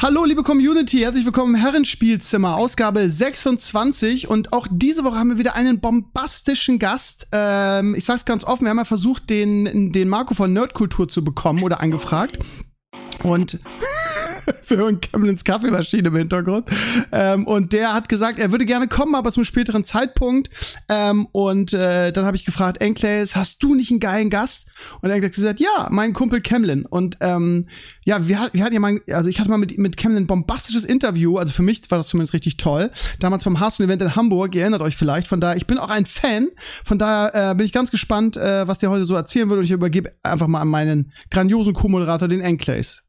Hallo, liebe Community, herzlich willkommen im Herrenspielzimmer, Ausgabe 26. Und auch diese Woche haben wir wieder einen bombastischen Gast. Ähm, ich sag's ganz offen, wir haben ja versucht, den, den Marco von Nerdkultur zu bekommen oder angefragt. Und hören Camlins Kaffeemaschine im Hintergrund. Ähm, und der hat gesagt, er würde gerne kommen, aber zum späteren Zeitpunkt. Ähm, und äh, dann habe ich gefragt, Enclays, hast du nicht einen geilen Gast? Und hat gesagt, ja, mein Kumpel Camlin. Und ähm, ja, wir, wir hatten ja mal, also ich hatte mal mit, mit Camlin ein bombastisches Interview. Also für mich war das zumindest richtig toll. Damals beim Hearthstone-Event in Hamburg, ihr erinnert euch vielleicht. Von daher, ich bin auch ein Fan. Von daher äh, bin ich ganz gespannt, äh, was der heute so erzählen wird. Und ich übergebe einfach mal an meinen grandiosen Co-Moderator, den Enclays.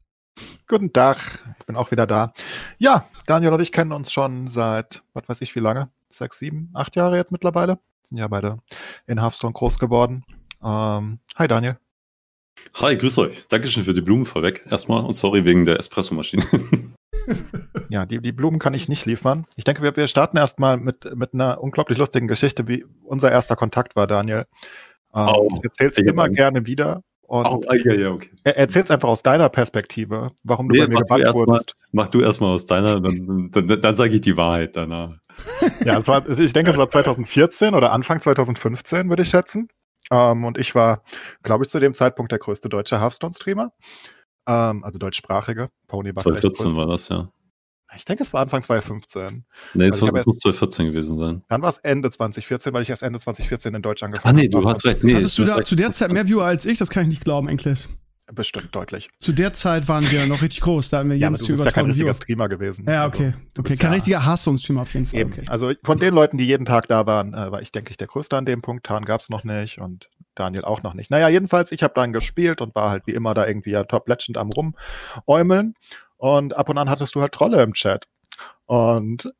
Guten Tag, ich bin auch wieder da. Ja, Daniel und ich kennen uns schon seit, was weiß ich wie lange, sechs, sieben, acht Jahre jetzt mittlerweile. Sind ja beide in Hearthstone groß geworden. Ähm, hi Daniel. Hi, grüß euch. Dankeschön für die Blumen vorweg erstmal und sorry wegen der Espressomaschine. ja, die, die Blumen kann ich nicht liefern. Ich denke, wir, wir starten erstmal mit, mit einer unglaublich lustigen Geschichte, wie unser erster Kontakt war, Daniel. Ähm, oh, ich erzähl's immer gerne wieder. Und oh, ja, ja, okay. Erzähl's einfach aus deiner Perspektive, warum du nee, bei mir gebannt wurdest. Mal, mach du erstmal aus deiner, dann, dann, dann sage ich die Wahrheit danach. ja, es war, ich denke, es war 2014 oder Anfang 2015, würde ich schätzen. Ähm, und ich war, glaube ich, zu dem Zeitpunkt der größte deutsche Hearthstone-Streamer. Ähm, also deutschsprachige. Pony war 2014 war das, ja. Ich denke, es war Anfang 2015. Nee, es also muss 2014 gewesen sein. Dann war es Ende 2014, weil ich erst Ende 2014 in Deutsch angefangen habe. Ah, nee, du hast recht. Nee, Hattest du, da, zu der Zeit mehr Viewer als ich? Das kann ich nicht glauben, Enkles. Bestimmt, deutlich. Zu der Zeit waren wir noch richtig groß. Da hatten wir ja, aber du bist ja kein richtiger Streamer gewesen. Ja, okay. Also, okay. Kein ja richtiger Hearthstone-Streamer auf jeden Fall. Eben. Okay. Also von den Leuten, die jeden Tag da waren, äh, war ich, denke ich, der Größte an dem Punkt. Tan gab es noch nicht und Daniel auch noch nicht. Naja, jedenfalls, ich habe dann gespielt und war halt wie immer da irgendwie ja Top Legend am Rumäumeln. Und ab und an hattest du halt Trolle im Chat. Und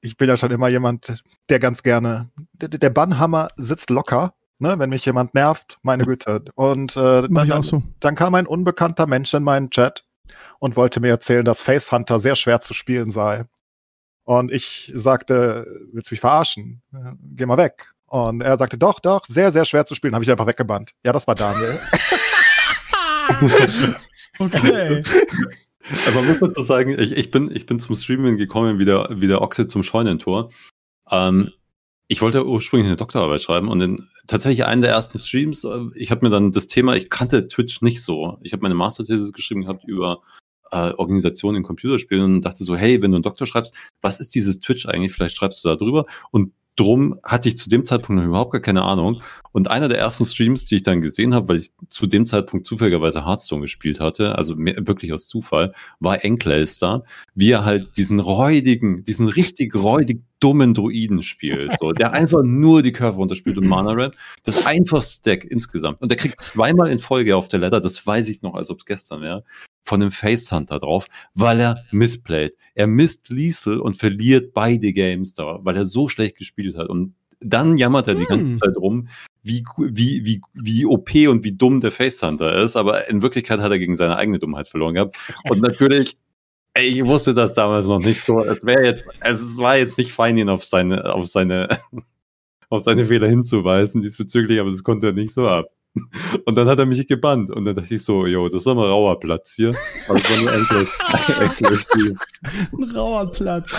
ich bin ja schon immer jemand, der ganz gerne, der, der Bannhammer sitzt locker, ne, wenn mich jemand nervt, meine Güte. Und äh, dann, so. dann kam ein unbekannter Mensch in meinen Chat und wollte mir erzählen, dass Face Hunter sehr schwer zu spielen sei. Und ich sagte, willst du mich verarschen? Geh mal weg. Und er sagte, doch, doch, sehr, sehr schwer zu spielen. Habe ich einfach weggebannt. Ja, das war Daniel. okay. Aber muss man so sagen, ich, ich, bin, ich bin zum Streaming gekommen wie der, wie der Ochse zum Scheunentor. Ähm, ich wollte ursprünglich eine Doktorarbeit schreiben und in tatsächlich einen der ersten Streams, äh, ich habe mir dann das Thema, ich kannte Twitch nicht so. Ich habe meine Masterthesis geschrieben gehabt über äh, Organisation in Computerspielen und dachte so, hey, wenn du einen Doktor schreibst, was ist dieses Twitch eigentlich? Vielleicht schreibst du da drüber. Und drum hatte ich zu dem Zeitpunkt noch überhaupt gar keine Ahnung. Und einer der ersten Streams, die ich dann gesehen habe, weil ich zu dem Zeitpunkt zufälligerweise Hearthstone gespielt hatte, also mehr, wirklich aus Zufall, war da, wie er halt diesen räudigen, diesen richtig räudig dummen Druiden spielt, so, der einfach nur die Curve runterspielt und Mana Red. Das einfachste Deck insgesamt. Und der kriegt zweimal in Folge auf der Ladder, das weiß ich noch, als ob es gestern wäre, von dem Face Hunter drauf, weil er missplayt. Er misst Liesel und verliert beide Games da, weil er so schlecht gespielt hat. Und dann jammert er die ganze hm. Zeit rum, wie, wie, wie, wie OP und wie dumm der Face Hunter ist, aber in Wirklichkeit hat er gegen seine eigene Dummheit verloren gehabt. Und natürlich, ey, ich wusste das damals noch nicht so. Es wäre jetzt, also es war jetzt nicht fein, ihn auf seine, auf seine, auf seine Fehler hinzuweisen diesbezüglich, aber das konnte er nicht so ab. Und dann hat er mich gebannt. Und dann dachte ich so, jo, das ist aber ein rauer Platz hier. War nur ein Ein rauer Platz.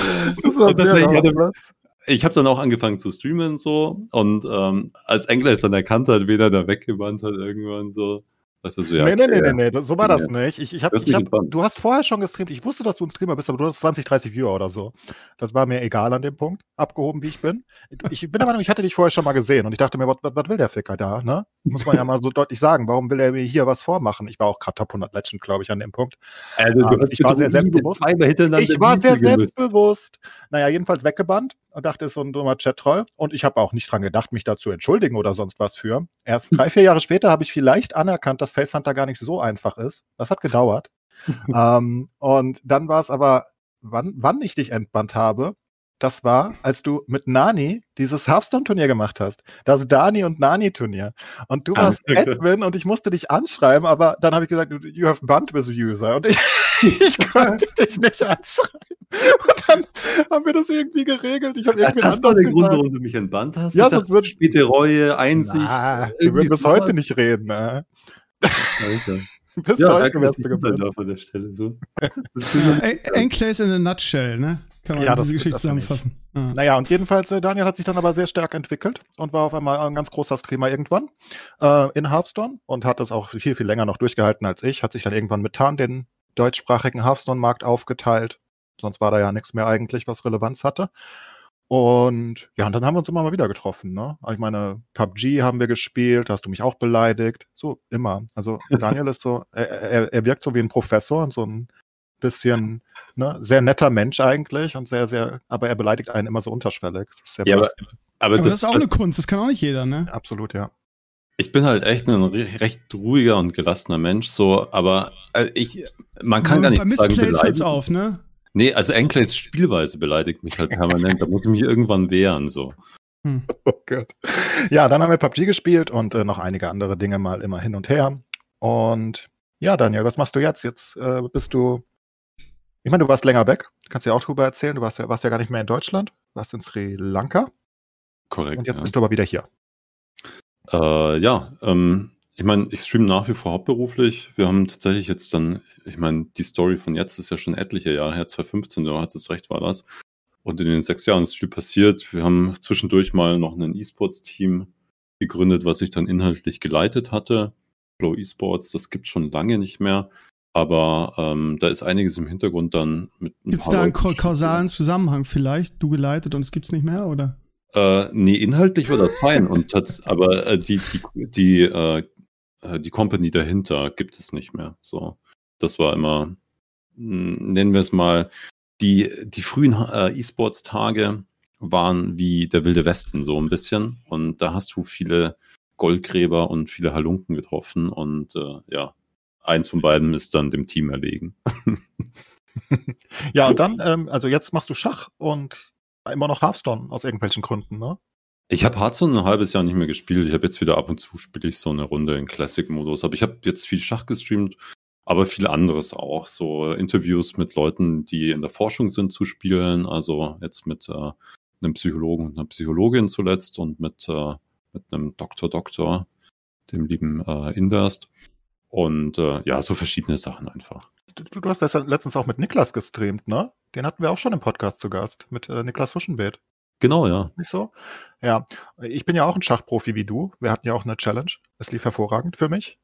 Das war ein sehr rauer Platz. Ich habe dann auch angefangen zu streamen so und ähm, als Engler es dann erkannt hat, wen er da weggebannt hat irgendwann so, Du, so, ja, nee, nee, nee, nee, nee, so war das ja. nicht. Ich, ich hab, ich hab, du hast vorher schon gestreamt. Ich wusste, dass du ein Streamer bist, aber du hast 20, 30 Viewer oder so. Das war mir egal an dem Punkt, abgehoben wie ich bin. Ich bin der Meinung, ich hatte dich vorher schon mal gesehen und ich dachte mir, was, was will der Ficker da? Ne? Muss man ja mal so deutlich sagen. Warum will er mir hier was vormachen? Ich war auch gerade Top 100 Legend, glaube ich, an dem Punkt. Also, um, ich war sehr selbstbewusst. Ich war sehr selbstbewusst. Naja, jedenfalls weggebannt dachte, es ist so ein dummer Chat-Troll. Und ich habe auch nicht dran gedacht, mich da zu entschuldigen oder sonst was für. Erst drei, vier Jahre später habe ich vielleicht anerkannt, dass Facehunter gar nicht so einfach ist. Das hat gedauert. ähm, und dann war es aber, wann, wann ich dich entbannt habe, das war, als du mit Nani dieses Hearthstone-Turnier gemacht hast. Das Dani und Nani-Turnier. Und du warst Ah, Edwin und ich musste dich anschreiben, aber dann habe ich gesagt, you have bunt with user. Und ich, ich konnte dich nicht anschreiben. Und dann haben wir das irgendwie geregelt. Ich habe Ja, irgendwie das war der Grund, warum du mich entbannt hast. Ja, sonst wird- späte Reue, Einsicht. Na, wir irgendwie würden bis heute nicht reden. Ne? Bis Ja, heute danke, dass wärst ich du darf an der Stelle. So. En- Enclaves in a nutshell, ne? Kann man Ja, diese das- Geschichte das zusammenfassen. Ja. Naja, und jedenfalls, äh, Daniel hat sich dann aber sehr stark entwickelt und war auf einmal ein ganz großer Streamer irgendwann äh, in Hearthstone und hat das auch viel, viel länger noch durchgehalten als ich. Hat sich dann irgendwann mit Tarn den deutschsprachigen Hearthstone-Markt aufgeteilt. Sonst war da ja nichts mehr eigentlich, was Relevanz hatte. Und ja, und dann haben wir uns immer mal wieder getroffen. Ne? Also Ich meine, PUBG haben wir gespielt, da hast du mich auch beleidigt. So, immer. Also Daniel ist so, er, er, wirkt so wie ein Professor und so ein bisschen ne, sehr netter Mensch eigentlich und sehr, sehr, aber er beleidigt einen immer so unterschwellig. Das ist sehr Ja, aber, aber, Aber das, das ist auch eine Kunst, das kann auch nicht jeder, ne? absolut, ja. Ich bin halt echt ein re- recht ruhiger und gelassener Mensch, so, aber äh, ich, man kann gar Bei nicht sagen, beleidigen. auf, ne? Nee, also Enclaves Spielweise beleidigt mich halt permanent. da muss ich mich irgendwann wehren, so. Hm. Oh Gott. Ja, dann haben wir PUBG gespielt und äh, noch einige andere Dinge mal immer hin und her. Und ja, Daniel, was machst du jetzt? Jetzt äh, bist du, ich meine, du warst länger weg. Kannst ja auch drüber erzählen. Du warst ja, warst ja gar nicht mehr in Deutschland, warst in Sri Lanka Korrekt. und jetzt ja. bist du aber wieder hier. Äh, ja, ähm, ich meine, ich streame nach wie vor hauptberuflich. Wir haben tatsächlich jetzt dann, ich meine, die Story von jetzt ist ja schon etliche Jahre her, 2015, du hast es recht, war das. Und in den sechs Jahren ist viel passiert. Wir haben zwischendurch mal noch ein E-Sports-Team gegründet, was ich dann inhaltlich geleitet hatte. Flow E-Sports, das gibt schon lange nicht mehr. Aber ähm, da ist einiges im Hintergrund dann mit Gibt's paar da einen kausalen Zusammenhang vielleicht? Du geleitet und es gibt's nicht mehr, oder? Äh, nee, inhaltlich war das fein. Und tats aber äh, die, die, die, äh, die Company dahinter gibt es nicht mehr. So, das war immer, mh, nennen wir es mal, die, die frühen äh, E-Sports-Tage waren wie der Wilde Westen so ein bisschen. Und da hast du viele Goldgräber und viele Halunken getroffen. Und äh, ja, eins von beiden ist dann dem Team erlegen. Ja, und dann, ähm, also jetzt machst du Schach und immer noch Hearthstone aus irgendwelchen Gründen, ne? Ich habe Hearthstone ein halbes Jahr nicht mehr gespielt. Ich habe jetzt wieder ab und zu spiele ich so eine Runde in Classic-Modus. Aber ich habe jetzt viel Schach gestreamt, aber viel anderes auch. So Interviews mit Leuten, die in der Forschung sind zu spielen. Also jetzt mit äh, einem Psychologen und einer Psychologin zuletzt und mit, äh, mit einem Doktor Doktor, dem lieben äh, Inderst. Und äh, ja, so verschiedene Sachen einfach. Du, du hast das ja letztens auch mit Niklas gestreamt, ne? Den hatten wir auch schon im Podcast zu Gast, mit äh, Niklas Huschenbeet. Genau, ja. Nicht so? Ja. Ich bin ja auch ein Schachprofi wie du. Wir hatten ja auch eine Challenge. Es lief hervorragend für mich.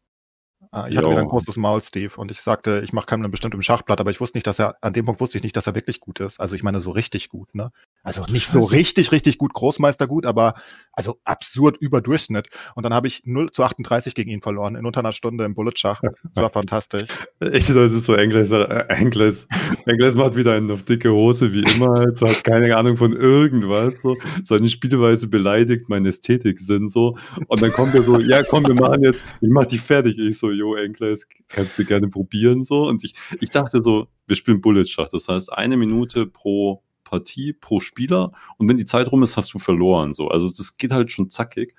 Äh, Ich hatte Jo. wieder ein großes Maul, Steve, und ich sagte, ich mache keinen bestimmten Schachblatt, aber ich wusste nicht, dass er, an dem Punkt wusste ich nicht, dass er wirklich gut ist. Also ich meine, so richtig gut, ne? Also nicht so richtig, richtig gut, Großmeister gut, aber also absurd über Durchschnitt. Und dann habe ich 0 zu 38 gegen ihn verloren in unter einer Stunde im Bullet-Schach. Das war fantastisch. Ich, das ist so Engles, äh, Engles, Engles macht wieder einen auf dicke Hose, wie immer, halt, so hat keine Ahnung von irgendwas, so, seine Spielweise beleidigt, mein Ästhetiksinn, so, und dann kommt er so, ja, komm, wir machen jetzt, ich mach dich fertig, ich so, jo, Engles, kannst du gerne probieren, so, und ich, ich dachte so, wir spielen Bullet-Schach, das heißt, eine Minute pro Partie, pro Spieler, und wenn die Zeit rum ist, hast du verloren, so, also das geht halt schon zackig,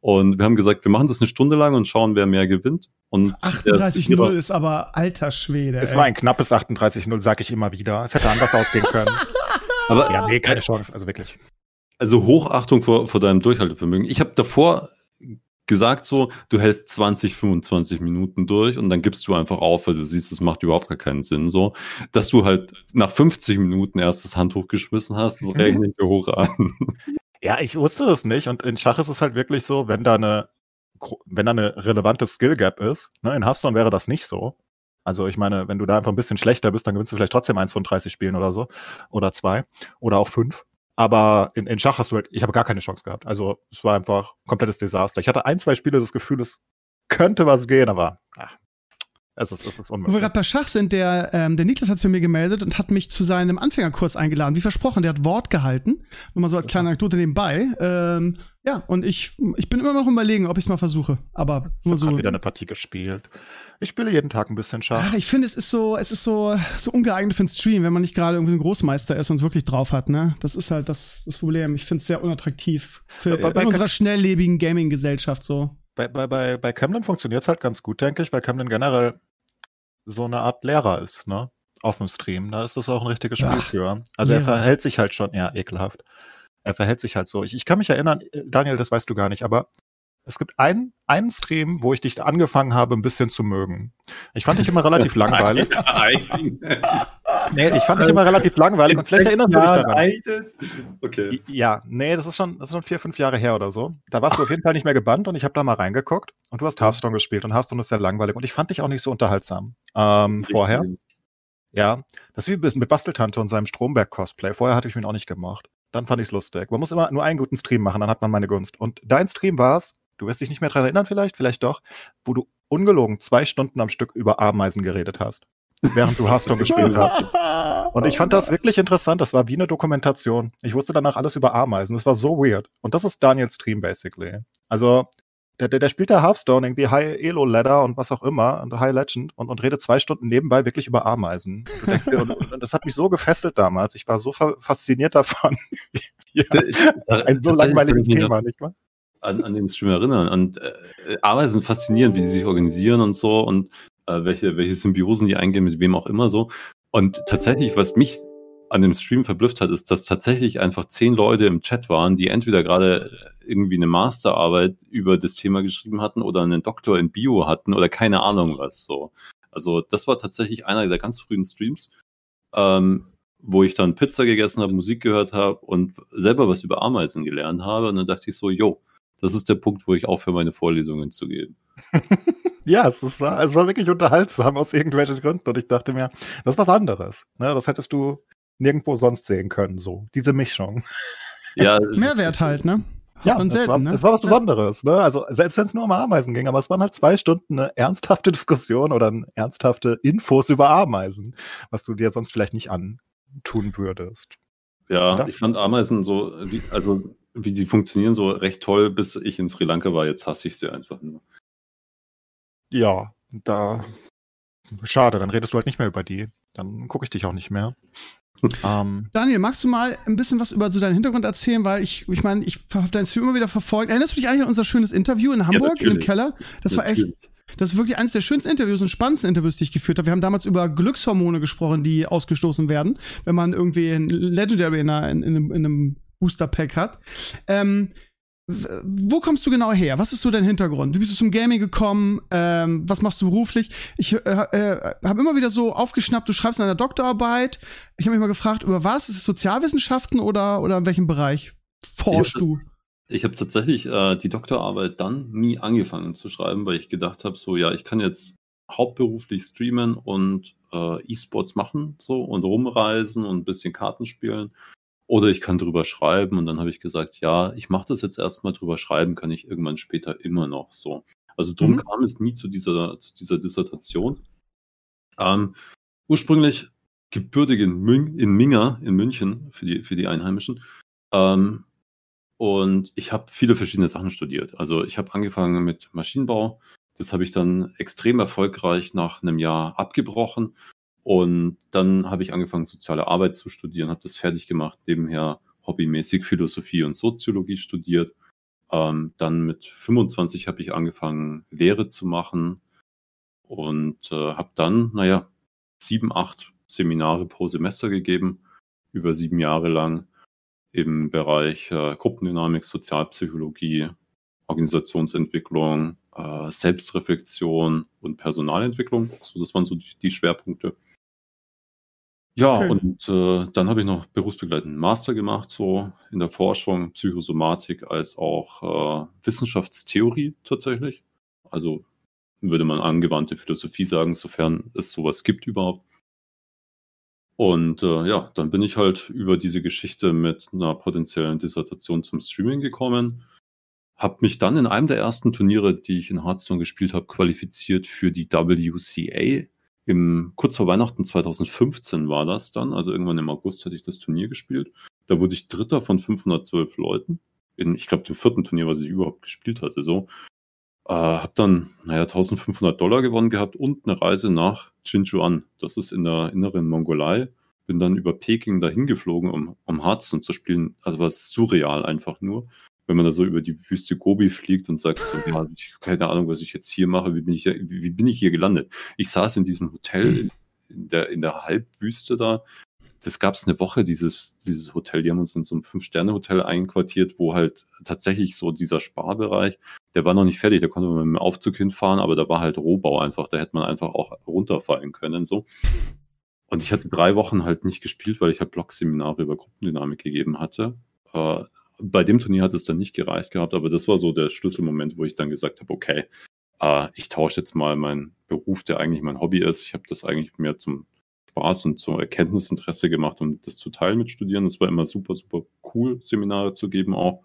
und wir haben gesagt, wir machen das eine Stunde lang und schauen, wer mehr gewinnt, und der 38-0 ist aber alter Schwede. Es ey. war ein knappes 38-0, sag ich immer wieder. Es hätte anders ausgehen können. aber, Ja, nee, keine Chance, also wirklich. Also Hochachtung vor, vor deinem Durchhaltevermögen. Ich habe davor gesagt so, du hältst 20, 25 Minuten durch und dann gibst du einfach auf, weil du siehst, es macht überhaupt gar keinen Sinn so. Dass du halt nach 50 Minuten erst das Handtuch geschmissen hast, das rechne ich dir hoch an. Ja, ich wusste das nicht. Und in Schach ist es halt wirklich so, wenn da eine, wenn da eine relevante Skill Gap ist, ne, in Hearthstone wäre das nicht so. Also ich meine, wenn du da einfach ein bisschen schlechter bist, dann gewinnst du vielleicht trotzdem eins von 30 Spielen oder so. Oder zwei. Oder auch fünf. Aber in, in Schach hast du halt, ich habe gar keine Chance gehabt. Also es war einfach komplettes Desaster. Ich hatte ein, zwei Spiele das Gefühl, es könnte was gehen, aber ach, Es ist, es ist Wo wir unmöglich. gerade bei Schach sind, der, ähm, der Niklas hat für mir gemeldet und hat mich zu seinem Anfängerkurs eingeladen. Wie versprochen, der hat Wort gehalten. Nur mal so als kleine Anekdote nebenbei. Ähm, ja, und ich, ich bin immer noch überlegen, ob ich es mal versuche. Aber Ich nur habe so. wieder eine Partie gespielt. Ich spiele jeden Tag ein bisschen Schach. Ach, ich finde, es ist so, es ist so, so ungeeignet für einen Stream, wenn man nicht gerade irgendwie ein Großmeister ist und es wirklich drauf hat, ne? Das ist halt das, das Problem. Ich finde es sehr unattraktiv für Aber bei- in unserer schnelllebigen Gaming-Gesellschaft so. Bei, bei, bei, bei Camden funktioniert es halt ganz gut, denke ich, weil Camden generell so eine Art Lehrer ist, ne? Auf dem Stream. Da ist das auch ein richtiges Spiel Ach, für. Also er Lehrer. verhält sich halt schon, ja, ekelhaft. Er verhält sich halt so. Ich, ich kann mich erinnern, äh, Daniel, das weißt du gar nicht, aber es gibt einen, einen Stream, wo ich dich angefangen habe, ein bisschen zu mögen. Ich fand dich immer relativ langweilig. Nee, ich fand dich immer relativ langweilig und vielleicht erinnerst du dich daran. Okay. Ja, nee, das ist schon, das ist schon vier, fünf Jahre her oder so. Da warst du auf jeden Fall nicht mehr gebannt und ich habe da mal reingeguckt und du hast Hearthstone gespielt und Hearthstone ist sehr langweilig und ich fand dich auch nicht so unterhaltsam ähm, vorher. Ja, das ist wie mit Basteltante und seinem Stromberg-Cosplay. Vorher hatte ich ihn auch nicht gemacht. Dann fand ich es lustig. Man muss immer nur einen guten Stream machen, dann hat man meine Gunst. Und dein Stream war es, du wirst dich nicht mehr dran erinnern vielleicht, vielleicht doch, wo du ungelogen zwei Stunden am Stück über Ameisen geredet hast, während du Hearthstone gespielt hast. Und ich fand das wirklich interessant. Das war wie eine Dokumentation. Ich wusste danach alles über Ameisen. Das war so weird. Und das ist Daniels Stream basically. Also der, der, der spielt da Hearthstone, irgendwie High Elo Ladder und was auch immer, und High Legend und, und redet zwei Stunden nebenbei wirklich über Ameisen. Du denkst dir, und, und das hat mich so gefesselt damals. Ich war so fa- fasziniert davon. ja, ein so langweiliges Thema, nicht wahr? An, an den Stream erinnern. Und äh, Ameisen faszinierend, wie die sich organisieren und so und äh, welche, welche Symbiosen die eingehen, mit wem auch immer so. Und tatsächlich, was mich an dem Stream verblüfft hat, ist, dass tatsächlich einfach zehn Leute im Chat waren, die entweder gerade irgendwie eine Masterarbeit über das Thema geschrieben hatten oder einen Doktor in Bio hatten oder keine Ahnung was so. Also das war tatsächlich einer der ganz frühen Streams, ähm, wo ich dann Pizza gegessen habe, Musik gehört habe und selber was über Ameisen gelernt habe. Und dann dachte ich so, yo, das ist der Punkt, wo ich aufhöre, meine Vorlesungen zu geben. Ja, es, es, war, es war wirklich unterhaltsam aus irgendwelchen Gründen. Und ich dachte mir, das ist was anderes. Ne? Das hättest du nirgendwo sonst sehen können, so. Diese Mischung. Ja, Mehrwert halt, ne? Hat Ja, es, selten, war, ne? es war was Besonderes. Ne? Also selbst wenn es nur um Ameisen ging, aber es waren halt zwei Stunden eine ernsthafte Diskussion oder eine ernsthafte Infos über Ameisen, was du dir sonst vielleicht nicht antun würdest. Ja, Oder? ich fand Ameisen so, wie, also wie die funktionieren, so recht toll, bis ich in Sri Lanka war. Jetzt hasse ich sie einfach nur. Ja, da schade, dann redest du halt nicht mehr über die. Dann gucke ich dich auch nicht mehr. ähm, Daniel, magst du mal ein bisschen was über so deinen Hintergrund erzählen? Weil ich, ich meine, ich habe dein Stream immer wieder verfolgt. Erinnerst du dich eigentlich an unser schönes Interview in Hamburg, in dem natürlich. Keller? Das war echt, Natürlich. das ist wirklich eines der schönsten Interviews und spannendsten Interviews, die ich geführt habe. Wir haben damals über Glückshormone gesprochen, die ausgestoßen werden, wenn man irgendwie ein Legendary in, einer, in, in, einem, in einem Booster-Pack hat. Ähm, wo kommst du genau her? Was ist so dein Hintergrund? Wie bist du zum Gaming gekommen? Ähm, was machst du beruflich? Ich äh, äh, habe immer wieder so aufgeschnappt, du schreibst in einer Doktorarbeit. Ich habe mich mal gefragt, über was? Ist es Sozialwissenschaften oder, oder in welchem Bereich forschst Ich- du? Ich habe tatsächlich äh, die Doktorarbeit dann nie angefangen zu schreiben, weil ich gedacht habe, so ja, ich kann jetzt hauptberuflich streamen und äh, E-Sports machen so und rumreisen und ein bisschen Karten spielen. Oder ich kann drüber schreiben und dann habe ich gesagt, ja, ich mache das jetzt erstmal drüber schreiben, kann ich irgendwann später immer noch so. Also drum Mhm. kam es nie zu dieser, zu dieser Dissertation. Ähm, ursprünglich gebürtig in, Mün in Minga in München für die, für die Einheimischen. Ähm, und ich habe viele verschiedene Sachen studiert. Also ich habe angefangen mit Maschinenbau. Das habe ich dann extrem erfolgreich nach einem Jahr abgebrochen. Und dann habe ich angefangen, soziale Arbeit zu studieren, habe das fertig gemacht, nebenher hobbymäßig Philosophie und Soziologie studiert. Ähm, dann mit 25 habe ich angefangen, Lehre zu machen und äh, habe dann, naja, sieben, acht Seminare pro Semester gegeben, über sieben Jahre lang im Bereich äh, Gruppendynamik, Sozialpsychologie, Organisationsentwicklung, äh, Selbstreflexion und Personalentwicklung. So, das waren so die, die Schwerpunkte. Ja, Okay. und äh, dann habe ich noch berufsbegleitenden Master gemacht, so in der Forschung, Psychosomatik als auch äh, Wissenschaftstheorie tatsächlich. Also würde man angewandte Philosophie sagen, sofern es sowas gibt überhaupt. Und äh, ja, dann bin ich halt über diese Geschichte mit einer potenziellen Dissertation zum Streaming gekommen, habe mich dann in einem der ersten Turniere, die ich in Hearthstone gespielt habe, qualifiziert für die WCA. Im, kurz vor Weihnachten 2015 war das dann, also irgendwann im August hatte ich das Turnier gespielt. Da wurde ich Dritter von 512 Leuten. In, ich glaube, dem vierten Turnier, was ich überhaupt gespielt hatte. So. Äh, habe dann, naja, 1500 Dollar gewonnen gehabt und eine Reise nach Jinchuan. Das ist in der inneren Mongolei. Bin dann über Peking dahin geflogen, um, um Hearthstone zu spielen. Also war surreal einfach nur wenn man da so über die Wüste Gobi fliegt und sagt so, ja, keine Ahnung, was ich jetzt hier mache, wie bin ich, wie, wie bin ich hier gelandet? Ich saß in diesem Hotel in der, in der Halbwüste da. Das gab es eine Woche, dieses, dieses Hotel. Die haben uns in so einem Fünf-Sterne-Hotel einquartiert, wo halt tatsächlich so dieser Sparbereich, der war noch nicht fertig, da konnte man mit dem Aufzug hinfahren, aber da war halt Rohbau einfach, da hätte man einfach auch runterfallen können, so. Und ich hatte drei Wochen halt nicht gespielt, weil ich halt Blog-Seminare über Gruppendynamik gegeben hatte. Äh, bei dem Turnier hat es dann nicht gereicht gehabt, aber das war so der Schlüsselmoment, wo ich dann gesagt habe, okay, äh, ich tausche jetzt mal meinen Beruf, der eigentlich mein Hobby ist. Ich habe das eigentlich mehr zum Spaß und zum Erkenntnisinteresse gemacht, um das zu teilen mit Studierenden. Das war immer super, super cool, Seminare zu geben auch.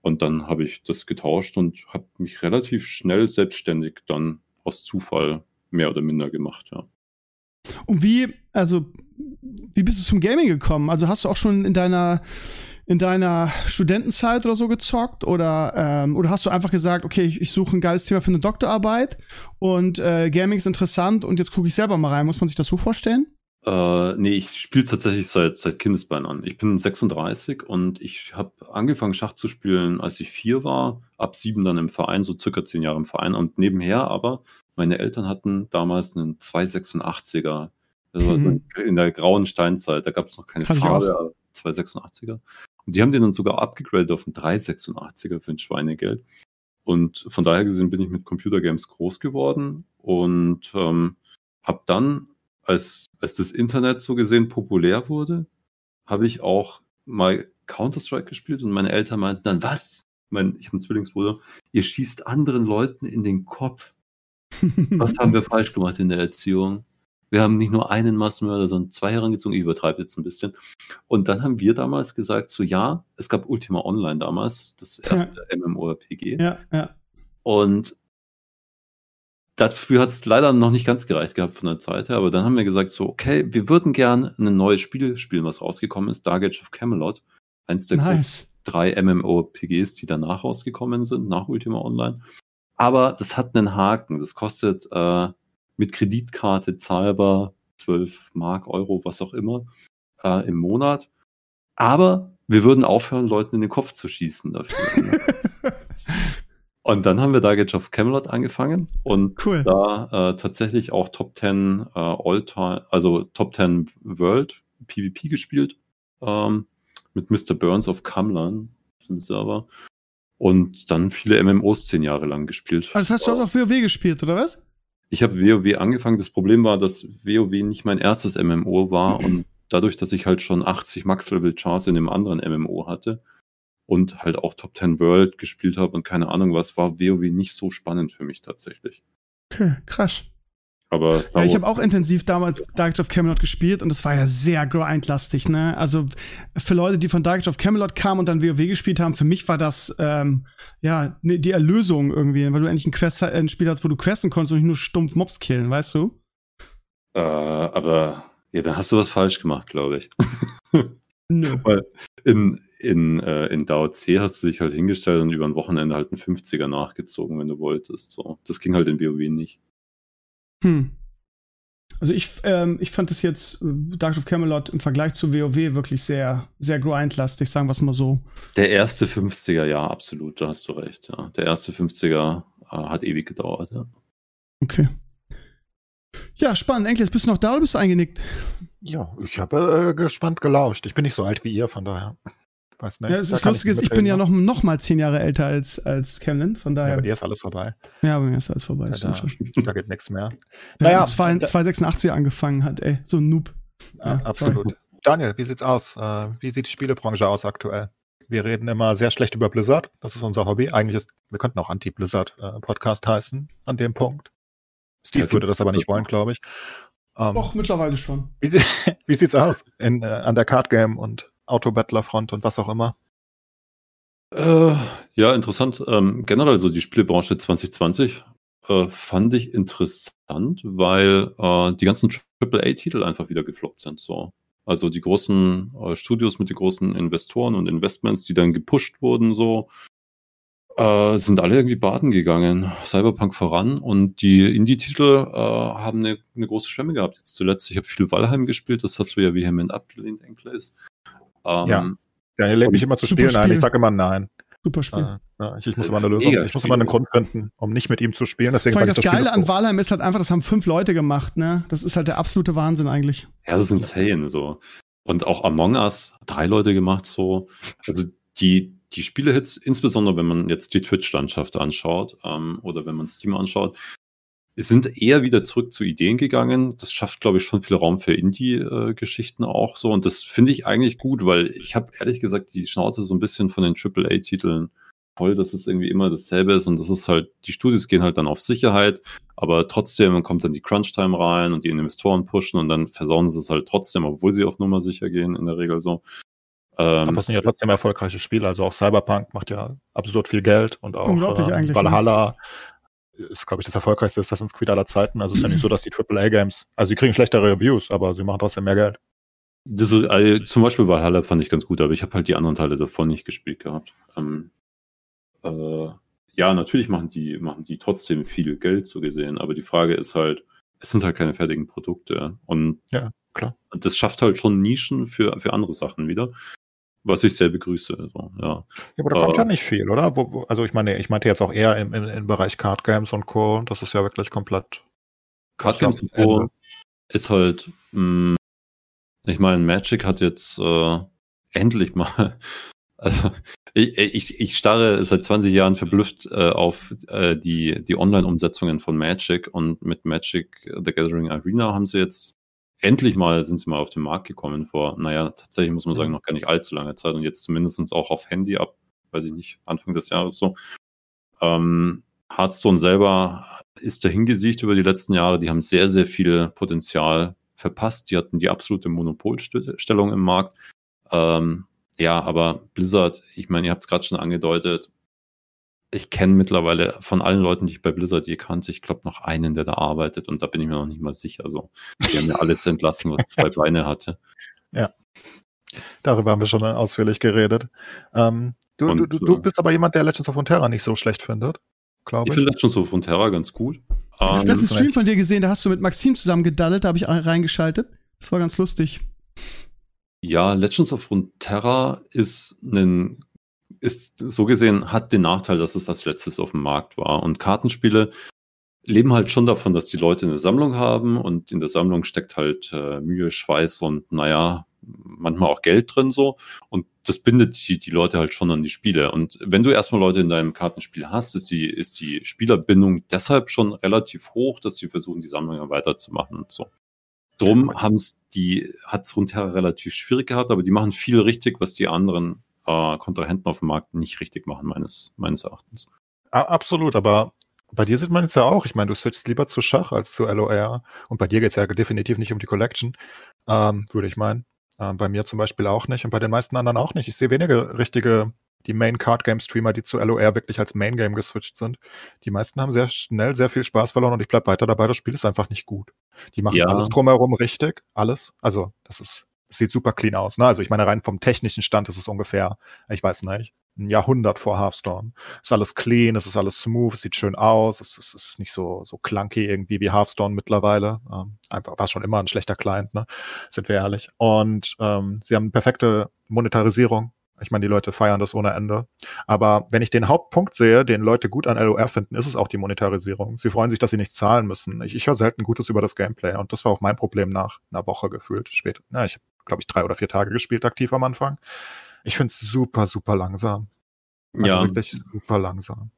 Und dann habe ich das getauscht und habe mich relativ schnell selbstständig dann aus Zufall mehr oder minder gemacht, ja. Und wie, also, wie bist du zum Gaming gekommen? Also hast du auch schon in deiner in deiner Studentenzeit oder so gezockt? Oder, ähm, oder hast du einfach gesagt, okay, ich, ich suche ein geiles Thema für eine Doktorarbeit und äh, Gaming ist interessant und jetzt gucke ich selber mal rein. Muss man sich das so vorstellen? Äh, nee, ich spiele tatsächlich seit, seit Kindesbein an. Ich bin 36 und ich habe angefangen, Schach zu spielen, als ich vier war. Ab sieben dann im Verein, so circa zehn Jahre im Verein. Und nebenher aber, meine Eltern hatten damals einen 286er. Das war mhm. so in der grauen Steinzeit. Da gab es noch keine Farbe, 286er. Und die haben den dann sogar abgegradet auf einen 386er für ein Schweinegeld. Und von daher gesehen bin ich mit Computergames groß geworden und ähm, habe dann, als, als das Internet so gesehen populär wurde, habe ich auch mal Counter-Strike gespielt und meine Eltern meinten dann, was? Mein, ich habe einen Zwillingsbruder, ihr schießt anderen Leuten in den Kopf. Was haben wir falsch gemacht in der Erziehung? Wir haben nicht nur einen Massenmörder, sondern zwei herangezogen. Ich übertreibe jetzt ein bisschen. Und dann haben wir damals gesagt, so ja, es gab Ultima Online damals, das erste ja. MMORPG. Ja, ja. Und dafür hat es leider noch nicht ganz gereicht gehabt von der Zeit her, aber dann haben wir gesagt, so, okay, wir würden gern ein neues Spiel spielen, was rausgekommen ist, Dark Age of Camelot. Eins der nice. drei MMORPGs, die danach rausgekommen sind, nach Ultima Online. Aber das hat einen Haken. Das kostet äh, mit Kreditkarte zahlbar, 12 Mark, Euro, was auch immer, äh, im Monat. Aber wir würden aufhören, Leuten in den Kopf zu schießen dafür. Ne? und dann haben wir da Age of Camelot angefangen und cool. da äh, tatsächlich auch Top 10 äh, All-Time, also Top 10 World PvP gespielt ähm, mit Mr. Burns of Camlan im Server und dann viele MMOs zehn Jahre lang gespielt. Also das heißt, du hast auch WoW gespielt, oder was? Ich habe WoW angefangen. Das Problem war, dass WoW nicht mein erstes MMO war und dadurch, dass ich halt schon 80 Max-Level-Charts in dem anderen MMO hatte und halt auch Top 10 World gespielt habe und keine Ahnung was, war WoW nicht so spannend für mich tatsächlich. Okay, krass. Aber Star ja, ich habe auch intensiv damals Dark of Camelot gespielt und es war ja sehr grindlastig, ne? Also für Leute, die von Dark of Camelot kamen und dann WoW gespielt haben, für mich war das ähm, ja ne, die Erlösung irgendwie, weil du endlich ein, Quest, ein Spiel hast, wo du questen konntest und nicht nur stumpf Mobs killen, weißt du? Äh, aber ja, dann hast du was falsch gemacht, glaube ich. Nö. Weil in, in, äh, in DAO C hast du dich halt hingestellt und über ein Wochenende halt einen 50er nachgezogen, wenn du wolltest. So. Das ging halt in WoW nicht. Hm. Also ich, ähm, ich fand das jetzt äh, Dark of Camelot im Vergleich zu WoW wirklich sehr, sehr grindlastig, sagen wir es mal so. Der erste 50er, ja, absolut, da hast du recht. Ja. Der erste 50er äh, hat ewig gedauert, ja. Okay. Ja, spannend. Enkel, bist du noch da oder bist du eingenickt? Ja, ich habe äh, gespannt gelauscht. Ich bin nicht so alt wie ihr, von daher. Weiß nicht. Ja, es ist lustig, ich, ich bin ja noch, noch mal zehn Jahre älter als, als Camlin, von daher. Ja, bei dir ist alles vorbei. Ja, bei mir ist alles vorbei. Ja, da, da, geht nichts mehr. Naja, 286 angefangen hat, ey, so ein Noob. Ja, absolut. Sorry. Daniel, wie sieht's aus? Äh, wie sieht die Spielebranche aus aktuell? Wir reden immer sehr schlecht über Blizzard. Das ist unser Hobby. Eigentlich ist, wir könnten auch Anti-Blizzard-Podcast äh, heißen an dem Punkt. Steve ja, würde das aber nicht wollen, glaube ich. Ähm, Doch, mittlerweile schon. Wie, wie sieht's aus in, äh, an der Card Game und Autobattler-Front und was auch immer. Äh, ja, interessant. Ähm, generell so die Spielebranche 2020 äh, fand ich interessant, weil äh, die ganzen AAA-Titel einfach wieder gefloppt sind. So. Also die großen äh, Studios mit den großen Investoren und Investments, die dann gepusht wurden, so äh, sind alle irgendwie baden gegangen. Cyberpunk voran und die Indie-Titel äh, haben eine, eine, große Schwemme gehabt. Jetzt zuletzt, ich habe viel Valheim gespielt, das hast du ja vehement abgelehnt, Enclays. Ähm, ja. Ja, lädt mich immer zu spielen ein. Ich sage immer nein. Super Spiel. Ja, ich, ich, muss immer eine Lösung, ich muss immer einen Grund finden, um nicht mit ihm zu spielen. Deswegen Vor allem das, das Geile an Valheim ist halt einfach, das haben fünf Leute gemacht, ne? Das ist halt der absolute Wahnsinn eigentlich. Ja, das ist insane, so. Und auch Among Us, drei Leute gemacht, so. Also die, die Spielehits, insbesondere wenn man jetzt die Twitch-Landschaft anschaut, ähm, oder wenn man Steam anschaut, sind eher wieder zurück zu Ideen gegangen. Das schafft, glaube ich, schon viel Raum für Indie-Geschichten auch so. Und das finde ich eigentlich gut, weil ich habe ehrlich gesagt die Schnauze so ein bisschen von den AAA-Titeln voll, dass es irgendwie immer dasselbe ist. Und das ist halt, die Studios gehen halt dann auf Sicherheit, aber trotzdem kommt dann die Crunch-Time rein und die Investoren pushen und dann versauen sie es halt trotzdem, obwohl sie auf Nummer sicher gehen, in der Regel so. Ähm, aber das sind ja trotzdem erfolgreiche Spiele. Also auch Cyberpunk macht ja absurd viel Geld und auch äh, Valhalla ist, glaube ich, das erfolgreichste Assassin's Creed aller Zeiten. Also es ist ja nicht so, dass die AAA-Games, also sie kriegen schlechtere Reviews, aber sie machen trotzdem mehr Geld. Das ist, also, zum Beispiel Valhalla fand ich ganz gut, aber ich habe halt die anderen Teile davon nicht gespielt gehabt. Ähm, äh, ja, natürlich machen die, machen die trotzdem viel Geld so gesehen, aber die Frage ist halt, es sind halt keine fertigen Produkte. Und ja, klar. das schafft halt schon Nischen für, für andere Sachen wieder. Was ich sehr begrüße. So, ja. ja, aber da kommt äh, ja nicht viel, oder? Wo, wo, also ich meine, ich meinte jetzt auch eher im, im, im Bereich Card Games und Co. Das ist ja wirklich komplett. Card Games und Co. ist halt, mh, hm, ich meine, Magic hat jetzt äh, endlich mal, also ich, ich, ich starre seit 20 Jahren verblüfft äh, auf äh, die, die Online-Umsetzungen von Magic und mit Magic The Gathering Arena haben sie jetzt endlich mal sind sie mal auf den Markt gekommen vor, naja, tatsächlich muss man sagen, noch gar nicht allzu langer Zeit und jetzt zumindest auch auf Handy ab, weiß ich nicht, Anfang des Jahres so. Ähm, Hearthstone selber ist dahingesiegt über die letzten Jahre. Die haben sehr, sehr viel Potenzial verpasst. Die hatten die absolute Monopolstellung im Markt. Ähm, ja, aber Blizzard, ich meine, ihr habt es gerade schon angedeutet, ich kenne mittlerweile von allen Leuten, die ich bei Blizzard je kannte, ich glaube noch einen, der da arbeitet und da bin ich mir noch nicht mal sicher. Also, die haben ja alles entlassen, was zwei Beine hatte. Ja. Darüber haben wir schon ausführlich geredet. Ähm, du, und, du, du, äh, bist aber jemand, der Legends of Frontera nicht so schlecht findet, glaube ich. Ich finde Legends of Frontera ganz gut. Ich habe ähm, letzten Stream von dir gesehen, da hast du mit Maxim zusammen gedaddelt, da habe ich reingeschaltet. Das war ganz lustig. Ja, Legends of Frontera ist ein ist so gesehen, hat den Nachteil, dass es als letztes auf dem Markt war. Und Kartenspiele leben halt schon davon, dass die Leute eine Sammlung haben und in der Sammlung steckt halt äh, Mühe, Schweiß und naja, manchmal auch Geld drin so. Und das bindet die, die Leute halt schon an die Spiele. Und wenn du erstmal Leute in deinem Kartenspiel hast, ist die, ist die Spielerbindung deshalb schon relativ hoch, dass sie versuchen, die Sammlung weiterzumachen und so. Drum haben's die, hat's Runeterra relativ schwierig gehabt, aber die machen viel richtig, was die anderen äh, Kontrahenten auf dem Markt nicht richtig machen, meines, meines Erachtens. Absolut, aber bei dir sieht man jetzt ja auch, ich meine, du switchst lieber zu Schach als zu LOR und bei dir geht es ja definitiv nicht um die Collection, ähm, würde ich meinen. Ähm, bei mir zum Beispiel auch nicht und bei den meisten anderen auch nicht. Ich sehe weniger richtige, die Main Card Game Streamer, die zu LOR wirklich als Main Game geswitcht sind. Die meisten haben sehr schnell sehr viel Spaß verloren und ich bleib weiter dabei, das Spiel ist einfach nicht gut. Die machen ja. alles drumherum richtig, alles. Also, das ist sieht super clean aus. Ne? Also ich meine, rein vom technischen Stand ist es ungefähr, ich weiß nicht, ein Jahrhundert vor Hearthstone. Ist alles clean, es ist alles smooth, es sieht schön aus, es, es ist nicht so, so clunky irgendwie wie Hearthstone mittlerweile. Ähm, einfach war schon immer ein schlechter Client, ne? sind wir ehrlich. Und ähm, sie haben perfekte Monetarisierung. Ich meine, die Leute feiern das ohne Ende. Aber wenn ich den Hauptpunkt sehe, den Leute gut an LOR finden, ist es auch die Monetarisierung. Sie freuen sich, dass sie nicht zahlen müssen. Ich, ich höre selten Gutes über das Gameplay und das war auch mein Problem nach einer Woche gefühlt. Spät. Ja, ich glaube ich, drei oder vier Tage gespielt aktiv am Anfang. Ich finde es super, super langsam. Also ja. wirklich super langsam.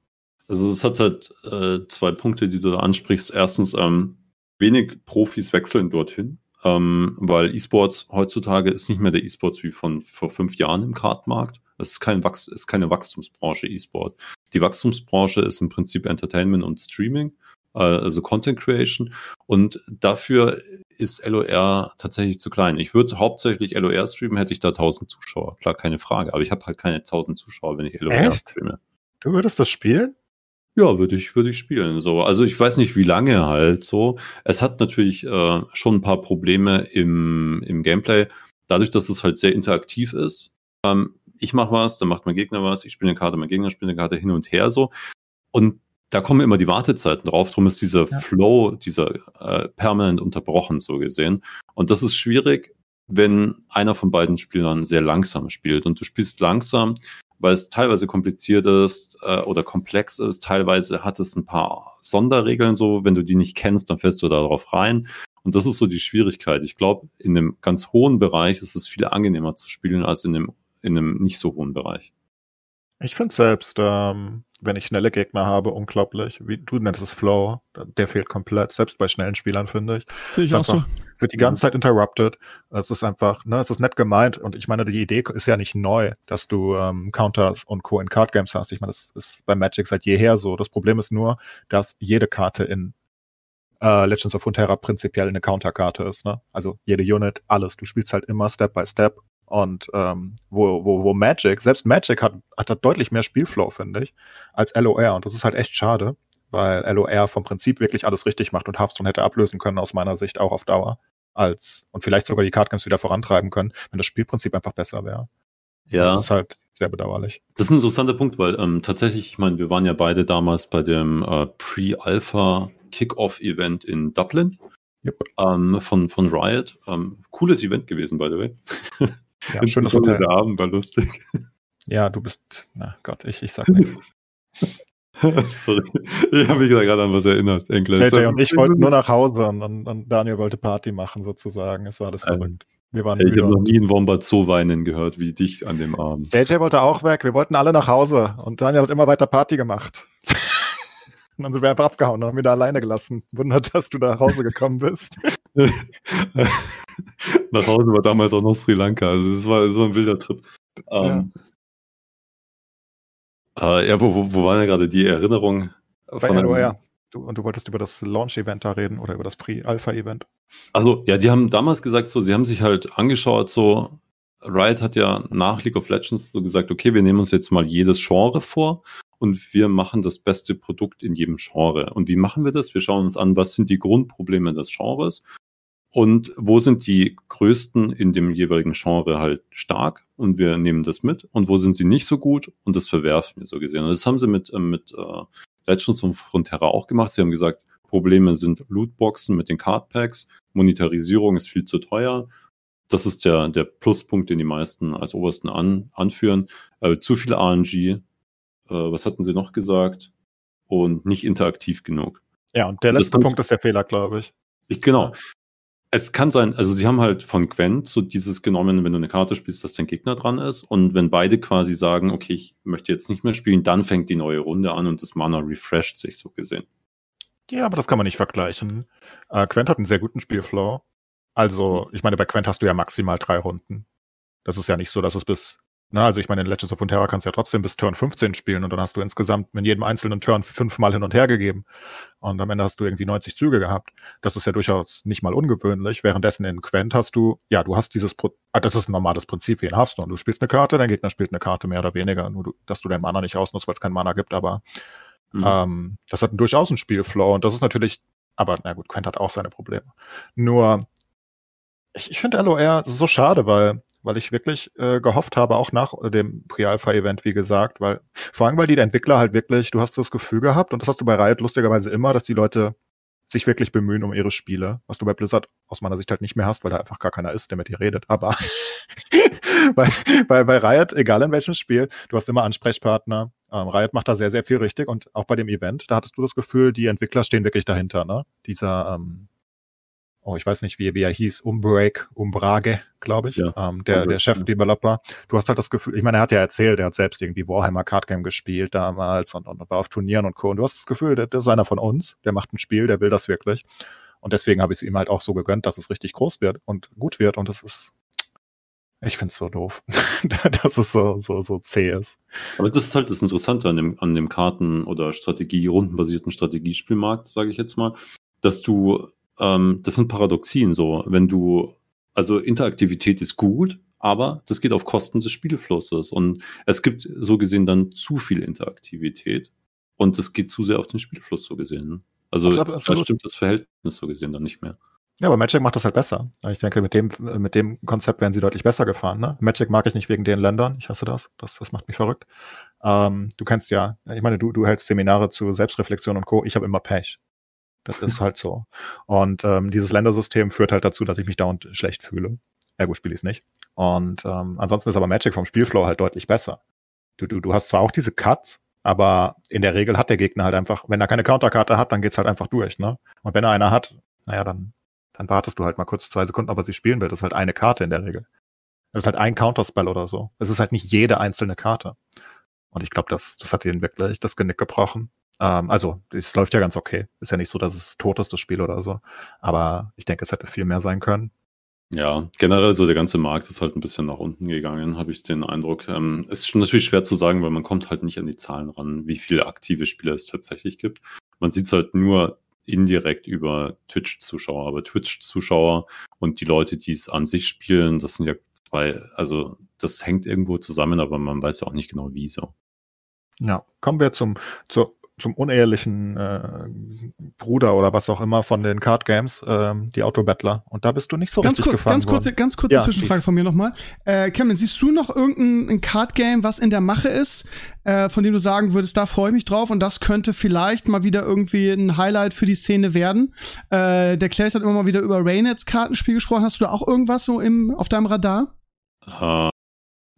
Also es hat halt äh, zwei Punkte, die du da ansprichst. Erstens, ähm, wenig Profis wechseln dorthin, ähm, weil E-Sports heutzutage ist nicht mehr der E-Sports wie von vor fünf Jahren im Kartmarkt. Es ist, kein Wachs ist keine Wachstumsbranche E-Sport. Die Wachstumsbranche ist im Prinzip Entertainment und Streaming also Content Creation. Und dafür ist LOR tatsächlich zu klein. Ich würde hauptsächlich LOR streamen, hätte ich da 1000 Zuschauer. Klar, keine Frage. Aber ich habe halt keine 1000 Zuschauer, wenn ich LOR Echt? streame. Du würdest das spielen? Ja, würde ich, würde ich spielen. So, also ich weiß nicht, wie lange halt so. Es hat natürlich äh, schon ein paar Probleme im, im Gameplay, dadurch, dass es halt sehr interaktiv ist. Ähm, ich mache was, dann macht mein Gegner was, ich spiele eine Karte, mein Gegner spielt eine Karte hin und her so. Und da kommen immer die Wartezeiten drauf. Darum ist dieser Ja. Flow, dieser äh, permanent unterbrochen, so gesehen. Und das ist schwierig, wenn einer von beiden Spielern sehr langsam spielt. Und du spielst langsam, weil es teilweise kompliziert ist äh, oder komplex ist. Teilweise hat es ein paar Sonderregeln so. Wenn du die nicht kennst, dann fällst du darauf rein. Und das ist so die Schwierigkeit. Ich glaube, in einem ganz hohen Bereich ist es viel angenehmer zu spielen als in einem, in einem nicht so hohen Bereich. Ich finde selbst, ähm, wenn ich schnelle Gegner habe, unglaublich. Wie du nennst es Flow, der fehlt komplett. Selbst bei schnellen Spielern, finde ich. Sehe ich auch so. Wird die ganze Zeit interrupted. Es ist einfach, ne, es ist nett gemeint. Und ich meine, die Idee ist ja nicht neu, dass du ähm, Counters und Co. in Card Games hast. Ich meine, das ist bei Magic seit jeher so. Das Problem ist nur, dass jede Karte in äh, Legends of Runeterra prinzipiell eine Counterkarte ist. Ne? Also jede Unit, alles. Du spielst halt immer Step by Step. Und ähm, wo, wo, wo Magic, selbst Magic hat, hat da deutlich mehr Spielflow, finde ich, als LOR. Und das ist halt echt schade, weil LOR vom Prinzip wirklich alles richtig macht und Hearthstone hätte ablösen können, aus meiner Sicht auch auf Dauer. Als, und vielleicht sogar die Card Games wieder vorantreiben können, wenn das Spielprinzip einfach besser wäre. Ja. Das ist halt sehr bedauerlich. Das ist ein interessanter Punkt, weil ähm, tatsächlich, ich meine, wir waren ja beide damals bei dem äh, Pre-Alpha Kick-Off-Event in Dublin Yep. ähm, von, von Riot. Ähm, cooles Event gewesen, by the way. Ja, schönes Hotel. Der Abend war lustig. Ja, du bist, na Gott, ich, ich sag nichts. Sorry. Ich habe mich da gerade an was erinnert, Enkler. JJ und ich wollten nur nach Hause und, und, Daniel wollte Party machen, sozusagen. Es war das Ähm, verrückt. Wir waren ich habe noch nie einen Wombat so weinen gehört wie dich an dem Abend. JJ wollte auch weg. Wir wollten alle nach Hause. Und Daniel hat immer weiter Party gemacht. Und dann sind wir einfach abgehauen und haben ihn da alleine gelassen. Wundert, dass du da nach Hause gekommen bist. Nach Hause war damals auch noch Sri Lanka. Also es war so ein wilder Trip. Ähm, ja, äh, ja wo, wo, wo war denn gerade die Erinnerung? Bei einem- LOR. Du, und du wolltest über das Launch-Event da reden oder über das Pre-Alpha-Event. Also, ja, die haben damals gesagt, so, sie haben sich halt angeschaut, so, Riot hat ja nach League of Legends so gesagt, okay, wir nehmen uns jetzt mal jedes Genre vor und wir machen das beste Produkt in jedem Genre. Und wie machen wir das? Wir schauen uns an, was sind die Grundprobleme des Genres und wo sind die größten in dem jeweiligen Genre halt stark und wir nehmen das mit und wo sind sie nicht so gut und das verwerfen wir so gesehen. Und das haben sie mit, äh, mit äh, Legends und Frontera auch gemacht. Sie haben gesagt, Probleme sind Lootboxen mit den Cardpacks, Monetarisierung ist viel zu teuer. Das ist der, der Pluspunkt, den die meisten als obersten an, anführen. Äh, zu viel RNG. Äh, was hatten sie noch gesagt? Und nicht interaktiv genug. Ja, und der letzte muss- Punkt ist der Fehler, glaube ich. Ich, genau. Es kann sein, also sie haben halt von Gwent so dieses genommen, wenn du eine Karte spielst, dass dein Gegner dran ist. Und wenn beide quasi sagen, okay, ich möchte jetzt nicht mehr spielen, dann fängt die neue Runde an und das Mana refresht sich so gesehen. Ja, aber das kann man nicht vergleichen. Äh, Quent hat einen sehr guten Spielflow. Also, ich meine, bei Quent hast du ja maximal drei Runden. Das ist ja nicht so, dass es bis, na, also ich meine, in Legends of Runeterra kannst du ja trotzdem bis Turn 15 spielen und dann hast du insgesamt in jedem einzelnen Turn fünfmal hin und her gegeben. Und am Ende hast du irgendwie 90 Züge gehabt. Das ist ja durchaus nicht mal ungewöhnlich. Währenddessen in Quent hast du, ja, du hast dieses, Pro ah, das ist ein normales Prinzip wie in Hearthstone. Du spielst eine Karte, dein Gegner spielt eine Karte mehr oder weniger. Nur, du, dass du dein Mana nicht ausnutzt, weil es kein Mana gibt, aber Mhm. ähm, das hat durchaus einen Spielflow und das ist natürlich, aber na gut, Quent hat auch seine Probleme. Nur, ich, ich finde LOR so schade, weil, weil ich wirklich äh, gehofft habe, auch nach dem Pre-Alpha-Event, wie gesagt, weil, vor allem, weil die Entwickler halt wirklich, du hast das Gefühl gehabt, und das hast du bei Riot lustigerweise immer, dass die Leute sich wirklich bemühen um ihre Spiele, was du bei Blizzard aus meiner Sicht halt nicht mehr hast, weil da einfach gar keiner ist, der mit dir redet. Aber bei, bei, bei Riot, egal in welchem Spiel, du hast immer Ansprechpartner. Ähm, Riot macht da sehr, sehr viel richtig und auch bei dem Event, da hattest du das Gefühl, die Entwickler stehen wirklich dahinter, ne? Dieser, ähm, oh, ich weiß nicht, wie, wie er hieß, Umbreak, Umbrage, glaube ich, Ja, ähm, der, der Chef-Developer. Du hast halt das Gefühl, ich meine, er hat ja erzählt, er hat selbst irgendwie Warhammer Card Game gespielt damals und, und war auf Turnieren und Co. Und du hast das Gefühl, der, der ist einer von uns, der macht ein Spiel, der will das wirklich. Und deswegen habe ich es ihm halt auch so gegönnt, dass es richtig groß wird und gut wird. Und das ist, Ich find's so doof, dass es so, so, so zäh ist. Aber das ist halt das Interessante an dem, an dem Karten- oder Strategie, rundenbasierten Strategiespielmarkt, sage ich jetzt mal, dass du, ähm, das sind Paradoxien so, wenn du, also Interaktivität ist gut, aber das geht auf Kosten des Spielflusses und es gibt so gesehen dann zu viel Interaktivität und es geht zu sehr auf den Spielfluss so gesehen. Also Absolut, da stimmt das Verhältnis so gesehen dann nicht mehr. Ja, aber Magic macht das halt besser. Ich denke, mit dem, mit dem Konzept wären sie deutlich besser gefahren. Ne? Magic mag ich nicht wegen den Ländern. Ich hasse das. Das, das macht mich verrückt. Ähm, du kennst ja, ich meine, du, du hältst Seminare zu Selbstreflexion und Co. Ich habe immer Pech. Das ist halt so. Und ähm, dieses Ländersystem führt halt dazu, dass ich mich dauernd schlecht fühle. Ergo spiele ich es nicht. Und ähm, ansonsten ist aber Magic vom Spielflow halt deutlich besser. Du, du, du hast zwar auch diese Cuts, aber in der Regel hat der Gegner halt einfach, wenn er keine Counterkarte hat, dann geht's halt einfach durch, ne? Und wenn er eine hat, naja, dann dann wartest du halt mal kurz zwei Sekunden, ob er sie spielen will. Das ist halt eine Karte in der Regel. Das ist halt ein Counterspell oder so. Es ist halt nicht jede einzelne Karte. Und ich glaube, das, das hat ihnen wirklich das Genick gebrochen. Ähm, also, es läuft ja ganz okay. Ist ja nicht so, dass es tot ist, das Spiel oder so. Aber ich denke, es hätte viel mehr sein können. Ja, generell so der ganze Markt ist halt ein bisschen nach unten gegangen, habe ich den Eindruck. Ähm, es ist natürlich schwer zu sagen, weil man kommt halt nicht an die Zahlen ran, wie viele aktive Spieler es tatsächlich gibt. Man sieht es halt nur indirekt über Twitch-Zuschauer, aber Twitch-Zuschauer und die Leute, die es an sich spielen, das sind ja zwei, also das hängt irgendwo zusammen, aber man weiß ja auch nicht genau wie so. Ja, kommen wir zum, zur zum unehelichen äh, Bruder oder was auch immer von den Card Games, ähm, die Autobattler. Und da bist du nicht so ganz richtig kurz, gefahren Ganz kurze, ganz kurze Ja, Zwischenfrage von mir nochmal. Äh, Cameron, siehst du noch irgendein Card Game, was in der Mache ist, äh, von dem du sagen würdest, da freue ich mich drauf und das könnte vielleicht mal wieder irgendwie ein Highlight für die Szene werden? Äh, der Clays hat immer mal wieder über Raynets Kartenspiel gesprochen. Hast du da auch irgendwas so im, auf deinem Radar? Äh,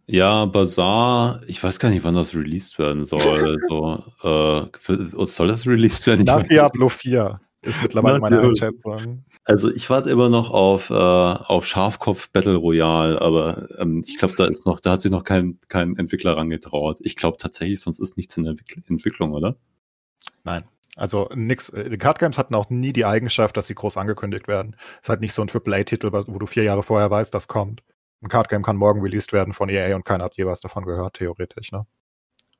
ja, Bazaar, ich weiß gar nicht, wann das released werden soll. so, äh, soll das released werden? Nach Diablo 4 ist mittlerweile meine. Einschätzung. Also ich warte immer noch auf, äh, auf Schafkopf Battle Royale, aber ähm, ich glaube, da ist noch, da hat sich noch kein, kein Entwickler rangetraut. Ich glaube tatsächlich, sonst ist nichts in der Entwickl- Entwicklung, oder? Nein. Also nix. äh, Die Card Games hatten auch nie die Eigenschaft, dass sie groß angekündigt werden. ist halt nicht so ein AAA-Titel, wo du vier Jahre vorher weißt, das kommt. Ein Card Game kann morgen released werden von EA und keiner hat je was davon gehört, theoretisch, ne?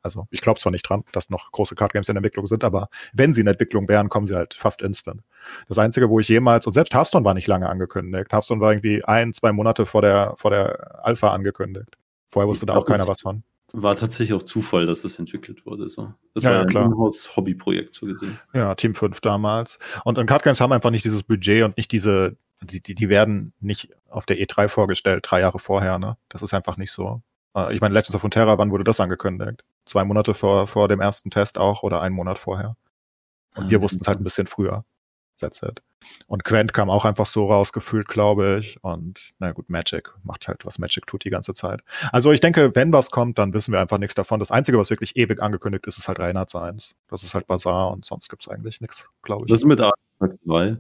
Also ich glaube zwar nicht dran, dass noch große Card Games in Entwicklung sind, aber wenn sie in Entwicklung wären, kommen sie halt fast instant. Das Einzige, wo ich jemals, und selbst Hearthstone war nicht lange angekündigt. Hearthstone war irgendwie ein, zwei Monate vor der, vor der Alpha angekündigt. Vorher wusste Ich da glaub, auch keiner was von. War tatsächlich auch Zufall, dass das entwickelt wurde. So. Das Ja, war ja, ein klar. Inhouse-Hobbyprojekt so gesehen. Ja, Team 5 damals. Und, und Card Games haben einfach nicht dieses Budget und nicht diese, die, die, die werden nicht auf der E3 vorgestellt, drei Jahre vorher, ne? Das ist einfach nicht so. Äh, Ich meine, Legends of Runeterra, wann wurde das angekündigt? Zwei Monate vor, vor dem ersten Test auch oder einen Monat vorher. Und wir Ah, wussten es halt ein bisschen früher. That's it. Und Quent kam auch einfach so rausgefühlt, glaube ich. Und na gut, Magic macht halt, was Magic tut die ganze Zeit. Also ich denke, wenn was kommt, dann wissen wir einfach nichts davon. Das Einzige, was wirklich ewig angekündigt ist, ist halt Reinhard Seins. Das ist halt Bazaar und sonst gibt's eigentlich nichts, glaube ich. ist mit Artifact 2?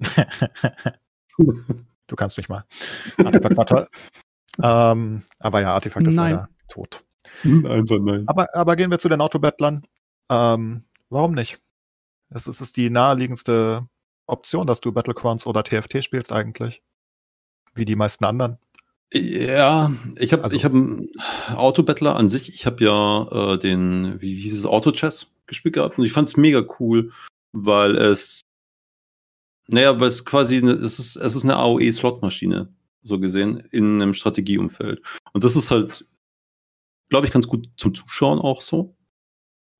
du kannst mich mal. Artefakt war toll. ähm, aber ja, Artefakt ist Nein. leider tot. Einfach nein. Aber, aber gehen wir zu den Autobattlern. Ähm, warum nicht? Es ist, ist die naheliegendste Option, dass du Battlegrounds oder TFT spielst eigentlich. Wie die meisten anderen. Ja, ich habe Also- ich hab einen Autobattler an sich. Ich habe ja äh, den, wie, wie hieß es, Auto-Chess gespielt gehabt und ich fand es mega cool, weil es, naja, weil es quasi, eine, es ist, es ist eine AOE-Slot-Maschine, so gesehen, in einem Strategieumfeld. Und das ist halt, glaube ich, ganz gut zum Zuschauen auch so.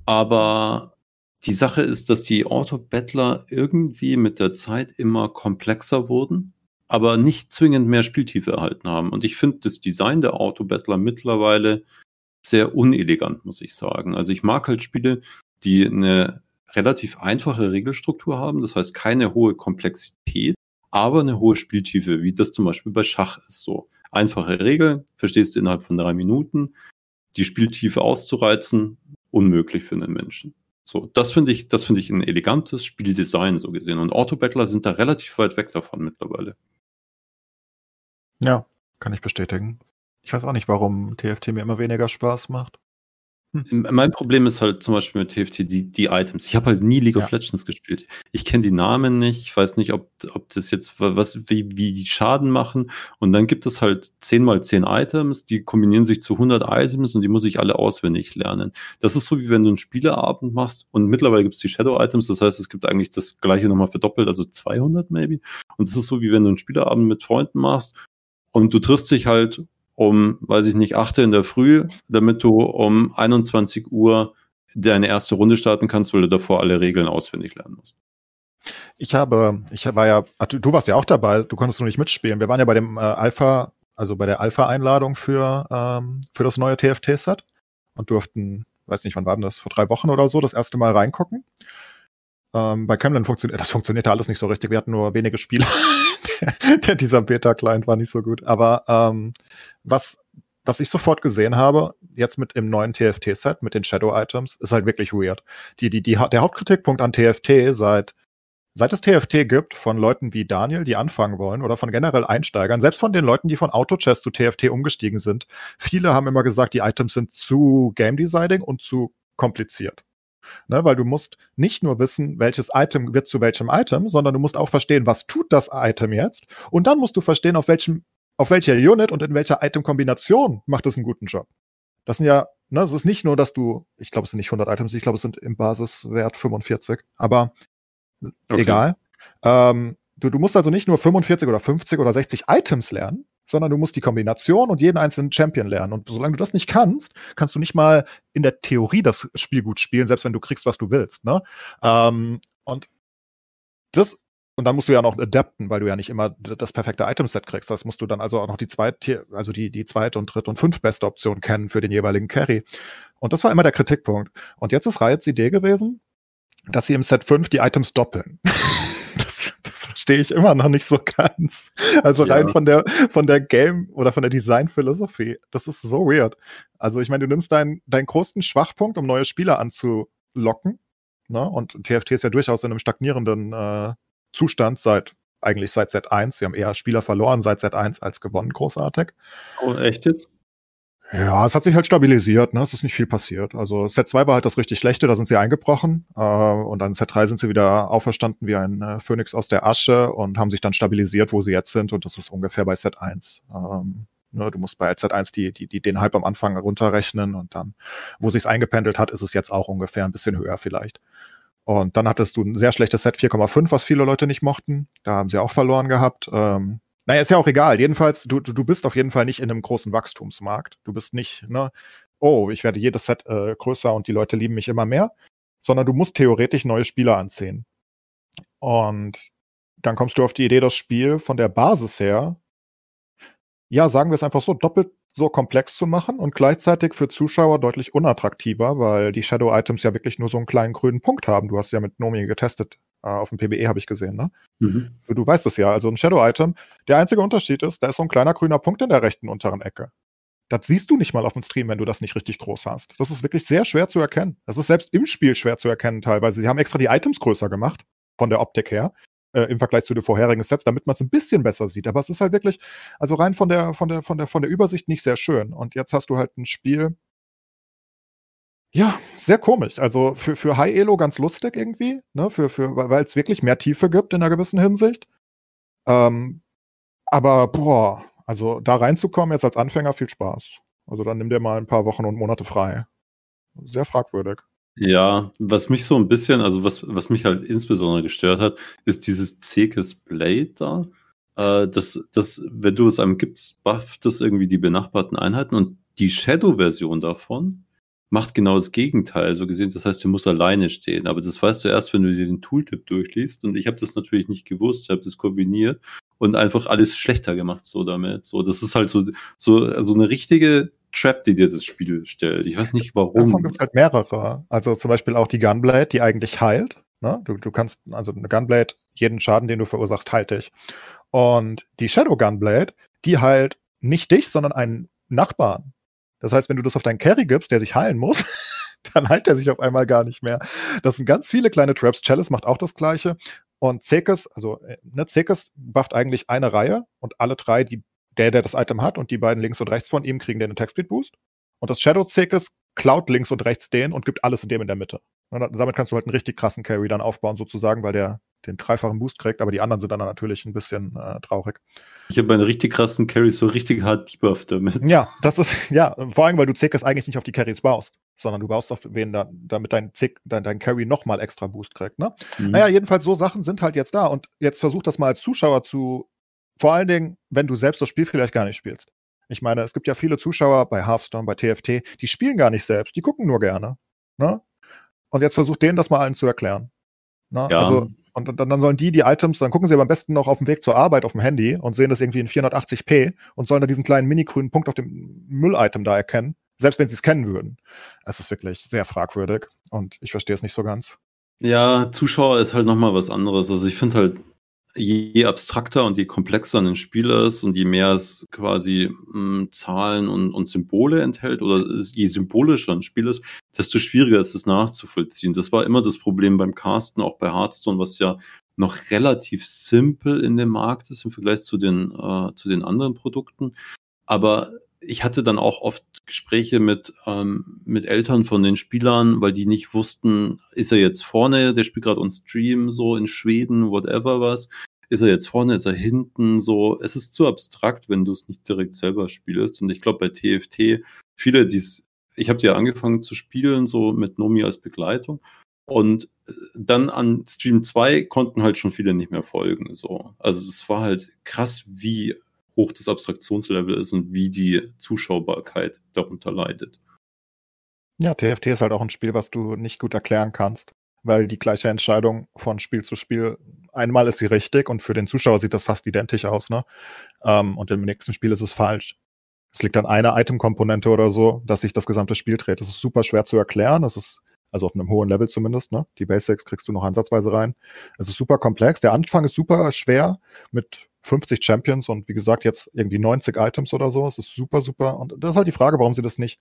Aber die Sache ist, dass die Autobattler irgendwie mit der Zeit immer komplexer wurden aber nicht zwingend mehr Spieltiefe erhalten haben. Und ich finde das Design der Autobattler mittlerweile sehr unelegant, muss ich sagen. Also ich mag halt Spiele, die eine relativ einfache Regelstruktur haben, das heißt keine hohe Komplexität, aber eine hohe Spieltiefe, wie das zum Beispiel bei Schach ist so. Einfache Regeln, verstehst du innerhalb von drei Minuten, die Spieltiefe auszureizen, unmöglich für einen Menschen. So, das finde ich, das finde ich ein elegantes Spieldesign so gesehen. Und Autobattler sind da relativ weit weg davon mittlerweile. Ja, kann ich bestätigen. Ich weiß auch nicht, warum TFT mir immer weniger Spaß macht. Hm. Mein Problem ist halt zum Beispiel mit TFT die, die Items. Ich habe halt nie League ja. of Legends gespielt. Ich kenne die Namen nicht. Ich weiß nicht, ob, ob das jetzt was, wie, wie die Schaden machen. Und dann gibt es halt 10 mal 10 Items, die kombinieren sich zu 100 Items und die muss ich alle auswendig lernen. Das ist so, wie wenn du einen Spieleabend machst und mittlerweile gibt es die Shadow Items. Das heißt, es gibt eigentlich das gleiche nochmal verdoppelt, also 200 maybe. Und das ist so, wie wenn du einen Spieleabend mit Freunden machst und du triffst dich halt um, weiß ich nicht, 8 in der Früh, damit du um 21 Uhr deine erste Runde starten kannst, weil du davor alle Regeln auswendig lernen musst. Ich habe, ich war ja, du warst ja auch dabei, du konntest nur nicht mitspielen. Wir waren ja bei dem äh, Alpha, also bei der Alpha-Einladung für, ähm, für das neue TFT-Set und durften, weiß nicht, wann war denn das, vor drei Wochen oder so, das erste Mal reingucken. Ähm, bei Camlin funktioniert, das funktionierte alles nicht so richtig. Wir hatten nur wenige Spieler. der, dieser Beta-Client war nicht so gut. Aber ähm, was, was ich sofort gesehen habe, jetzt mit dem neuen TFT-Set, mit den Shadow-Items, ist halt wirklich weird. Die, die, die, der Hauptkritikpunkt an TFT seit Seit es TFT gibt, von Leuten wie Daniel, die anfangen wollen, oder von generell Einsteigern, selbst von den Leuten, die von Autochess zu TFT umgestiegen sind, viele haben immer gesagt, die Items sind zu Game Designing und zu kompliziert. Ne, weil du musst nicht nur wissen, welches Item wird zu welchem Item, sondern du musst auch verstehen, was tut das Item jetzt. Und dann musst du verstehen, auf welchem, auf welcher Unit und in welcher Item-Kombination macht es einen guten Job. Das sind ja, ne, es ist nicht nur, dass du, ich glaube, es sind nicht 100 Items, ich glaube, es sind im Basiswert 45, aber okay. egal. Ähm, du, du musst also nicht nur 45 oder 50 oder 60 Items lernen, sondern du musst die Kombination und jeden einzelnen Champion lernen. Und solange du das nicht kannst, kannst du nicht mal in der Theorie das Spiel gut spielen, selbst wenn du kriegst, was du willst. Ne? Ähm, und das und dann musst du ja noch adapten, weil du ja nicht immer das perfekte Itemset kriegst. Das musst du dann also auch noch die zweite, also die, die zweite und dritte und fünf beste Option kennen für den jeweiligen Carry. Und das war immer der Kritikpunkt. Und jetzt ist Riots Idee gewesen, dass sie im Set 5 die Items doppeln. verstehe ich immer noch nicht so ganz. Also rein ja. von der von der Game oder von der Designphilosophie. Das ist so weird. Also ich meine, du nimmst deinen deinen großen Schwachpunkt, um neue Spieler anzulocken. Ne? Und TFT ist ja durchaus in einem stagnierenden äh, Zustand seit eigentlich seit Z1. Sie haben eher Spieler verloren seit Z1 als gewonnen, großartig. Oh, echt jetzt? Ja, es hat sich halt stabilisiert, ne? Es ist nicht viel passiert. Also Set 2 war halt das richtig schlechte, da sind sie eingebrochen. Äh, und dann Set 3 sind sie wieder auferstanden wie ein äh, Phönix aus der Asche und haben sich dann stabilisiert, wo sie jetzt sind. Und das ist ungefähr bei Set 1. Ähm, ne, du musst bei Set 1 die, die, die, den Hype am Anfang runterrechnen und dann, wo sich's eingependelt hat, ist es jetzt auch ungefähr ein bisschen höher vielleicht. Und dann hattest du ein sehr schlechtes Set 4,5, was viele Leute nicht mochten. Da haben sie auch verloren gehabt. Ähm, naja, ist ja auch egal. Jedenfalls, du, du, bist auf jeden Fall nicht in einem großen Wachstumsmarkt. Du bist nicht, ne, oh, ich werde jedes Set äh, größer und die Leute lieben mich immer mehr, sondern du musst theoretisch neue Spieler anziehen. Und dann kommst du auf die Idee, das Spiel von der Basis her, ja, sagen wir es einfach so, doppelt so komplex zu machen und gleichzeitig für Zuschauer deutlich unattraktiver, weil die Shadow Items ja wirklich nur so einen kleinen grünen Punkt haben. Du hast ja mit Nomi getestet, auf dem PBE habe ich gesehen, ne? Mhm. Du, du, weißt es ja, also ein Shadow-Item. Der einzige Unterschied ist, da ist so ein kleiner grüner Punkt in der rechten unteren Ecke. Das siehst du nicht mal auf dem Stream, wenn du das nicht richtig groß hast. Das ist wirklich sehr schwer zu erkennen. Das ist selbst im Spiel schwer zu erkennen teilweise. Sie haben extra die Items größer gemacht, von der Optik her, äh, im Vergleich zu den vorherigen Sets, damit man es ein bisschen besser sieht. Aber es ist halt wirklich, also rein von der, von der, von der, von der Übersicht nicht sehr schön. Und jetzt hast du halt ein Spiel, ja, sehr komisch. Also für, für High Elo ganz lustig irgendwie, ne? Für, für, weil es wirklich mehr Tiefe gibt in einer gewissen Hinsicht. Ähm, aber boah, also da reinzukommen jetzt als Anfänger viel Spaß. Also dann nimm dir mal ein paar Wochen und Monate frei. Sehr fragwürdig. Ja, was mich so ein bisschen, also was, was mich halt insbesondere gestört hat, ist dieses Zekes Blade da. Äh, das, das, wenn du es einem gibst, bufft das irgendwie die benachbarten Einheiten und die Shadow-Version davon macht genau das Gegenteil. So gesehen, das heißt, du musst alleine stehen. Aber das weißt du erst, wenn du dir den Tooltip durchliest. Und ich habe das natürlich nicht gewusst. Ich habe das kombiniert und einfach alles schlechter gemacht so damit. So, das ist halt so so so eine richtige Trap, die dir das Spiel stellt. Ich weiß nicht warum. Davon gibt halt mehrere. Also zum Beispiel auch die Gunblade, die eigentlich heilt. Ne? Du, du kannst, also eine Gunblade, jeden Schaden, den du verursachst, heilt dich. Und die Shadow Gunblade, die heilt nicht dich, sondern einen Nachbarn. Das heißt, wenn du das auf deinen Carry gibst, der sich heilen muss, dann heilt er sich auf einmal gar nicht mehr. Das sind ganz viele kleine Traps. Chalice macht auch das Gleiche. Und Zekes, also äh, ne, Zekes bufft eigentlich eine Reihe und alle drei, die, der, der das Item hat und die beiden links und rechts von ihm kriegen den Attack Speed Boost. Und das Shadow Zekes klaut links und rechts den und gibt alles in dem in der Mitte. Und damit kannst du halt einen richtig krassen Carry dann aufbauen, sozusagen, weil der den dreifachen Boost kriegt, aber die anderen sind dann natürlich ein bisschen äh, traurig. Ich habe einen richtig krassen Carry so richtig hart debufft damit. Ja, das ist, ja, vor allem, weil du Zickes eigentlich nicht auf die Carries baust, sondern du baust auf wen da, damit dein Zick, dein, dein Carry nochmal extra Boost kriegt, ne? Mhm. Naja, jedenfalls so Sachen sind halt jetzt da und jetzt versuch das mal als Zuschauer zu, vor allen Dingen, wenn du selbst das Spiel vielleicht gar nicht spielst. Ich meine, es gibt ja viele Zuschauer bei Hearthstone, bei TFT, die spielen gar nicht selbst, die gucken nur gerne, ne? Und jetzt versuch denen das mal allen zu erklären. Ne? Ja. Also und, und, dann sollen die die Items, dann gucken sie aber am besten noch auf dem Weg zur Arbeit auf dem Handy und sehen das irgendwie in 480p und sollen da diesen kleinen mini-grünen Punkt auf dem Müll-Item da erkennen, selbst wenn sie es kennen würden. Es ist wirklich sehr fragwürdig und ich verstehe es nicht so ganz. Ja, Zuschauer ist halt nochmal was anderes. Also ich finde halt, je abstrakter und je komplexer ein Spiel ist und je mehr es quasi mh, hm, Zahlen und, und Symbole enthält oder je symbolischer ein Spiel ist, desto schwieriger ist es nachzuvollziehen. Das war immer das Problem beim Casten, auch bei Hearthstone, was ja noch relativ simpel in dem Markt ist im Vergleich zu den, äh, zu den anderen Produkten. Aber ich hatte dann auch oft Gespräche mit, ähm, mit Eltern von den Spielern, weil die nicht wussten, ist er jetzt vorne, der spielt gerade on Stream, so in Schweden, whatever was. Ist er jetzt vorne, ist er hinten, so. Es ist zu abstrakt, wenn du es nicht direkt selber spielst. Und ich glaube, bei TFT, viele, die ich habe ja angefangen zu spielen, so mit Nomi als Begleitung. Und äh, dann an Stream 2 konnten halt schon viele nicht mehr folgen. So. Also es war halt krass, wie hoch das Abstraktionslevel ist und wie die Zuschaubarkeit darunter leidet. Ja, TFT ist halt auch ein Spiel, was du nicht gut erklären kannst, weil die gleiche Entscheidung von Spiel zu Spiel, einmal ist sie richtig und für den Zuschauer sieht das fast identisch aus, ne? Ähm, und im nächsten Spiel ist es falsch. Es liegt an einer Item-Komponente oder so, dass sich das gesamte Spiel dreht. Das ist super schwer zu erklären. Das ist also auf einem hohen Level zumindest, ne? Die Basics kriegst du noch ansatzweise rein. Es ist super komplex. Der Anfang ist super schwer mit 50 Champions und wie gesagt jetzt irgendwie 90 Items oder so. Es ist super, super. Und das ist halt die Frage, warum sie das nicht.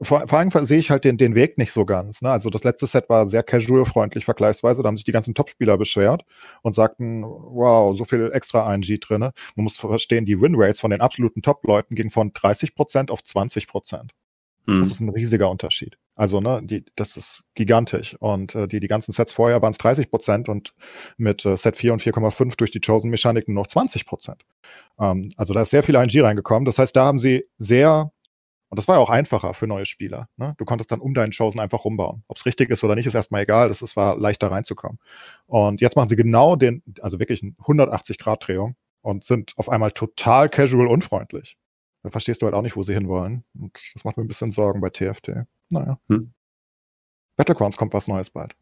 Vor, vor allem sehe ich halt den, den Weg nicht so ganz. Ne? Also das letzte Set war sehr casual-freundlich vergleichsweise. Da haben sich die ganzen Topspieler beschwert und sagten, wow, so viel extra ING drinne. Man muss verstehen, die Winrates von den absoluten Top-Leuten gingen von 30% auf 20%. Das mhm. ist ein riesiger Unterschied. Also, ne, die, das ist gigantisch. Und äh, die, die ganzen Sets vorher waren es 30 Prozent und mit äh, Set 4 und 4,5 durch die Chosen Mechanik nur noch 20 Prozent. Ähm, also da ist sehr viel ING reingekommen. Das heißt, da haben sie sehr, und das war ja auch einfacher für neue Spieler. Ne? Du konntest dann um deinen Chosen einfach rumbauen. Ob es richtig ist oder nicht, ist erstmal egal. Das ist, war leichter reinzukommen. Und jetzt machen sie genau den, also wirklich eine 180-Grad-Drehung und sind auf einmal total casual unfreundlich. Da verstehst du halt auch nicht, wo sie hinwollen. Und das macht mir ein bisschen Sorgen bei TFT. Naja. Hm. Battlegrounds kommt was Neues bald.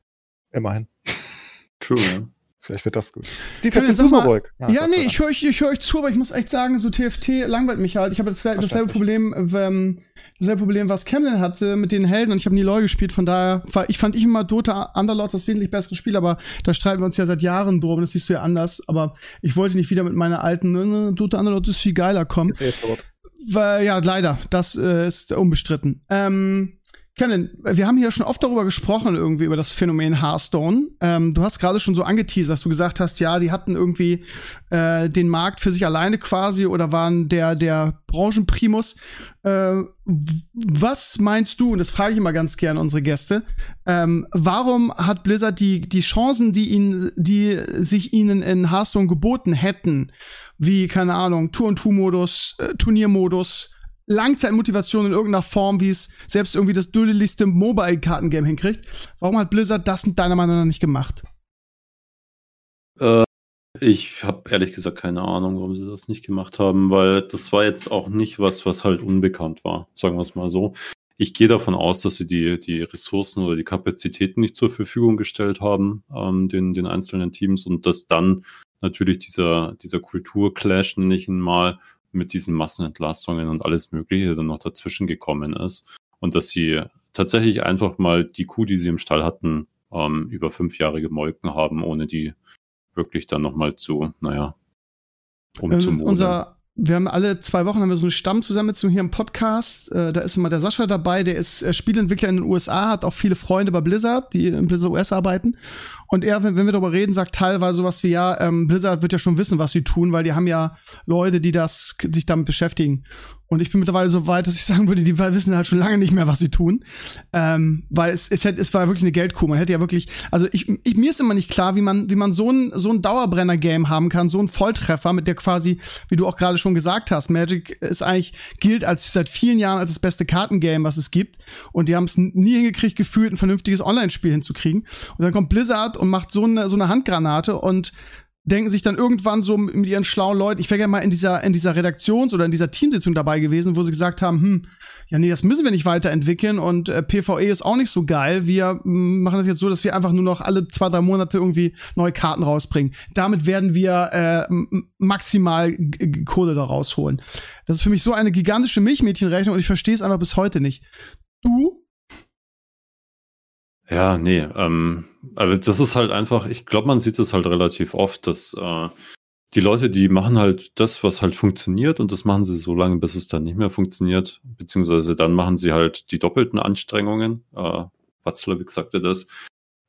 Immerhin. True, ja. Vielleicht wird das gut. Steve, ich bin mal. Ja, ja nee, ich höre euch, ich hör euch zu, aber ich muss echt sagen, so TFT langweilt mich halt. Ich habe das, dasselbe Problem, ähm, dasselbe Problem, was Camden hatte mit den Helden und ich habe nie LoL gespielt, von daher, ich fand ich immer Dota Underlords das wesentlich bessere Spiel, aber da streiten wir uns ja seit Jahren drum, das siehst du ja anders, aber ich wollte nicht wieder mit meiner alten ne, Dota Underlords ist viel geiler kommen. Weil, ja, leider, das äh, ist unbestritten. Ähm, Kennen, wir haben hier schon oft darüber gesprochen, irgendwie über das Phänomen Hearthstone. Ähm, du hast gerade schon so angeteasert, dass du gesagt hast, ja, die hatten irgendwie äh, den Markt für sich alleine quasi oder waren der, der Branchenprimus. Äh, was meinst du, und das frage ich immer ganz gerne unsere Gäste, ähm, warum hat Blizzard die, die Chancen, die, ihnen, die sich ihnen in Hearthstone geboten hätten, wie, keine Ahnung, Tour-und-Two-Modus, äh, Turniermodus, Langzeitmotivation in irgendeiner Form, wie es selbst irgendwie das dulligste Mobile-Kartengame hinkriegt. Warum hat Blizzard das deiner Meinung nach nicht gemacht? Äh, ich habe ehrlich gesagt keine Ahnung, warum sie das nicht gemacht haben, weil das war jetzt auch nicht was, was halt unbekannt war, sagen wir es mal so. Ich gehe davon aus, dass sie die, die Ressourcen oder die Kapazitäten nicht zur Verfügung gestellt haben, ähm, den, den einzelnen Teams und dass dann natürlich dieser, dieser Kulturclash, nenne ich ihn mal, mit diesen Massenentlastungen und alles Mögliche dann noch dazwischen gekommen ist. Und dass sie tatsächlich einfach mal die Kuh, die sie im Stall hatten, ähm, über fünf Jahre gemolken haben, ohne die wirklich dann nochmal zu, naja, umzumodeln. Unser wir haben alle zwei Wochen haben wir so eine Stammzusammensetzung hier im Podcast. Äh, da ist immer der Sascha dabei, der ist äh, Spielentwickler in den USA, hat auch viele Freunde bei Blizzard, die in Blizzard US arbeiten. Und er, wenn, wir darüber reden, sagt teilweise sowas wie, ja, ähm, Blizzard wird ja schon wissen, was sie tun, weil die haben ja Leute, die das, sich damit beschäftigen. Und ich bin mittlerweile so weit, dass ich sagen würde, die wissen halt schon lange nicht mehr, was sie tun. Ähm, weil es, es, hätte, es war wirklich eine Geldkuh. Man hätte ja wirklich, also ich, ich, mir ist immer nicht klar, wie man, wie man so ein, so ein Dauerbrenner-Game haben kann, so ein Volltreffer, mit der quasi, wie du auch gerade schon gesagt hast, Magic ist eigentlich, gilt als seit vielen Jahren als das beste Kartengame, was es gibt. Und die haben es nie hingekriegt, gefühlt ein vernünftiges Online-Spiel hinzukriegen. Und dann kommt Blizzard und macht so eine, so eine Handgranate und denken sich dann irgendwann so mit ihren schlauen Leuten, ich wäre gerne mal in dieser, in dieser Redaktions- oder in dieser Teamsitzung dabei gewesen, wo sie gesagt haben, hm, ja, nee, das müssen wir nicht weiterentwickeln und äh, PvE ist auch nicht so geil. Wir hm, machen das jetzt so, dass wir einfach nur noch alle zwei, drei Monate irgendwie neue Karten rausbringen. Damit werden wir äh, maximal Kohle da rausholen. Das ist für mich so eine gigantische Milchmädchenrechnung und ich verstehe es einfach bis heute nicht. Du ja, nee, ähm, aber das ist halt einfach, ich glaube, man sieht es halt relativ oft, dass äh, die Leute, die machen halt das, was halt funktioniert und das machen sie so lange, bis es dann nicht mehr funktioniert, beziehungsweise dann machen sie halt die doppelten Anstrengungen. Äh, Watzlawick sagte das.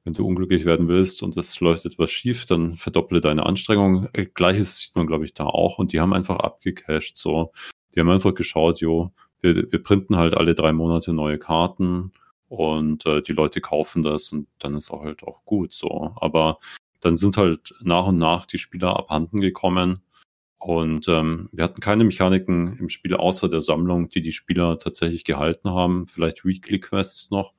Wenn du unglücklich werden willst und es läuft etwas schief, dann verdopple deine Anstrengung. Äh, Gleiches sieht man, glaube ich, da auch. Und die haben einfach abgecasht. So, die haben einfach geschaut, jo, wir, wir printen halt alle drei Monate neue Karten und äh, die Leute kaufen das und dann ist auch halt auch gut so. Aber dann sind halt nach und nach die Spieler abhanden gekommen und ähm, wir hatten keine Mechaniken im Spiel außer der Sammlung, die die Spieler tatsächlich gehalten haben. Vielleicht Weekly Quests noch,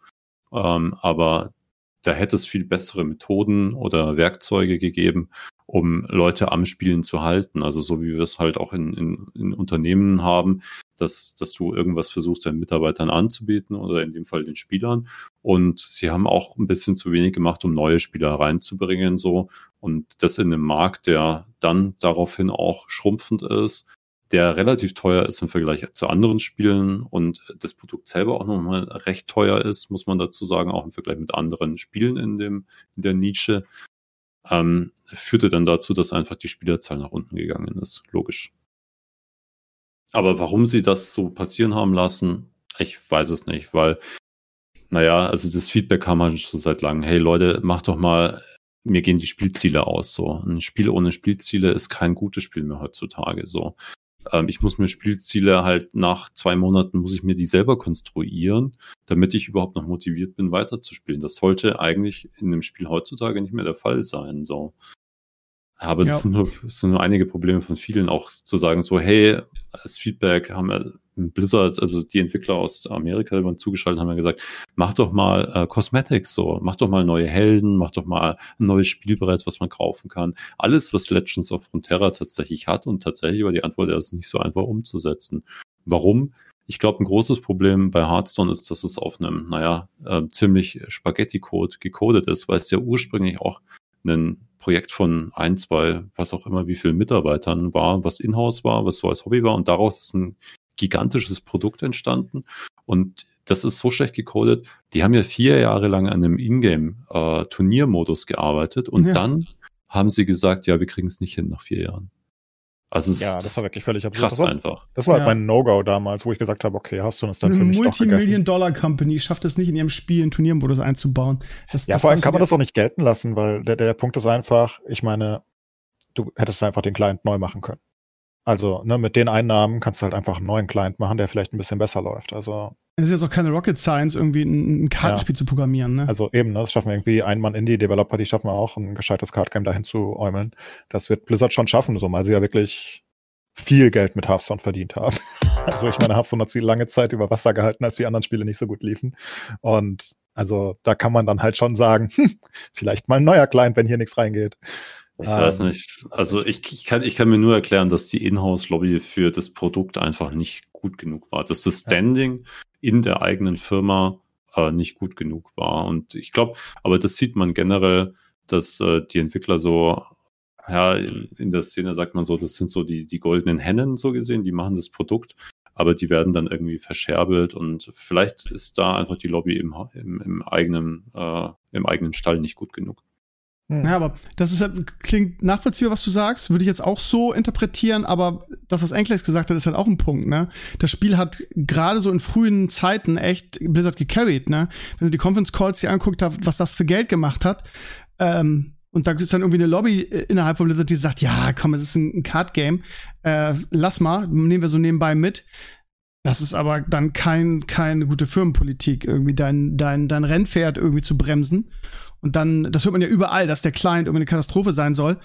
ähm, aber da hätte es viel bessere Methoden oder Werkzeuge gegeben, um Leute am Spielen zu halten. Also so wie wir es halt auch in, in, in Unternehmen haben, dass, dass du irgendwas versuchst, deinen Mitarbeitern anzubieten oder in dem Fall den Spielern. Und sie haben auch ein bisschen zu wenig gemacht, um neue Spieler reinzubringen, so. Und das in einem Markt, der dann daraufhin auch schrumpfend ist, der relativ teuer ist im Vergleich zu anderen Spielen und das Produkt selber auch nochmal recht teuer ist, muss man dazu sagen, auch im Vergleich mit anderen Spielen in dem, in der Nische, ähm, führte dann dazu, dass einfach die Spielerzahl nach unten gegangen ist. Logisch. Aber warum sie das so passieren haben lassen, ich weiß es nicht, weil, naja, also das Feedback kam halt schon seit langem. Hey Leute, macht doch mal, mir gehen die Spielziele aus. So, ein Spiel ohne Spielziele ist kein gutes Spiel mehr heutzutage. So, ähm, ich muss mir Spielziele halt nach zwei Monaten muss ich mir die selber konstruieren, damit ich überhaupt noch motiviert bin, weiterzuspielen. Das sollte eigentlich in einem Spiel heutzutage nicht mehr der Fall sein. So. Aber ja. das, sind nur, das sind nur einige Probleme von vielen, auch zu sagen, so, hey, als Feedback haben wir Blizzard, also die Entwickler aus Amerika, die waren zugeschaltet, haben ja gesagt, mach doch mal äh, Cosmetics so, mach doch mal neue Helden, mach doch mal ein neues Spielbrett, was man kaufen kann. Alles, was Legends of Frontera tatsächlich hat und tatsächlich war die Antwort, er ist nicht so einfach umzusetzen. Warum? Ich glaube, ein großes Problem bei Hearthstone ist, dass es auf einem, naja, äh, ziemlich Spaghetti-Code gecodet ist, weil es ja ursprünglich auch ein Projekt von ein, zwei, was auch immer, wie viele Mitarbeitern war, was in-house war, was so als Hobby war. Und daraus ist ein gigantisches Produkt entstanden. Und das ist so schlecht gecodet. Die haben ja vier Jahre lang an einem Ingame-Turniermodus äh, gearbeitet und ja. dann haben sie gesagt, ja, wir kriegen es nicht hin nach vier Jahren. Also ja, das war wirklich völlig absurd. Krass das war, einfach. Das war halt ja. mein No-Go damals, wo ich gesagt habe, okay, hast du das dann Eine für mich Multimillion-Dollar-Company schafft es nicht, in ihrem Spiel einen Turniermodus einzubauen. Das, ja, das vor allem kann man das auch nicht gelten lassen, weil der, der Punkt ist einfach, ich meine, du hättest einfach den Client neu machen können. Also, ne, mit den Einnahmen kannst du halt einfach einen neuen Client machen, der vielleicht ein bisschen besser läuft. Also. Es ist jetzt auch keine Rocket Science, irgendwie ein, ein Kartenspiel ja. zu programmieren, ne? Also eben, ne, das schaffen wir irgendwie Ein-Mann-Indie-Developer, die schaffen wir auch, ein gescheites Cardgame dahin zu äumeln. Das wird Blizzard schon schaffen, so, weil sie ja wirklich viel Geld mit Hearthstone verdient haben. also ich meine, Hearthstone hat sie lange Zeit über Wasser gehalten, als die anderen Spiele nicht so gut liefen. Und also da kann man dann halt schon sagen, hm, vielleicht mal ein neuer Client, wenn hier nichts reingeht. Ich ähm, weiß nicht. Also ich, ich, kann, ich kann mir nur erklären, dass die Inhouse-Lobby für das Produkt einfach nicht gut genug war. Dass das Standing ja. in der eigenen Firma äh, nicht gut genug war. Und ich glaube, aber das sieht man generell, dass äh, die Entwickler so, ja, in der Szene sagt man so, das sind so die, die goldenen Hennen so gesehen, die machen das Produkt, aber die werden dann irgendwie verscherbelt und vielleicht ist da einfach die Lobby im, im, im eigenen, äh, im eigenen Stall nicht gut genug. Hm. Ja, aber das ist halt, klingt nachvollziehbar, was du sagst. Würde ich jetzt auch so interpretieren, aber das, was Enkles gesagt hat, ist halt auch ein Punkt, ne? Das Spiel hat gerade so in frühen Zeiten echt Blizzard gecarried, ne? Wenn du die Conference Calls dir anguckt, was das für Geld gemacht hat, Ähm, und da ist dann irgendwie eine Lobby äh, innerhalb von Blizzard, die sagt, ja, komm, es ist ein, ein Card-Game, äh, lass mal, nehmen wir so nebenbei mit. Das ist aber dann kein, keine gute Firmenpolitik, irgendwie dein, dein, dein Rennpferd irgendwie zu bremsen. Und dann, das hört man ja überall, dass der Client irgendwie eine Katastrophe sein soll.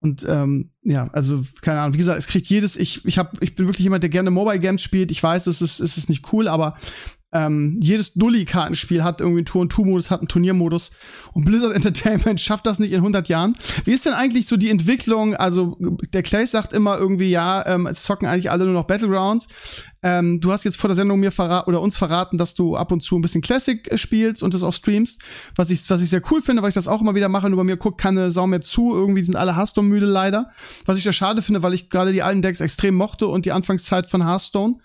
Und ähm, ja, also keine Ahnung. Wie gesagt, es kriegt jedes. Ich, ich hab, ich bin wirklich jemand, der gerne Mobile Games spielt. Ich weiß, es ist, es ist nicht cool, aber ähm, jedes Dulli-Kartenspiel hat irgendwie einen Tour-und-Tour-Modus, hat einen Turniermodus. Und Blizzard Entertainment schafft das nicht in 100 Jahren. Wie ist denn eigentlich so die Entwicklung? Also, der Clay sagt immer irgendwie, ja, ähm, es zocken eigentlich alle nur noch Battlegrounds. Ähm, du hast jetzt vor der Sendung mir verraten oder uns verraten, dass du ab und zu ein bisschen Classic äh, spielst und das auch streamst, was ich, was ich sehr cool finde, weil ich das auch immer wieder mache. Nur bei mir guckt keine Sau mehr zu. Irgendwie sind alle Hearthstone müde leider. Was ich sehr schade finde, weil ich gerade die alten Decks extrem mochte und die Anfangszeit von Hearthstone.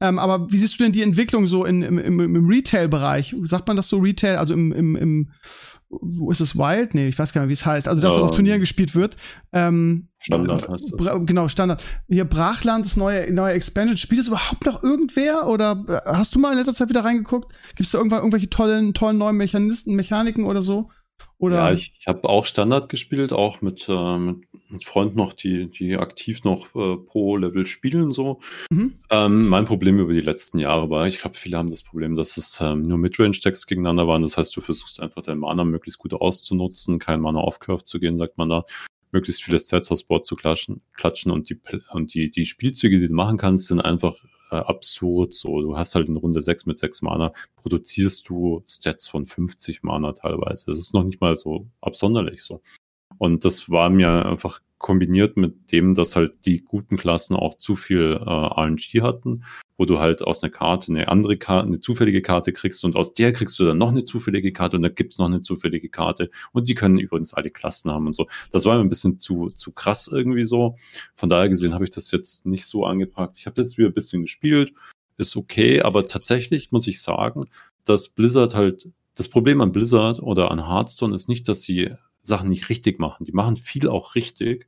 Ähm, aber wie siehst du denn die Entwicklung so in, im, im, im Retail-Bereich? Sagt man das so Retail, also im, im, im wo ist es Wild? Nee, ich weiß gar nicht, wie es heißt. Also das, was auf ähm, Turnieren gespielt wird. Ähm, Standard heißt das. Genau, Standard. Hier Brachland, das neue, neue Expansion. Spielt das überhaupt noch irgendwer? Oder äh, hast du mal in letzter Zeit wieder reingeguckt? Gibt es da irgendwann irgendwelche tollen, tollen neuen Mechanisten, Mechaniken oder so? Oder? Ja, ich, ich habe auch Standard gespielt, auch mit, äh, mit, mit Freunden noch, die, die aktiv noch äh, pro Level spielen. so. Mhm. Ähm, mein Problem über die letzten Jahre war, ich glaube, viele haben das Problem, dass es ähm, nur Midrange-Decks gegeneinander waren. Das heißt, du versuchst einfach dein Mana möglichst gut auszunutzen, kein Mana auf Curve zu gehen, sagt man da möglichst viele Sets aufs Board zu klatschen, klatschen und die, und die, die Spielzüge, die du machen kannst, sind einfach äh, absurd. So, du hast halt in Runde 6 mit 6 Mana, produzierst du Stats von 50 Mana teilweise. Das ist noch nicht mal so absonderlich so. Und das war mir einfach kombiniert mit dem, dass halt die guten Klassen auch zu viel äh, RNG hatten, wo du halt aus einer Karte eine andere Karte, eine zufällige Karte kriegst und aus der kriegst du dann noch eine zufällige Karte und da gibt's noch eine zufällige Karte und die können übrigens alle Klassen haben und so. Das war mir ein bisschen zu, zu krass irgendwie so. Von daher gesehen habe ich das jetzt nicht so angepackt. Ich habe jetzt wieder ein bisschen gespielt, ist okay, aber tatsächlich muss ich sagen, dass Blizzard halt, das Problem an Blizzard oder an Hearthstone ist nicht, dass sie Sachen nicht richtig machen. Die machen viel auch richtig.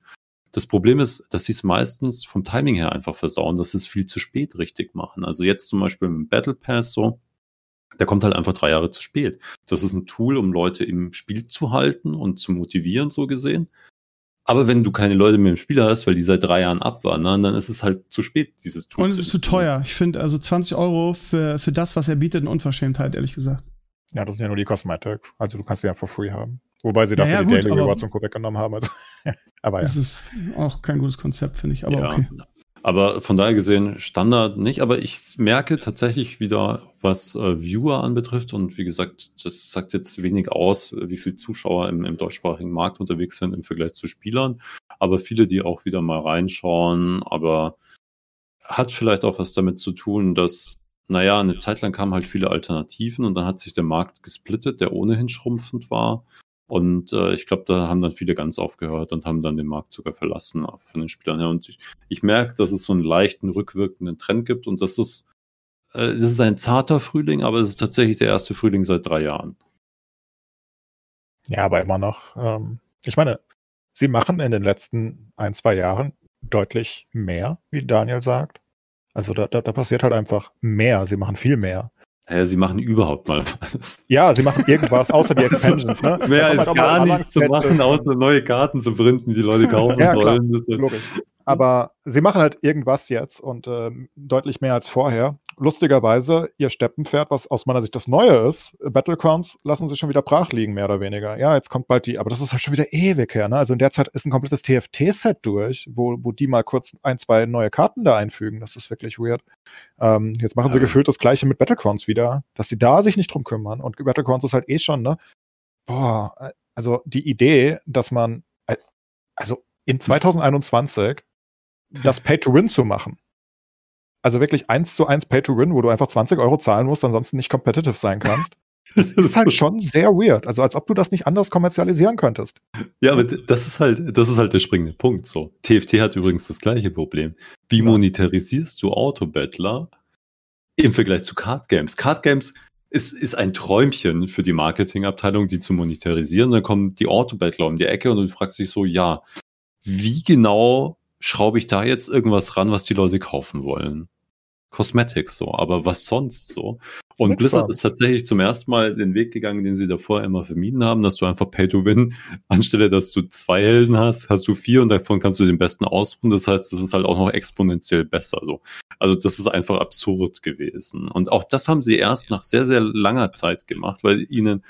Das Problem ist, dass sie es meistens vom Timing her einfach versauen, dass sie es viel zu spät richtig machen. Also jetzt zum Beispiel im Battle Pass so, der kommt halt einfach drei Jahre zu spät. Das ist ein Tool, um Leute im Spiel zu halten und zu motivieren, so gesehen. Aber wenn du keine Leute mehr im Spiel hast, weil die seit drei Jahren abwandern, dann ist es halt zu spät, dieses Tool. Und es ist zu teuer. Ich finde also 20 Euro für, für das, was er bietet, eine Unverschämtheit, ehrlich gesagt. Ja, das sind ja nur die Cosmetics. Also du kannst sie ja for free haben. Wobei sie dafür ja, ja, die gut, Daily Rewards und Co. weggenommen haben. Also, aber ja. Das ist auch kein gutes Konzept, finde ich. Aber ja. okay. Aber von daher gesehen Standard nicht. Aber ich merke tatsächlich wieder, was äh, Viewer anbetrifft. Und wie gesagt, das sagt jetzt wenig aus, wie viele Zuschauer im, im deutschsprachigen Markt unterwegs sind im Vergleich zu Spielern. Aber viele, die auch wieder mal reinschauen. Aber hat vielleicht auch was damit zu tun, dass naja, eine Zeit lang kamen halt viele Alternativen und dann hat sich der Markt gesplittet, der ohnehin schrumpfend war. Und äh, ich glaube, da haben dann viele ganz aufgehört und haben dann den Markt sogar verlassen von den Spielern her. Und ich, ich merke, dass es so einen leichten rückwirkenden Trend gibt und das ist, äh, das ist ein zarter Frühling, aber es ist tatsächlich der erste Frühling seit drei Jahren. Ja, aber immer noch. Ähm, ich meine, sie machen in den letzten ein, zwei Jahren deutlich mehr, wie Daniel sagt. Also da, da, da passiert halt einfach mehr. Sie machen viel mehr. Ja, sie machen überhaupt mal was. Ja, sie machen irgendwas außer die Expansions. Ne? Mehr als halt gar nichts zu machen, außer neue Karten zu printen, die Leute kaufen ja, wollen. Klar, logisch. Aber sie machen halt irgendwas jetzt und äh, deutlich mehr als vorher. Lustigerweise, ihr Steppenpferd, was aus meiner Sicht das Neue ist, Battlecons lassen sie schon wieder brach liegen, mehr oder weniger. Ja, jetzt kommt bald die, aber das ist halt schon wieder ewig her. Ne? Also in der Zeit ist ein komplettes TFT-Set durch, wo, wo die mal kurz ein, zwei neue Karten da einfügen. Das ist wirklich weird. Ähm, jetzt machen sie gefühlt das gleiche mit Battlecons wieder, dass sie da sich nicht drum kümmern. Und Battlecons ist halt eh schon, ne? Boah, also die Idee, dass man, also in 2021 das Pay-to-Win zu machen. Also wirklich eins zu eins Pay-to-Win, wo du einfach 20 Euro zahlen musst, ansonsten nicht competitive sein kannst. Das ist halt schon sehr weird. Also als ob du das nicht anders kommerzialisieren könntest. Ja, aber das ist halt, das ist halt der springende Punkt. So. TFT hat übrigens das gleiche Problem. Wie ja. monetarisierst du Autobattler im Vergleich zu Card Games? Card Games ist, ist ein Träumchen für die Marketingabteilung, die zu monetarisieren. Dann kommen die Autobattler um die Ecke und du fragst dich so, ja, wie genau schraube ich da jetzt irgendwas ran, was die Leute kaufen wollen. Cosmetics so, aber was sonst so? Und Nix Blizzard ist tatsächlich zum ersten Mal den Weg gegangen, den sie davor immer vermieden haben, dass du einfach Pay to Win, anstelle dass du zwei Helden hast, hast du vier und davon kannst du den besten ausruhen. Das heißt, das ist halt auch noch exponentiell besser so. Also das ist einfach absurd gewesen. Und auch das haben sie erst nach sehr, sehr langer Zeit gemacht, weil ihnen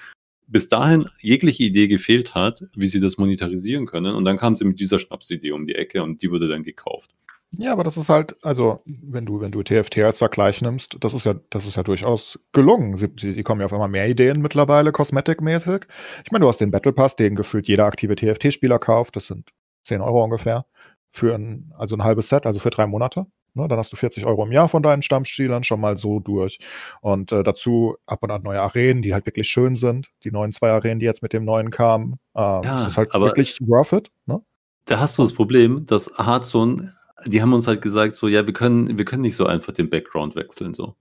bis dahin jegliche Idee gefehlt hat, wie sie das monetarisieren können. Und dann kamen sie mit dieser Schnapsidee um die Ecke und die wurde dann gekauft. Ja, aber das ist halt, also, wenn du, wenn du TFT als Vergleich nimmst, das ist ja, das ist ja durchaus gelungen. Sie, sie, sie kommen ja auf einmal mehr Ideen mittlerweile, Cosmetic-mäßig. Ich meine, du hast den Battle Pass, den gefühlt jeder aktive TFT-Spieler kauft. Das sind 10 Euro ungefähr. Für ein, also ein halbes Set, also für drei Monate. Ne, dann hast du 40 Euro im Jahr von deinen Stammspielern schon mal so durch. Und äh, dazu ab und an neue Arenen, die halt wirklich schön sind. Die neuen zwei Arenen, die jetzt mit dem neuen kamen. Ähm, Ja, das ist halt wirklich worth it. Ne? Da hast du das Problem, dass Hearthstone, die haben uns halt gesagt, so, ja, wir können, wir können nicht so einfach den Background wechseln, so.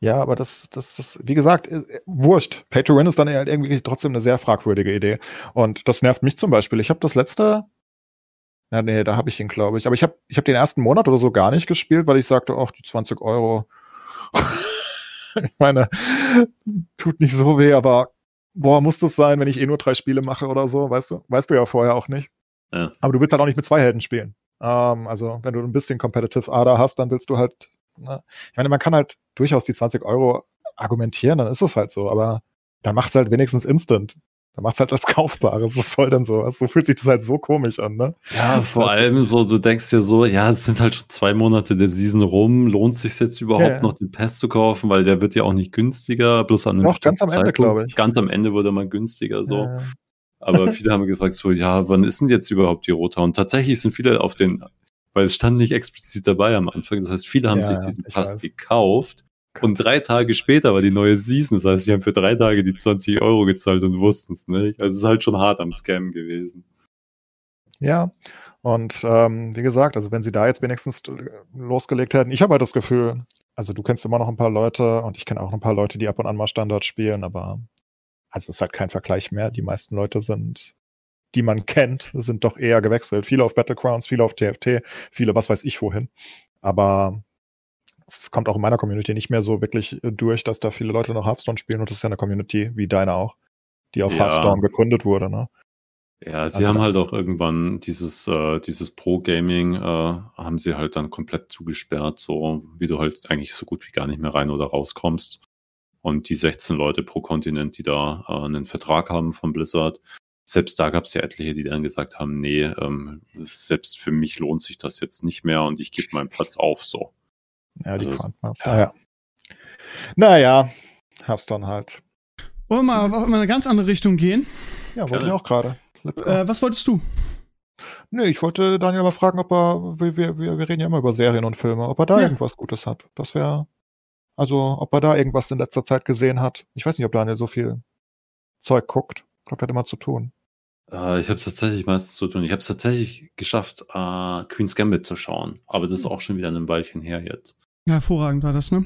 Ja, aber das, das, das, wie gesagt, äh, äh, wurscht. Pay to Win ist dann halt irgendwie trotzdem eine sehr fragwürdige Idee. Und das nervt mich zum Beispiel. Ich habe das letzte, ja, nee, da habe ich ihn, glaube ich. Aber ich habe ich hab den ersten Monat oder so gar nicht gespielt, weil ich sagte, ach, die 20 Euro. ich meine, tut nicht so weh, aber boah, muss das sein, wenn ich eh nur drei Spiele mache oder so, weißt du? Weißt du ja vorher auch nicht. Ja. Aber du willst halt auch nicht mit zwei Helden spielen. Ähm, also, wenn du ein bisschen Competitive Ader hast, dann willst du halt, ne? ich meine, man kann halt durchaus die 20 Euro argumentieren, dann ist es halt so, aber dann macht's halt wenigstens instant. Dann macht's halt als Kaufbares. Was soll denn sowas? So fühlt sich das halt so komisch an, ne? Ja, vor allem so, du denkst dir so, ja, es sind halt schon zwei Monate der Season rum, lohnt sich jetzt überhaupt Ja, ja. noch den Pass zu kaufen, weil der wird ja auch nicht günstiger, bloß an einem Doch, ganz am Ende, Zeitpunkt. glaube ich. Ganz am Ende wurde er mal günstiger, so. Äh, Aber viele haben gefragt, so, ja, wann ist denn jetzt überhaupt die Rota? Und tatsächlich sind viele auf den, weil es stand nicht explizit dabei am Anfang. Das heißt, viele haben Ja, sich diesen Pass weiß. gekauft. Und drei Tage später war die neue Season. Das heißt, sie haben für drei Tage die 20 Euro gezahlt und wussten es nicht. Also es ist halt schon hart am Scam gewesen. Ja, und ähm, wie gesagt, also wenn sie da jetzt wenigstens äh, losgelegt hätten, ich habe halt das Gefühl, also du kennst immer noch ein paar Leute und ich kenne auch ein paar Leute, die ab und an mal Standard spielen, aber also es ist halt kein Vergleich mehr. Die meisten Leute sind, die man kennt, sind doch eher gewechselt. Viele auf Battlegrounds, viele auf TFT, viele was weiß ich wohin. Aber es kommt auch in meiner Community nicht mehr so wirklich durch, dass da viele Leute noch Hearthstone spielen und das ist ja eine Community wie deine auch, die auf Ja. Hearthstone gegründet wurde, ne? Ja, sie Also- haben halt auch irgendwann dieses, äh, dieses Pro-Gaming, äh, haben sie halt dann komplett zugesperrt, so wie du halt eigentlich so gut wie gar nicht mehr rein oder rauskommst. Und die 16 Leute pro Kontinent, die da äh, einen Vertrag haben von Blizzard, selbst da gab es ja etliche, die dann gesagt haben, nee, ähm, selbst für mich lohnt sich das jetzt nicht mehr und ich gebe meinen Platz auf so. Ja, die Also, Grandmaster. ja. Ja. Naja, Hearthstone halt. Wollen wir mal in eine ganz andere Richtung gehen? Ja, wollte Gerne. ich auch gerade. Äh, was wolltest du? nee, ich wollte Daniel mal fragen, ob er, wir, wir, wir wir reden ja immer über Serien und Filme, ob er da Ja. irgendwas Gutes hat. Das wäre, also, ob er da irgendwas in letzter Zeit gesehen hat. Ich weiß nicht, ob Daniel so viel Zeug guckt. Ich glaube, er hat immer zu tun. Äh, ich habe tatsächlich meistens zu tun. Ich habe es tatsächlich geschafft, äh, Queen's Gambit zu schauen. Aber das ist auch schon wieder ein Weilchen her jetzt. Hervorragend war das, ne?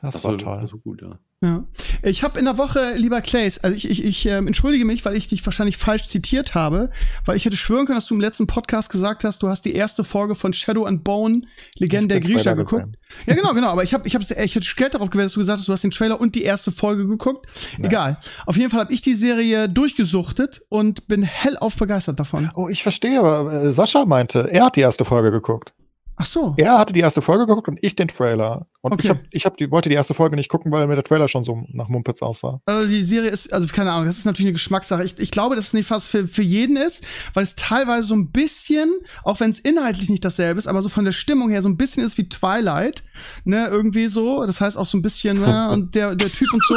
Das, war toll. so gut, ja. Ja. Ich habe in der Woche, lieber Clays, also ich, ich, ich ähm, entschuldige mich, weil ich dich wahrscheinlich falsch zitiert habe, weil ich hätte schwören können, dass du im letzten Podcast gesagt hast, du hast die erste Folge von Shadow and Bone, Legende der Griecher geguckt. Ja, genau, genau, aber ich habe ich hab's, ich hätte Geld darauf gewählt, dass du gesagt hast, du hast den Trailer und die erste Folge geguckt. Ja. Egal. Auf jeden Fall habe ich die Serie durchgesuchtet und bin hellauf begeistert davon. Oh, ich verstehe, aber äh, Sascha meinte, er hat die erste Folge geguckt. Ach so. Er hatte die erste Folge geguckt und ich den Trailer. Und ich, Okay. hab, ich hab die, wollte die erste Folge nicht gucken, weil mir der Trailer schon so nach Mumpitz aussah. Also die Serie ist, also keine Ahnung, das ist natürlich eine Geschmackssache. Ich, ich glaube, dass es nicht fast für, für jeden ist, weil es teilweise so ein bisschen, auch wenn es inhaltlich nicht dasselbe ist, aber so von der Stimmung her so ein bisschen ist wie Twilight, ne, irgendwie so. Das heißt auch so ein bisschen, ne, und der, der Typ und so.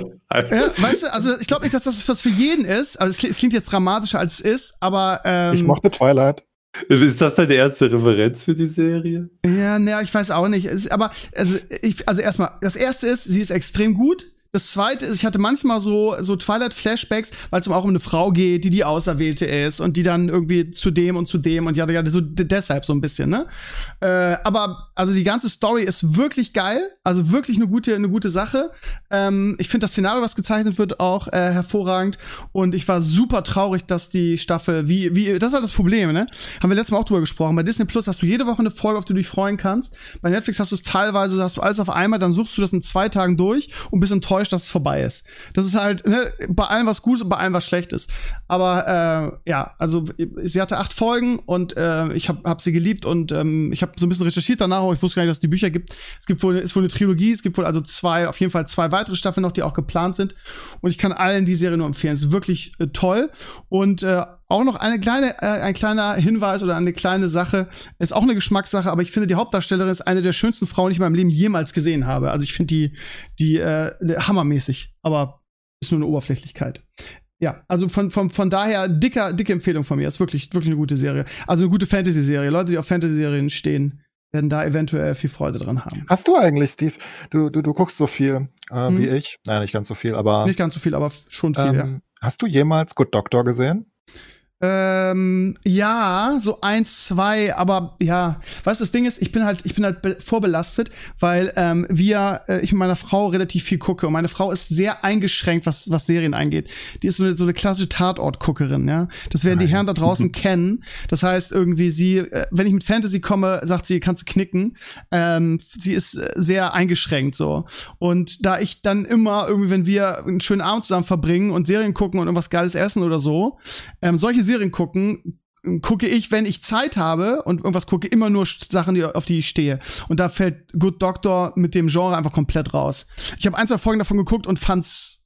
Ja, weißt du, also ich glaube nicht, dass das was für jeden ist. Also es klingt, es klingt jetzt dramatischer, als es ist, aber ähm, Ich mochte Twilight. Ist das deine erste Referenz für die Serie? Ja, naja, ich weiß auch nicht. Es, aber also, ich, also erstmal, das erste ist, sie ist extrem gut. Das zweite ist, ich hatte manchmal so, so Twilight-Flashbacks, weil es auch um eine Frau geht, die die Auserwählte ist und die dann irgendwie zu dem und zu dem und ja, ja, so deshalb so ein bisschen, ne? Äh, aber also die ganze Story ist wirklich geil, also wirklich eine gute, eine gute Sache. Ähm, ich finde das Szenario, was gezeichnet wird, auch äh, hervorragend und ich war super traurig, dass die Staffel, wie, wie, das ist halt das Problem, ne? Haben wir letztes Mal auch drüber gesprochen. Bei Disney Plus hast du jede Woche eine Folge, auf die du dich freuen kannst. Bei Netflix hast du es teilweise, hast du alles auf einmal, dann suchst du das in zwei Tagen durch und bist enttäuscht enttäuscht, dass es vorbei ist. Das ist halt ne, bei allem was gut und bei allem was schlecht ist. Aber äh, ja, also sie hatte acht Folgen und äh, ich habe hab sie geliebt und ähm, ich habe so ein bisschen recherchiert danach, aber ich wusste gar nicht, dass es die Bücher gibt. Es gibt wohl, ist wohl eine Trilogie, es gibt wohl also zwei, auf jeden Fall zwei weitere Staffeln noch, die auch geplant sind. Und ich kann allen die Serie nur empfehlen. Es ist wirklich äh, toll und äh, auch noch eine kleine, äh, ein kleiner Hinweis oder eine kleine Sache. Ist auch eine Geschmackssache, aber ich finde, die Hauptdarstellerin ist eine der schönsten Frauen, die ich in meinem Leben jemals gesehen habe. Also ich finde die, die äh, hammermäßig, aber ist nur eine Oberflächlichkeit. Ja, also von, von, von daher dicker, dicke Empfehlung von mir. Ist wirklich, wirklich eine gute Serie. Also eine gute Fantasy-Serie. Leute, die auf Fantasy-Serien stehen, werden da eventuell viel Freude dran haben. Hast du eigentlich, Steve, du, du, du guckst so viel äh, hm. wie ich. Naja, nicht ganz so viel, aber. Nicht ganz so viel, aber schon viel, ähm, ja. Hast du jemals Good Doctor gesehen? Ähm, ja, so eins, zwei, aber ja, was das Ding ist, ich bin halt, ich bin halt vorbelastet, weil ähm, wir, äh, ich mit meiner Frau relativ viel gucke und meine Frau ist sehr eingeschränkt, was was Serien angeht. Die ist so eine, so eine klassische Tatort-Guckerin, ja. Das werden die Herren da draußen kennen. Das heißt irgendwie sie, äh, wenn ich mit Fantasy komme, sagt sie, kannst du knicken. Ähm, sie ist äh, sehr eingeschränkt so und da ich dann immer irgendwie, wenn wir einen schönen Abend zusammen verbringen und Serien gucken und irgendwas Geiles essen oder so, ähm, solche Serien gucken, gucke ich, wenn ich Zeit habe und irgendwas gucke, immer nur Sachen, die, auf die ich stehe. Und da fällt Good Doctor mit dem Genre einfach komplett raus. Ich habe ein, zwei Folgen davon geguckt und fand's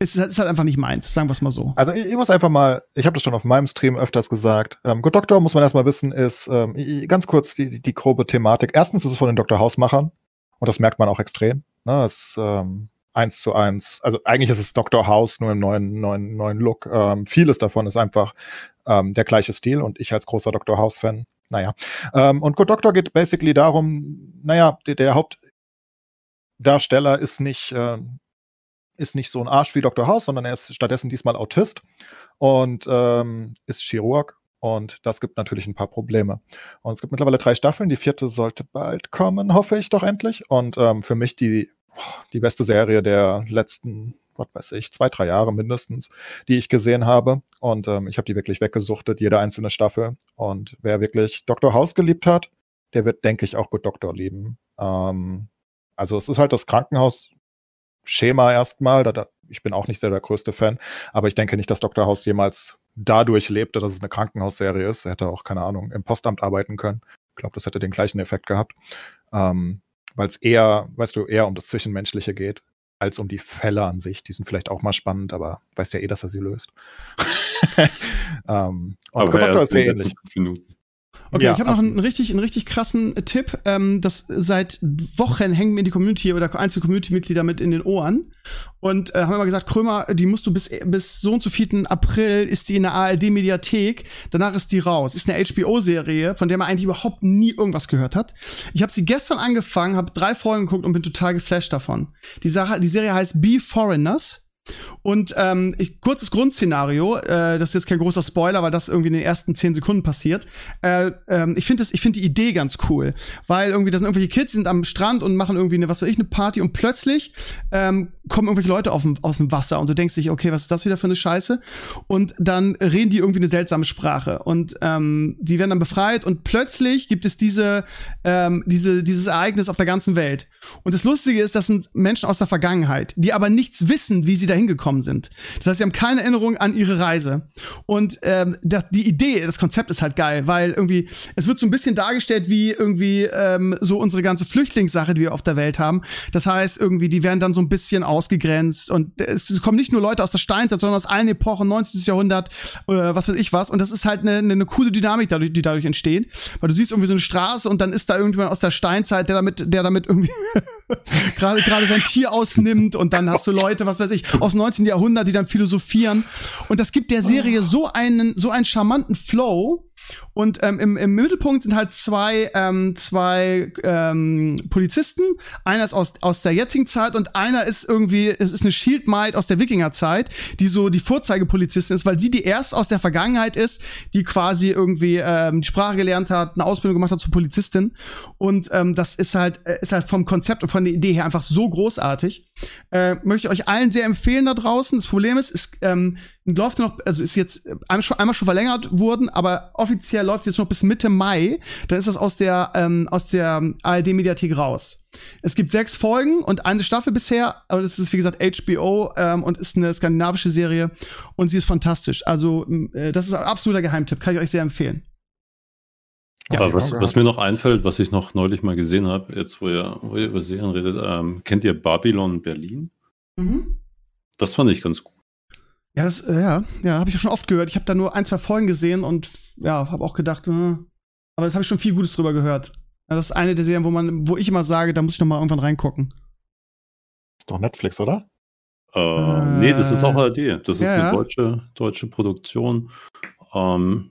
es ist halt einfach nicht meins, sagen wir es mal so. Also ich, ich muss einfach mal, ich habe das schon auf meinem Stream öfters gesagt. Ähm, Good Doctor muss man erstmal wissen, ist ähm, ganz kurz die, die, die grobe Thematik. Erstens ist es von den Dr. House-Machern und das merkt man auch extrem. Ne? Es, ähm, eins zu eins. Also eigentlich ist es Dr. House nur im neuen, neuen, neuen Look. Ähm, vieles davon ist einfach ähm, der gleiche Stil und ich als großer Dr. House-Fan, naja. Ähm, und Good Doctor geht basically darum, naja, der, der Hauptdarsteller ist nicht, äh, ist nicht so ein Arsch wie Dr. House, sondern er ist stattdessen diesmal Autist und ähm, ist Chirurg und das gibt natürlich ein paar Probleme. Und es gibt mittlerweile drei Staffeln. Die vierte sollte bald kommen, hoffe ich doch endlich. Und ähm, für mich die die beste Serie der letzten, was weiß ich, zwei, drei Jahre mindestens, die ich gesehen habe. Und ähm, ich habe die wirklich weggesuchtet, jede einzelne Staffel. Und wer wirklich Dr. House geliebt hat, der wird, denke ich, auch Good Doctor lieben. Ähm, also es ist halt das Krankenhaus-Schema erstmal. Da, da, ich bin auch nicht sehr der größte Fan, aber ich denke nicht, dass Dr. House jemals dadurch lebte, dass es eine Krankenhausserie ist. Er hätte auch, keine Ahnung, im Postamt arbeiten können. Ich glaube, das hätte den gleichen Effekt gehabt. Ähm, weil es eher, weißt du, eher um das Zwischenmenschliche geht, als um die Fälle an sich. Die sind vielleicht auch mal spannend, aber weißt ja eh, dass er sie löst. ähm, und aber Gott, ist sehr ähnlich. Minuten. Okay, ja, ich habe noch einen richtig, einen richtig krassen Tipp. Ähm, das seit Wochen hängen mir die Community oder einzelne Community-Mitglieder mit in den Ohren und äh, haben immer gesagt, Krömer, die musst du bis bis so und so 4. April ist die in der ARD-Mediathek. Danach ist die raus. Ist eine HBO-Serie, von der man eigentlich überhaupt nie irgendwas gehört hat. Ich habe sie gestern angefangen, habe drei Folgen geguckt und bin total geflasht davon. Die Sache, die Serie heißt Be Foreigners und ähm, ich, kurzes Grundszenario, äh, das ist jetzt kein großer Spoiler, weil das irgendwie in den ersten zehn Sekunden passiert. Äh, ähm, ich finde finde die Idee ganz cool, weil irgendwie das sind irgendwelche Kids, die sind am Strand und machen irgendwie eine, was weiß ich, eine Party und plötzlich ähm, kommen irgendwelche Leute auf dem, aus dem Wasser und du denkst dich, okay, was ist das wieder für eine Scheiße? Und dann reden die irgendwie eine seltsame Sprache und ähm, die werden dann befreit und plötzlich gibt es diese, ähm, diese, dieses Ereignis auf der ganzen Welt. Und das Lustige ist, das sind Menschen aus der Vergangenheit, die aber nichts wissen, wie sie da da hingekommen sind. Das heißt, sie haben keine Erinnerung an ihre Reise. Und ähm, das, die Idee, das Konzept ist halt geil, weil irgendwie, es wird so ein bisschen dargestellt wie irgendwie ähm, so unsere ganze Flüchtlingssache, die wir auf der Welt haben. Das heißt, irgendwie, die werden dann so ein bisschen ausgegrenzt und es kommen nicht nur Leute aus der Steinzeit, sondern aus allen Epochen, 19. Jahrhundert, äh, was weiß ich was. Und das ist halt eine, eine, coole Dynamik, dadurch, die dadurch entsteht. Weil du siehst irgendwie so eine Straße und dann ist da irgendjemand aus der Steinzeit, der damit, der damit irgendwie gerade gerade sein Tier ausnimmt und dann hast du Leute, was weiß ich, aus dem 19. Jahrhundert, die dann philosophieren. Und das gibt der Serie so einen, so einen charmanten Flow, Und ähm, im, im Mittelpunkt sind halt zwei, ähm, zwei ähm, Polizisten. Einer ist aus, aus der jetzigen Zeit und einer ist irgendwie, es ist eine Shield Might aus der Wikingerzeit, die so die Vorzeigepolizistin ist, weil sie die erst aus der Vergangenheit ist, die quasi irgendwie ähm, die Sprache gelernt hat, eine Ausbildung gemacht hat zur Polizistin. Und ähm, das ist halt, äh, ist halt vom Konzept und von der Idee her einfach so großartig. Äh, möchte ich euch allen sehr empfehlen da draußen. Das Problem ist, es ähm, läuft noch, also ist jetzt einmal schon, einmal schon verlängert worden, aber offiziell läuft jetzt noch bis Mitte Mai. Dann ist das aus der, ähm, aus der ARD-Mediathek raus. Es gibt sechs Folgen und eine Staffel bisher, aber das ist wie gesagt HBO ähm, und ist eine skandinavische Serie und sie ist fantastisch. Also äh, das ist ein absoluter Geheimtipp, kann ich euch sehr empfehlen. Ja, Aber was, was, mir noch einfällt, was ich noch neulich mal gesehen habe, jetzt wo ihr, wo ihr über Serien redet, ähm, kennt ihr Babylon Berlin? Mhm. Das fand ich ganz gut. Ja, das, äh, ja, ja, habe ich schon oft gehört. Ich habe da nur ein, zwei Folgen gesehen und ja, habe auch gedacht, äh, aber das habe ich schon viel Gutes drüber gehört. Ja, das ist eine der Serien, wo man, wo ich immer sage, da muss ich noch mal irgendwann reingucken. Ist doch Netflix, oder? Äh, äh, nee, das ist auch ARD. Das ja, ist eine deutsche, deutsche Produktion. Ähm,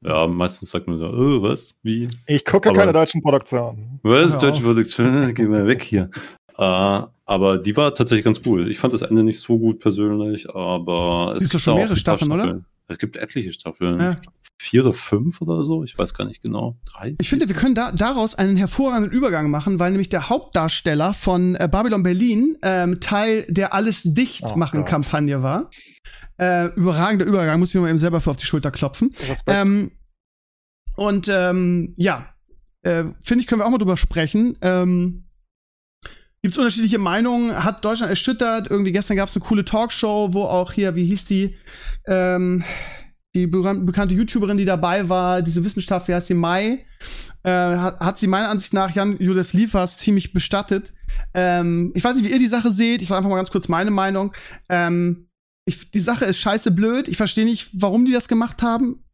ja, meistens sagt man so, oh, was? Wie? Ich gucke aber, keine deutschen Produktionen. Was? Deutsche Produktion? Geh mal weg hier. Äh, aber die war tatsächlich ganz cool. Ich fand das Ende nicht so gut persönlich, aber es gibt schon mehrere Staffeln, Staffeln, oder? Es gibt etliche Staffeln. Ja. Vier oder fünf oder so. Ich weiß gar nicht genau. Drei. Ich finde, wir können da, daraus einen hervorragenden Übergang machen, weil nämlich der Hauptdarsteller von äh, Babylon Berlin ähm, Teil der Alles dicht oh machen Kampagne war. Äh, überragender Übergang, muss ich mir mal eben selber für auf die Schulter klopfen. Ähm, und ähm, ja, äh, finde ich, können wir auch mal drüber sprechen. Ähm, Gibt es unterschiedliche Meinungen? Hat Deutschland erschüttert? Irgendwie gestern gab es eine coole Talkshow, wo auch hier, wie hieß die, ähm, die bekannte YouTuberin, die dabei war, diese Wissenschaft, wie heißt die, Mai, äh, hat, hat sie meiner Ansicht nach Jan-Josef Liefers ziemlich bestattet. Ähm, ich weiß nicht, wie ihr die Sache seht. Ich sage einfach mal ganz kurz meine Meinung. Ähm, ich, die Sache ist scheiße blöd. Ich verstehe nicht, warum die das gemacht haben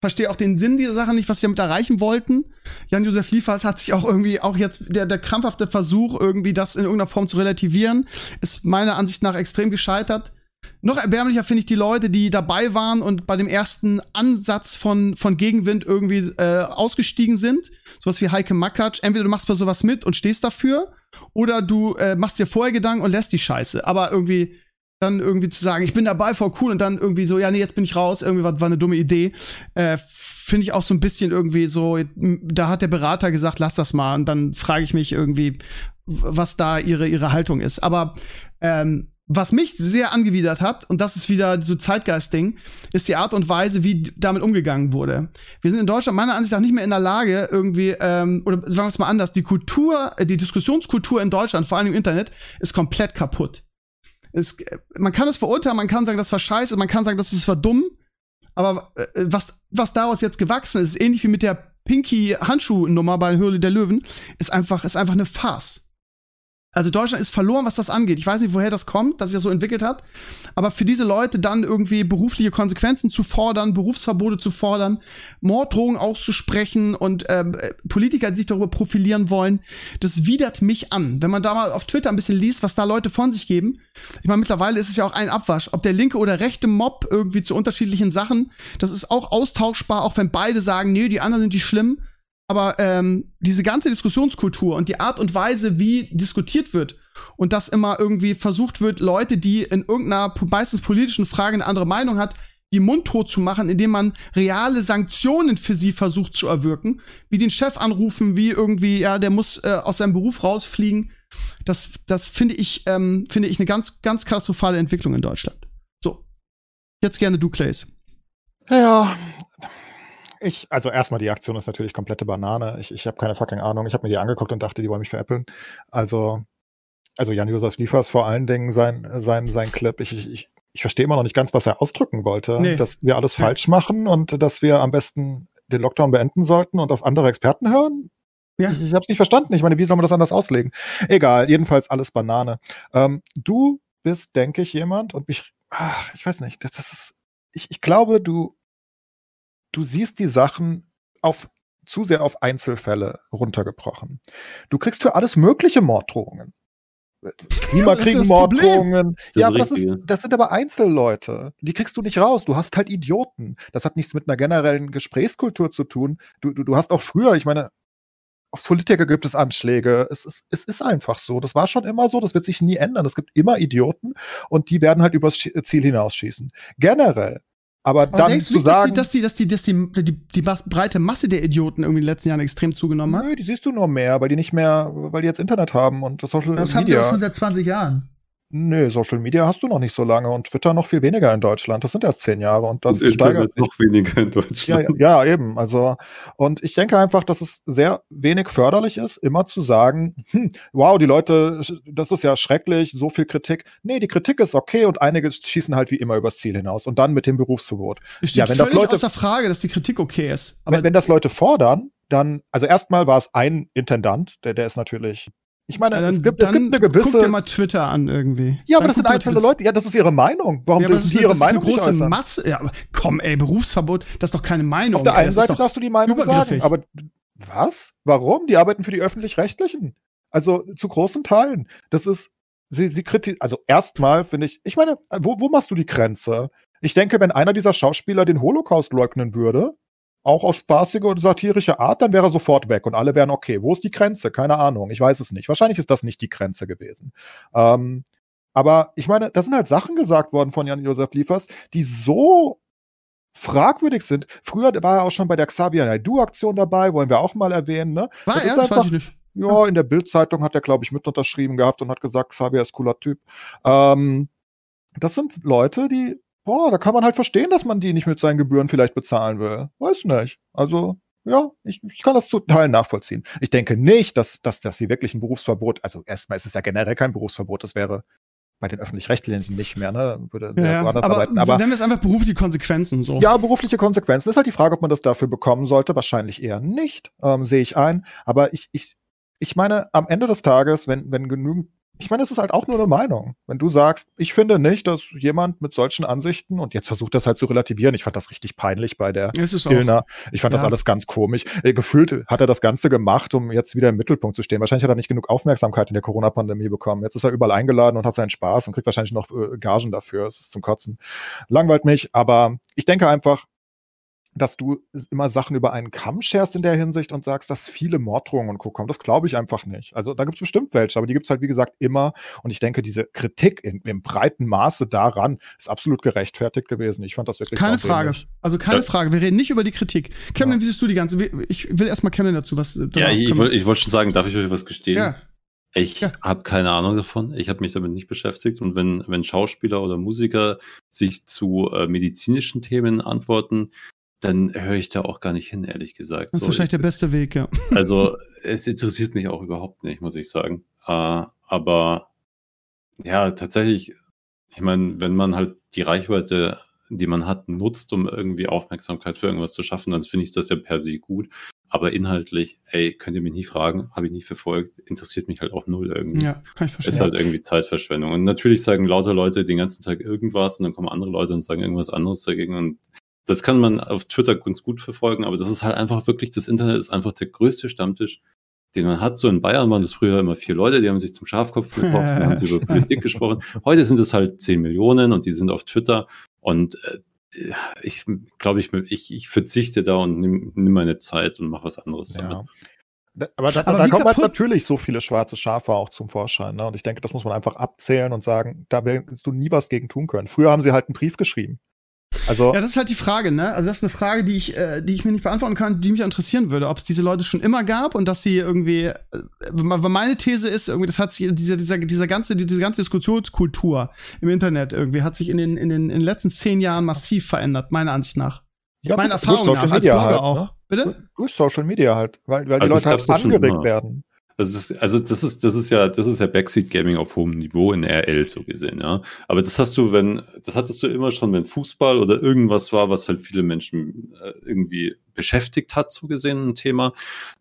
verstehe auch den Sinn dieser Sache nicht, was sie damit erreichen wollten. Jan-Josef Liefers hat sich auch irgendwie, auch jetzt der, der krampfhafte Versuch, irgendwie das in irgendeiner Form zu relativieren, ist meiner Ansicht nach extrem gescheitert. Noch erbärmlicher finde ich die Leute, die dabei waren und bei dem ersten Ansatz von, von Gegenwind irgendwie äh, ausgestiegen sind. Sowas wie Heike Makatsch. Entweder du machst bei sowas mit und stehst dafür, oder du äh, machst dir vorher Gedanken und lässt die Scheiße. Aber irgendwie dann irgendwie zu sagen, ich bin dabei, voll cool, und dann irgendwie so, ja, nee, jetzt bin ich raus, irgendwie war, war eine dumme Idee. Äh, Finde ich auch so ein bisschen irgendwie so, da hat der Berater gesagt, lass das mal. Und dann frage ich mich irgendwie, was da ihre, ihre Haltung ist. Aber ähm, was mich sehr angewidert hat, und das ist wieder so Zeitgeist-Ding, ist die Art und Weise, wie damit umgegangen wurde. Wir sind in Deutschland meiner Ansicht nach nicht mehr in der Lage, irgendwie, ähm, oder sagen wir es mal anders, die Kultur, äh, die Diskussionskultur in Deutschland, vor allem im Internet, ist komplett kaputt. Es, man kann es verurteilen, man kann sagen, das war scheiße, man kann sagen, das ist war dumm. Aber äh, was, was daraus jetzt gewachsen ist, ähnlich wie mit der Pinky-Handschuh-Nummer bei Höhle der Löwen, ist einfach, ist einfach eine Farce. Also Deutschland ist verloren, was das angeht. Ich weiß nicht, woher das kommt, dass sich das so entwickelt hat. Aber für diese Leute dann irgendwie berufliche Konsequenzen zu fordern, Berufsverbote zu fordern, Morddrohungen auszusprechen und ähm, äh, Politiker, die sich darüber profilieren wollen, das widert mich an. Wenn man da mal auf Twitter ein bisschen liest, was da Leute von sich geben. Ich meine, mittlerweile ist es ja auch ein Abwasch. Ob der linke oder rechte Mob irgendwie zu unterschiedlichen Sachen, das ist auch austauschbar, auch wenn beide sagen, nee, die anderen sind die schlimm. Aber ähm, diese ganze Diskussionskultur und die Art und Weise, wie diskutiert wird und dass immer irgendwie versucht wird, Leute, die in irgendeiner meistens politischen Frage eine andere Meinung hat, die mundtot zu machen, indem man reale Sanktionen für sie versucht zu erwirken, wie den Chef anrufen, wie irgendwie, ja, der muss äh, aus seinem Beruf rausfliegen. Das, das finde ich, ähm, finde ich eine ganz, ganz katastrophale Entwicklung in Deutschland. So. Jetzt gerne du, Clays. Ja, ich, also erstmal die Aktion ist natürlich komplette Banane. Ich, ich habe keine fucking Ahnung. Ich habe mir die angeguckt und dachte, die wollen mich veräppeln. Also, also Jan-Josef Liefers vor allen Dingen sein, sein, sein Clip. Ich, ich, ich, ich verstehe immer noch nicht ganz, was er ausdrücken wollte. Nee. Dass wir alles falsch machen und dass wir am besten den Lockdown beenden sollten und auf andere Experten hören. Ja. Ich, ich habe es nicht verstanden. Ich meine, wie soll man das anders auslegen? Egal, jedenfalls alles Banane. Ähm, du bist, denke ich, jemand und mich, ach, ich weiß nicht, das, das ist, ich, ich glaube, du du siehst die Sachen auf zu sehr auf Einzelfälle runtergebrochen. Du kriegst für alles mögliche Morddrohungen. Klimakriegen, Morddrohungen. Ja, aber das, ist, das sind aber Einzelleute. Die kriegst du nicht raus. Du hast halt Idioten. Das hat nichts mit einer generellen Gesprächskultur zu tun. Du, du, du hast auch früher, ich meine, auf Politiker gibt es Anschläge. Es ist, es ist einfach so. Das war schon immer so. Das wird sich nie ändern. Es gibt immer Idioten und die werden halt übers Ziel hinausschießen. Generell. Aber, Aber dann denkst du nicht, sagen, dass die, dass die, dass die, dass die, die, die breite Masse der Idioten irgendwie in den letzten Jahren extrem zugenommen hat? nö, die siehst du nur mehr, weil die nicht mehr, weil die jetzt Internet haben und Social Das haben sie Media. auch schon seit 20 Jahren. Nö, Social Media hast du noch nicht so lange und Twitter noch viel weniger in Deutschland. Das sind erst zehn Jahre und das Und steigert Internet noch weniger in Ja, Deutschland. ja, ja, eben. Also, und ich denke einfach, dass es sehr wenig förderlich ist, immer zu sagen, hm, wow, die Leute, das ist ja schrecklich, so viel Kritik. Nee, die Kritik ist okay und einige schießen halt wie immer übers Ziel hinaus und dann mit dem Berufsverbot. Es steht Ja, wenn das völlig Leute- außer Frage, dass die Kritik okay ist. Aber wenn, wenn das Leute fordern, dann, also erstmal war es ein Intendant, der, der ist natürlich, ich meine, Ja, dann, es, gibt, es gibt eine Guck dir gewisse. mal Twitter an irgendwie. Ja, aber Dann das sind einzelne Leute, ja, das ist ihre Meinung. Warum Ja, dürfen eine, ihre das ist eine Meinung große äußern? Masse. Ja, aber komm, ey, Berufsverbot, das ist doch keine Meinung. Auf der einen Seite darfst du die Meinung sagen, aber was? Warum? Die arbeiten für die öffentlich-rechtlichen. Also zu großen Teilen. Das ist, sie, sie kritisieren, also erstmal finde ich, ich meine, wo, wo machst du die Grenze? Ich denke, wenn einer dieser Schauspieler den Holocaust leugnen würde, auch auf spaßige und satirische Art, dann wäre er sofort weg und alle wären okay. Wo ist die Grenze? Keine Ahnung. Ich weiß es nicht. Wahrscheinlich ist das nicht die Grenze gewesen. Ähm, aber ich meine, da sind halt Sachen gesagt worden von Jan-Josef Liefers, die so fragwürdig sind. Früher war er auch schon bei der Xavier Naidoo-Aktion dabei, wollen wir auch mal erwähnen. Ne? War Das er? ist Das weiß einfach- ich nicht. Ja, in der Bild-Zeitung hat er, glaube ich, mit unterschrieben gehabt und hat gesagt, Xavier ist cooler Typ. Ähm, das sind Leute, die, boah, da kann man halt verstehen, dass man die nicht mit seinen Gebühren vielleicht bezahlen will. Weiß nicht. Also, ja, ich, ich kann das zu Teilen nachvollziehen. Ich denke nicht, dass, dass, dass sie wirklich ein Berufsverbot, also erstmal ist es ja generell kein Berufsverbot, das wäre bei den öffentlich-rechtlichen nicht mehr, ne? Würde Ja, ja. woanders Aber, arbeiten. Aber nennen wir es einfach berufliche Konsequenzen so. ja, berufliche Konsequenzen. Ist halt die Frage, ob man das dafür bekommen sollte. Wahrscheinlich eher nicht, ähm, sehe ich ein. Aber ich, ich, ich meine, am Ende des Tages, wenn, wenn genügend, ich meine, es ist halt auch nur eine Meinung. Wenn du sagst, ich finde nicht, dass jemand mit solchen Ansichten, und jetzt versucht das halt zu relativieren, ich fand das richtig peinlich bei der. Gilner. Ich fand das Ja. alles ganz komisch. Äh, gefühlt hat er das Ganze gemacht, um jetzt wieder im Mittelpunkt zu stehen. Wahrscheinlich hat er nicht genug Aufmerksamkeit in der Corona-Pandemie bekommen. Jetzt ist er überall eingeladen und hat seinen Spaß und kriegt wahrscheinlich noch äh, Gagen dafür. Es ist zum Kotzen. Langweilt mich, aber ich denke einfach, dass du immer Sachen über einen Kamm scherst in der Hinsicht und sagst, dass viele Morddrohungen und Co. kommen. Das glaube ich einfach nicht. Also da gibt es bestimmt welche, aber die gibt es halt, wie gesagt, immer. Und ich denke, diese Kritik in, im breiten Maße daran ist absolut gerechtfertigt gewesen. Ich fand das wirklich Keine. Frage. Also keine Ja. Frage. Wir reden nicht über die Kritik. Kevin, Ja. wie siehst du die ganze? Ich will erstmal Kevin dazu was. Ja, danach ich, wollte ich wollte schon sagen, darf ich euch was gestehen? ja. Ich Ja. habe keine Ahnung davon. Ich habe mich damit nicht beschäftigt. Und wenn, wenn Schauspieler oder Musiker sich zu äh, medizinischen Themen antworten, dann höre ich da auch gar nicht hin, ehrlich gesagt. Das ist So, wahrscheinlich der beste Weg, ja. also es interessiert mich auch überhaupt nicht, muss ich sagen. Äh, aber ja, tatsächlich, ich meine, wenn man halt die Reichweite, die man hat, nutzt, um irgendwie Aufmerksamkeit für irgendwas zu schaffen, dann finde ich das ja per se gut. Aber inhaltlich, ey, könnt ihr mich nie fragen, habe ich nicht verfolgt, interessiert mich halt auch null irgendwie. Ja, kann ich verstehen. Ist halt irgendwie Zeitverschwendung. Und natürlich sagen lauter Leute den ganzen Tag irgendwas und dann kommen andere Leute und sagen irgendwas anderes dagegen. Und das kann man auf Twitter ganz gut verfolgen, aber das ist halt einfach wirklich, das Internet ist einfach der größte Stammtisch, den man hat. So in Bayern waren das früher immer vier Leute, die haben sich zum Schafkopf gekocht und haben über Politik gesprochen. Heute sind es halt zehn Millionen und die sind auf Twitter. Und äh, ich glaube, ich, ich, ich verzichte da und nimm, nimm meine Zeit und mache was anderes damit. Ja. Da- Aber da, Aber da kommen halt natürlich so viele schwarze Schafe auch zum Vorschein. Ne? Und ich denke, das muss man einfach abzählen und sagen, da wirst du nie was gegen tun können. Früher haben sie halt einen Brief geschrieben. Also, Ja, das ist halt die Frage, ne? Also das ist eine Frage, die ich, äh, die ich mir nicht beantworten kann, die mich interessieren würde, ob es diese Leute schon immer gab und dass sie irgendwie, äh, weil meine These ist irgendwie, das hat sich dieser dieser dieser ganze diese ganze Diskussionskultur im Internet irgendwie hat sich in den in den, in den letzten zehn Jahren massiv verändert, meiner Ansicht nach. ja, Meine durch Erfahrung Social nach als Media Bürger halt, auch. Ne? Bitte? Durch Social Media halt, weil, weil die Also das Leute halt angeregt immer. werden. Das ist, also das ist, das ist ja, das ist ja Backseat Gaming auf hohem Niveau in RL so gesehen, ja. Aber das hast du, wenn, das hattest du immer schon, wenn Fußball oder irgendwas war, was halt viele Menschen äh, irgendwie beschäftigt hat, so gesehen, ein Thema,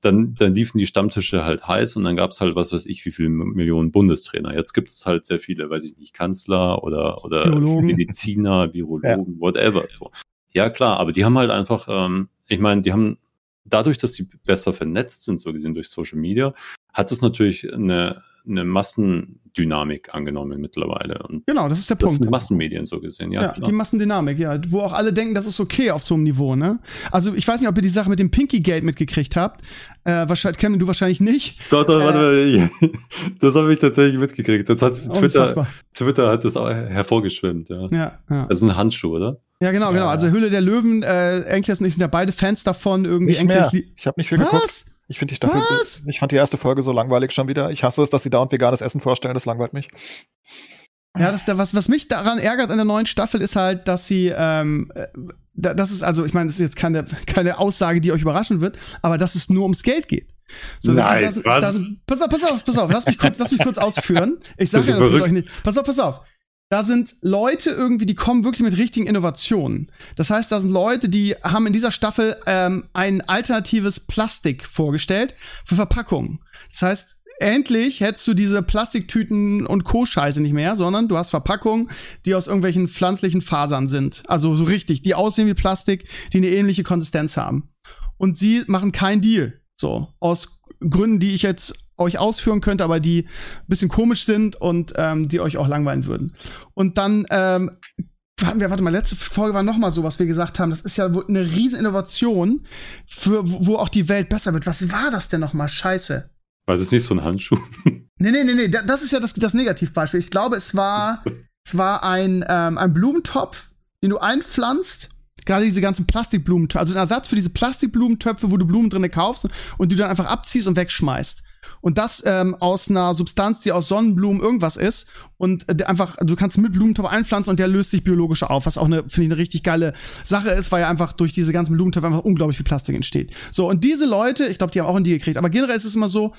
dann, dann liefen die Stammtische halt heiß und dann gab's halt, was weiß ich, wie viele Millionen Bundestrainer. Jetzt gibt es halt sehr viele, weiß ich nicht, Kanzler oder, oder Virologen. Mediziner, Virologen, whatever, so. Ja, klar, aber die haben halt einfach, ähm, ich meine, die haben dadurch, dass sie besser vernetzt sind, so gesehen durch Social Media, hat es natürlich eine, eine Massendynamik angenommen mittlerweile. Und Genau, das ist der das Punkt. sind Massenmedien so gesehen, ja. Ja, die Massendynamik, ja, wo auch alle denken, das ist okay auf so einem Niveau, ne? Also ich weiß nicht, ob ihr die Sache mit dem Pinky Gate mitgekriegt habt. Äh, wahrscheinlich kennen du wahrscheinlich nicht. Doch, doch, Äh, warte mal. Das habe ich tatsächlich mitgekriegt. Das hat Twitter. Twitter hat das auch hervorgeschwemmt, ja. Ja, ja. Das ist ein Handschuh, oder? Ja, genau, genau. Also Hülle der Löwen, äh, Enkles und ich sind ja beide Fans davon. Irgendwie Nicht mehr. Enkles li- Ich habe nicht viel geguckt. Was? Ich finde die Staffel, Was? ich fand die erste Folge so langweilig schon wieder. Ich hasse es, dass sie dauernd veganes Essen vorstellen. Das langweilt mich. Ja, das, was, was mich daran ärgert an der neuen Staffel ist halt, dass sie, ähm, äh, da- das ist also, ich meine, das ist jetzt keine, keine Aussage, die euch überraschen wird, aber dass es nur ums Geld geht. das Nein, sind, was? sind, pass auf, pass auf, pass auf, lass mich kurz, lass mich kurz ausführen. Ich sag Das ja, das wird euch nicht. Pass auf, pass auf. Da sind Leute irgendwie, die kommen wirklich mit richtigen Innovationen. Das heißt, da sind Leute, die haben in dieser Staffel ähm, ein alternatives Plastik vorgestellt für Verpackungen. Das heißt, endlich hättest du diese Plastiktüten und Co-Scheiße nicht mehr, sondern du hast Verpackungen, die aus irgendwelchen pflanzlichen Fasern sind. Also so richtig, die aussehen wie Plastik, die eine ähnliche Konsistenz haben. Und sie machen keinen Deal. So, aus Gründen, die ich jetzt euch ausführen könnte, aber die ein bisschen komisch sind und ähm, die euch auch langweilen würden. Und dann ähm, hatten wir, warte mal, letzte Folge war noch mal so, was wir gesagt haben. Das ist ja wohl eine riesen Innovation, für, wo auch die Welt besser wird. Was war das denn noch mal? Scheiße. War das nicht so ein Handschuh? Nee, nee, nee, nee, da- das ist ja das, das Negativbeispiel. Ich glaube, es war, es war ein, ähm, ein Blumentopf, den du einpflanzt. Gerade diese ganzen Plastikblumentöpfe, also ein Ersatz für diese Plastikblumentöpfe, wo du Blumen drinne kaufst und die du dann einfach abziehst und wegschmeißt. Und das ähm, aus einer Substanz, die aus Sonnenblumen irgendwas ist. Und äh, einfach, du kannst mit Blumentopf einpflanzen und der löst sich biologisch auf, was auch eine, finde ich, eine richtig geile Sache ist, weil ja einfach durch diese ganzen Blumentöpfe einfach unglaublich viel Plastik entsteht. So, und diese Leute, ich glaube, die haben auch einen Deal gekriegt, aber generell ist es immer so,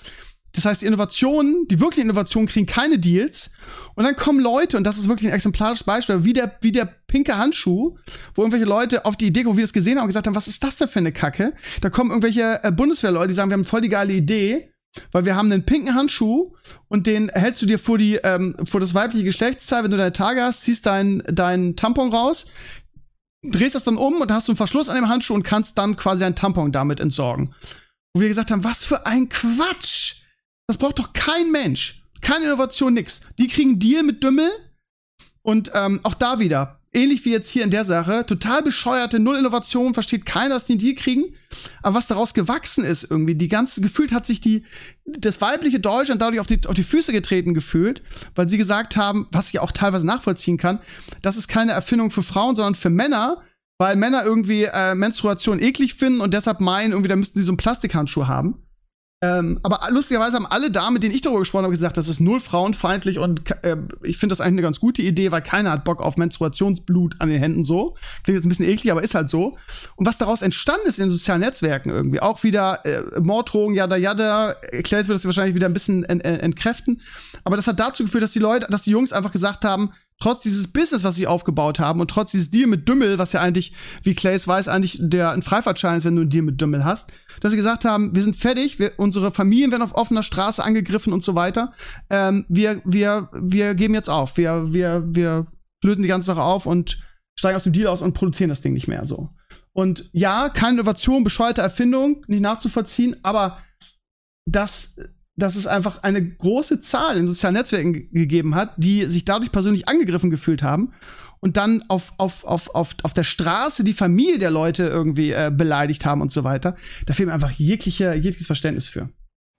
das heißt, die Innovationen, die wirklichen Innovationen kriegen keine Deals. Und dann kommen Leute, und das ist wirklich ein exemplarisches Beispiel, wie der, wie der pinke Handschuh, wo irgendwelche Leute auf die Idee kommen, wie wir es gesehen haben, und gesagt haben, was ist das denn für eine Kacke? Da kommen irgendwelche äh, Bundeswehrleute, die sagen, wir haben voll die geile Idee, weil wir haben einen pinken Handschuh und den hältst du dir vor die, ähm, vor das weibliche Geschlechtsteil, wenn du deine Tage hast, ziehst deinen dein Tampon raus, drehst das dann um und hast so einen Verschluss an dem Handschuh und kannst dann quasi ein Tampon damit entsorgen. Wo wir gesagt haben, was für ein Quatsch! Das braucht doch kein Mensch. Keine Innovation, nix. Die kriegen einen Deal mit Dümmel. Und ähm, auch da wieder, ähnlich wie jetzt hier in der Sache, total bescheuerte Null Innovation, versteht keiner, dass die einen Deal kriegen. Aber was daraus gewachsen ist, irgendwie, die ganze, gefühlt hat sich die, das weibliche Deutschland dadurch auf die, auf die Füße getreten gefühlt, weil sie gesagt haben, was ich auch teilweise nachvollziehen kann, das ist keine Erfindung für Frauen, sondern für Männer, weil Männer irgendwie äh, Menstruation eklig finden und deshalb meinen, irgendwie, da müssten sie so einen Plastikhandschuh haben. Ähm, aber lustigerweise haben alle Damen, mit denen ich darüber gesprochen habe, gesagt, das ist null frauenfeindlich und äh, ich finde das eigentlich eine ganz gute Idee, weil keiner hat Bock auf Menstruationsblut an den Händen so. Klingt jetzt ein bisschen eklig, aber ist halt so. Und was daraus entstanden ist in den sozialen Netzwerken irgendwie, auch wieder äh, Morddrohungen, jada jada, erklärt wird das wahrscheinlich wieder ein bisschen ent ent entkräften. Aber das hat dazu geführt, dass die Leute, dass die Jungs einfach gesagt haben, trotz dieses Business, was sie aufgebaut haben und trotz dieses Deal mit Dümmel, was ja eigentlich, wie Clays weiß, eigentlich der ein Freifahrtschein ist, wenn du einen Deal mit Dümmel hast, dass sie gesagt haben, wir sind fertig, wir, unsere Familien werden auf offener Straße angegriffen und so weiter. Ähm, wir, wir, wir geben jetzt auf. Wir, wir, wir lösen die ganze Sache auf und steigen aus dem Deal aus und produzieren das Ding nicht mehr so. Und ja, keine Innovation, bescheuerte Erfindung, nicht nachzuvollziehen, aber dass, dass es einfach eine große Zahl in sozialen Netzwerken ge- gegeben hat, die sich dadurch persönlich angegriffen gefühlt haben und dann auf, auf, auf, auf, auf der Straße die Familie der Leute irgendwie äh, beleidigt haben und so weiter. Da fehlt mir einfach jegliche, jegliches Verständnis für.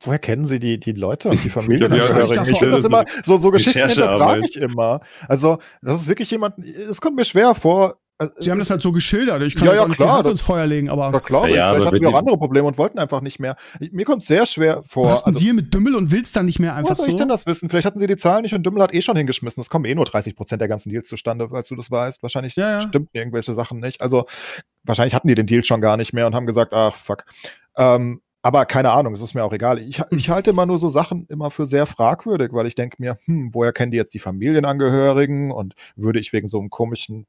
Woher kennen Sie die, die Leute und die Ja, Familienangehörigen? ja, ich finde das immer, so, so Geschichten hinterfrage ich immer. Also, das ist wirklich jemand, es kommt mir schwer vor. Also, Sie haben das halt so geschildert. Ich kann Ja, ja, auch nicht klar, die Hand das- ins Feuer legen, aber Na klar, Ja, ja, vielleicht hatten wir auch andere Probleme und wollten einfach nicht mehr. Ich, mir kommt es sehr schwer vor. du hast einen also, Deal mit Dümmel und willst dann nicht mehr einfach woher soll so. ich denn das wissen? Vielleicht hatten sie die Zahlen nicht und Dümmel hat eh schon hingeschmissen. Es kommen eh nur 30 Prozent der ganzen Deals zustande, als du das weißt. Wahrscheinlich Ja, ja. stimmt irgendwelche Sachen nicht. Also wahrscheinlich hatten die den Deal schon gar nicht mehr und haben gesagt, ach fuck. Ähm, aber keine Ahnung, es ist mir auch egal. Ich, ich halte immer nur so Sachen immer für sehr fragwürdig, weil ich denke mir, hm, woher kennen die jetzt die Familienangehörigen und würde ich wegen so einem komischen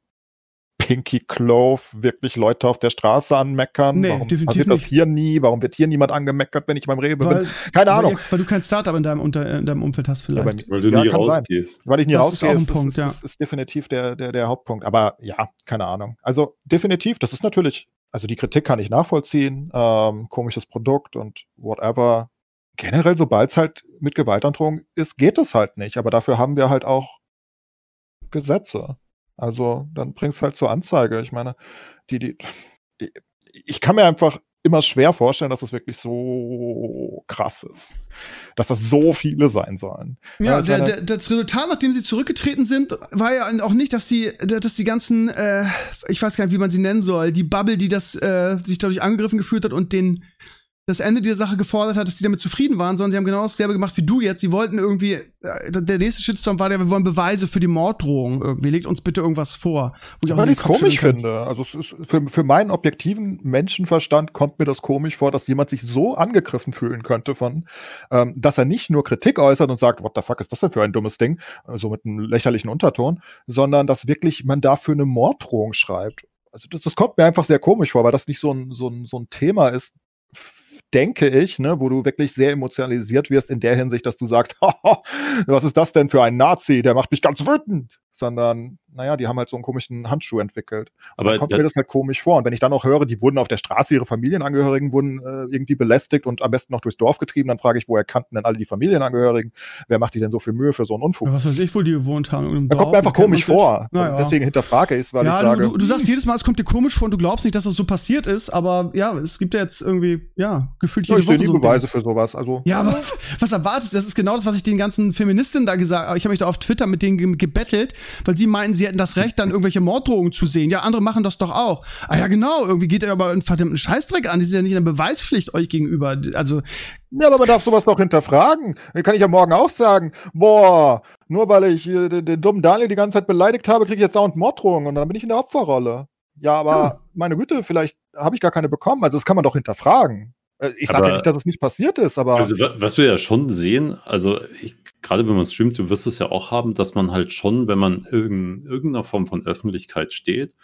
Pinky Clove wirklich Leute auf der Straße anmeckern? Nee, Warum definitiv passiert das hier nie? Warum wird hier niemand angemeckert, wenn ich beim Rewe weil, bin? Keine Ahnung. Weil, weil du kein Startup in deinem, unter, in deinem Umfeld hast Ja, vielleicht. mir- Weil du Ja, nie kann sein. rausgehst. Weil ich nie Das ist rausgehe, auch ein ist, ist, Punkt, ist, ja. ist, ist definitiv der, der, der Hauptpunkt. Aber ja, keine Ahnung. Also definitiv, das ist natürlich, also die Kritik kann ich nachvollziehen. Ähm, komisches Produkt und whatever. generell, sobald es halt mit Gewaltandrohung ist, geht es halt nicht. Aber dafür haben wir halt auch Gesetze. Also dann bringst halt zur Anzeige. Ich meine, die, die, ich kann mir einfach immer schwer vorstellen, dass es wirklich so krass ist. Dass das so viele sein sollen. Ja, ja der, der, das Resultat, nachdem sie zurückgetreten sind, war ja auch nicht, dass die, dass die ganzen, äh, ich weiß gar nicht, wie man sie nennen soll, die Bubble, die das äh, sich dadurch angegriffen gefühlt hat und den das Ende dieser Sache gefordert hat, dass sie damit zufrieden waren, sondern sie haben genau dasselbe gemacht wie du jetzt. Sie wollten irgendwie, äh, der nächste Shitstorm war der, wir wollen Beweise für die Morddrohung irgendwie. Legt uns bitte irgendwas vor. Wo ich auch es komisch finde. Also es ist für, für meinen objektiven Menschenverstand kommt mir das komisch vor, dass jemand sich so angegriffen fühlen könnte von, ähm, dass er nicht nur Kritik äußert und sagt, what the fuck ist das denn für ein dummes Ding, so also mit einem lächerlichen Unterton, sondern dass wirklich man dafür eine Morddrohung schreibt. Also das, das kommt mir einfach sehr komisch vor, weil das nicht so ein, so ein, so ein Thema ist, denke ich, ne, wo du wirklich sehr emotionalisiert wirst in der Hinsicht, dass du sagst, was ist das denn für ein Nazi, der macht mich ganz wütend sondern naja, die haben halt so einen komischen Handschuh entwickelt. Aber kommt mir das halt komisch vor. Und wenn ich dann auch höre, die wurden auf der Straße, ihre Familienangehörigen wurden äh, irgendwie belästigt und am besten noch durchs Dorf getrieben, dann frage ich, woher kannten denn alle die Familienangehörigen? Wer macht die denn so viel Mühe für so einen Unfug? Ja, was weiß ich, wo die gewohnt haben. Da kommt mir einfach komisch vor. Naja. Deswegen hinterfrage ich es, weil ja, ich sage. Du, du, sagst jedes Mal, es kommt dir komisch vor und du glaubst nicht, dass das so passiert ist, aber ja, es gibt ja jetzt irgendwie, ja, gefühlt jede ja, ich Woche nie so Beweise für sowas. Also, ja, aber was erwartet? Das ist genau das, was ich den ganzen Feministinnen da gesagt habe. Ich habe mich da auf Twitter mit denen gebettelt, weil sie meinen, sie hätten das Recht, dann irgendwelche Morddrohungen zu sehen. Ja, andere machen das doch auch. Ah ja, genau, irgendwie geht er aber einen verdammten Scheißdreck an. Die sind ja nicht in der Beweispflicht euch gegenüber. Also. Ja, aber man darf sowas doch hinterfragen. Dann kann ich ja morgen auch sagen, boah, nur weil ich äh, den, den, dummen Daniel die ganze Zeit beleidigt habe, kriege ich jetzt dauernd Morddrohungen und dann bin ich in der Opferrolle. Ja, aber hm. meine Güte, vielleicht habe ich gar keine bekommen. Also das kann man doch hinterfragen. Äh, ich sage ja nicht, dass es nicht passiert ist, aber. Also, was wir ja schon sehen, also ich, gerade wenn man streamt, du wirst es ja auch haben, dass man halt schon, wenn man in irgendeiner Form von Öffentlichkeit steht,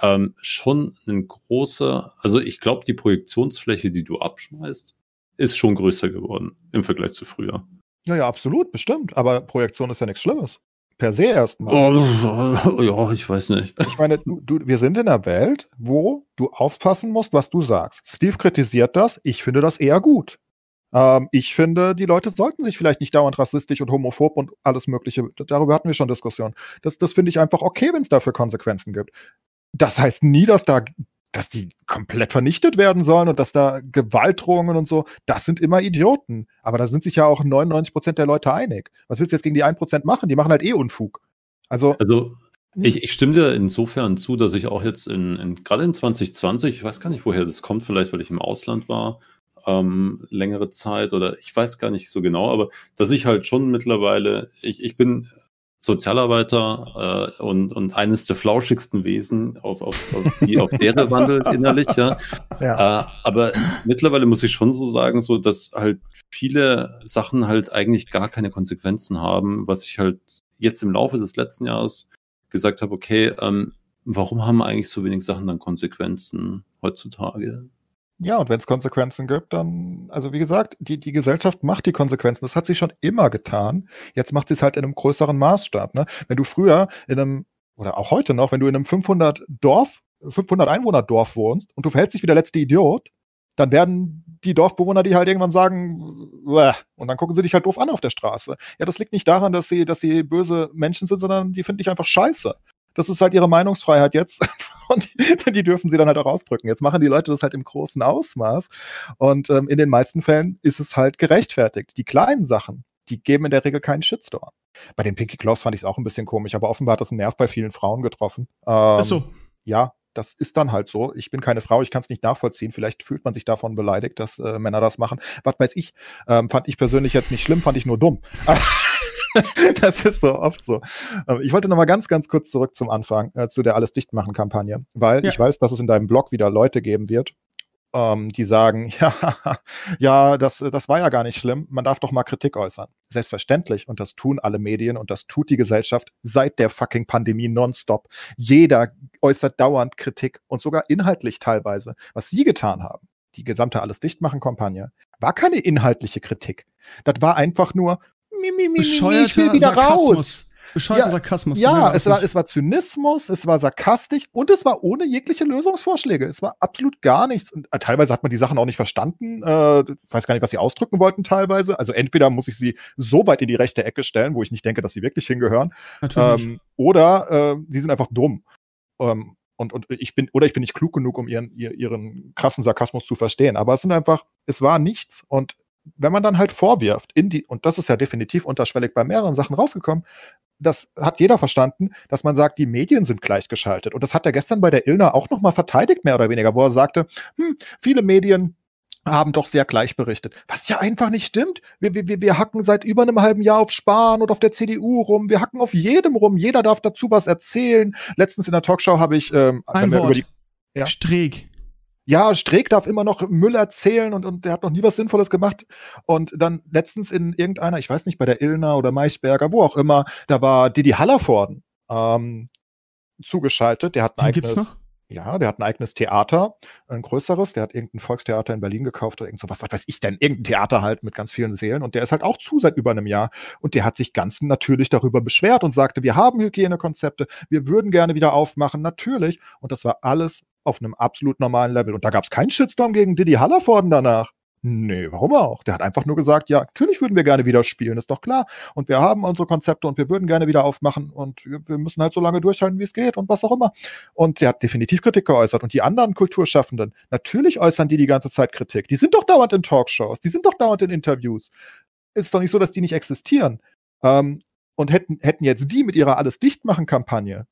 ähm, schon eine große, also ich glaube, die Projektionsfläche, die du abschmeißt, ist schon größer geworden im Vergleich zu früher. Ja, ja, absolut, bestimmt. Aber Projektion ist ja nichts Schlimmes per se erstmal. Oh, ja, ich weiß nicht. Ich meine, du, du, wir sind in einer Welt, wo du aufpassen musst, was du sagst. Steve kritisiert das, ich finde das eher gut. Ähm, ich finde, die Leute sollten sich vielleicht nicht dauernd rassistisch und homophob und alles Mögliche, darüber hatten wir schon Diskussionen. Das, das finde ich einfach okay, wenn es dafür Konsequenzen gibt. Das heißt nie, dass da dass die komplett vernichtet werden sollen und dass da Gewaltdrohungen und so, das sind immer Idioten. Aber da sind sich ja auch 99 Prozent der Leute einig. Was willst du jetzt gegen die 1 Prozent machen? Die machen halt eh Unfug. Also, also hm. ich, ich stimme dir insofern zu, dass ich auch jetzt in, in gerade in 2020, ich weiß gar nicht, woher das kommt, vielleicht weil ich im Ausland war, ähm, längere Zeit oder ich weiß gar nicht so genau, aber dass ich halt schon mittlerweile, ich, ich bin Sozialarbeiter äh, und, und eines der flauschigsten Wesen, auf, auf, auf die auf deren wandelt innerlich, ja. ja. Äh, aber mittlerweile muss ich schon so sagen, so dass halt viele Sachen halt eigentlich gar keine Konsequenzen haben, was ich halt jetzt im Laufe des letzten Jahres gesagt habe, okay, ähm, warum haben eigentlich so wenig Sachen dann Konsequenzen heutzutage? Ja, und wenn es Konsequenzen gibt, dann, also wie gesagt, die, die Gesellschaft macht die Konsequenzen. Das hat sie schon immer getan. Jetzt macht sie es halt in einem größeren Maßstab. Ne? Wenn du früher in einem, oder auch heute noch, wenn du in einem 500 Dorf, 500 Einwohner Dorf wohnst und du verhältst dich wie der letzte Idiot, dann werden die Dorfbewohner die halt irgendwann sagen, Bäh, und dann gucken sie dich halt doof an auf der Straße. Ja, das liegt nicht daran, dass sie, dass sie böse Menschen sind, sondern die finden dich einfach scheiße. Das ist halt ihre Meinungsfreiheit jetzt. Und die, die, dürfen sie dann halt auch ausdrücken. Jetzt machen die Leute das halt im großen Ausmaß. Und ähm, in den meisten Fällen ist es halt gerechtfertigt. Die kleinen Sachen, die geben in der Regel keinen Shitstorm. Bei den Pinky Claws fand ich es auch ein bisschen komisch, aber offenbar hat das einen Nerv bei vielen Frauen getroffen. Ähm, ist so. Ja, das ist dann halt so. Ich bin keine Frau, ich kann es nicht nachvollziehen. Vielleicht fühlt man sich davon beleidigt, dass äh, Männer das machen. Was weiß ich. Ähm, fand ich persönlich jetzt nicht schlimm, fand ich nur dumm. das ist so oft so. Ähm, ich wollte noch mal ganz, ganz kurz zurück zum Anfang, äh, zu der Alles dicht machen Kampagne, weil ja. ich weiß, dass es in deinem Blog wieder Leute geben wird, ähm, die sagen, ja, ja, das, das war ja gar nicht schlimm, man darf doch mal Kritik äußern. Selbstverständlich, und das tun alle Medien und das tut die Gesellschaft seit der fucking Pandemie nonstop. Jeder äußert dauernd Kritik und sogar inhaltlich teilweise. Was sie getan haben, die gesamte Alles dicht machen Kampagne, war keine inhaltliche Kritik. Das war einfach nur, mi, mi, mi, mi, ich will wieder Sarkasmus. raus. Bescheuerter Ja, Sarkasmus. Ja, Mehr es war, es war Zynismus, es war sarkastisch und es war ohne jegliche Lösungsvorschläge. Es war absolut gar nichts. Und äh, teilweise hat man die Sachen auch nicht verstanden. Äh, ich weiß gar nicht, was sie ausdrücken wollten teilweise. Also entweder muss ich sie so weit in die rechte Ecke stellen, wo ich nicht denke, dass sie wirklich hingehören, Natürlich. ähm, oder äh, sie sind einfach dumm. Ähm, und, und ich bin, oder ich bin nicht klug genug, um ihren, ihr, ihren krassen Sarkasmus zu verstehen. Aber es sind einfach, es war nichts. Und wenn man dann halt vorwirft, in die, und das ist ja definitiv unterschwellig bei mehreren Sachen rausgekommen, das hat jeder verstanden, dass man sagt, die Medien sind gleichgeschaltet. Und das hat er gestern bei der Ilna auch nochmal verteidigt, mehr oder weniger, wo er sagte, hm, viele Medien haben doch sehr gleich berichtet. Was ja einfach nicht stimmt. Wir, wir, wir hacken seit über einem halben Jahr auf Spahn und auf der CDU rum. Wir hacken auf jedem rum. Jeder darf dazu was erzählen. Letztens in der Talkshow habe ich ähm, Ein Wort. über die, ja. Streeck. Ja, Streeck darf immer noch Müll erzählen und, und der hat noch nie was Sinnvolles gemacht. Und dann letztens in irgendeiner, ich weiß nicht, bei der Illner oder Maischberger, wo auch immer, da war Didi Hallervorden ähm, zugeschaltet. Der hat ein Den gibt's eigenes, noch? ja, der hat ein eigenes Theater, ein größeres. Der hat irgendein Volkstheater in Berlin gekauft oder irgend sowas, was weiß ich denn, irgendein Theater halt mit ganz vielen Seelen. Und der ist halt auch zu seit über einem Jahr. Und der hat sich ganz natürlich darüber beschwert und sagte, wir haben Hygienekonzepte, wir würden gerne wieder aufmachen, natürlich. Und das war alles auf einem absolut normalen Level. Und da gab es keinen Shitstorm gegen Diddy Hallervorden danach. Nee, warum auch? Der hat einfach nur gesagt, ja, natürlich würden wir gerne wieder spielen, ist doch klar. Und wir haben unsere Konzepte und wir würden gerne wieder aufmachen und wir, müssen halt so lange durchhalten, wie es geht und was auch immer. Und der hat definitiv Kritik geäußert. Und die anderen Kulturschaffenden, natürlich äußern die die ganze Zeit Kritik. Die sind doch dauernd in Talkshows, die sind doch dauernd in Interviews. Ist doch nicht so, dass die nicht existieren. Ähm, und hätten, hätten jetzt die mit ihrer Alles dicht machen Kampagne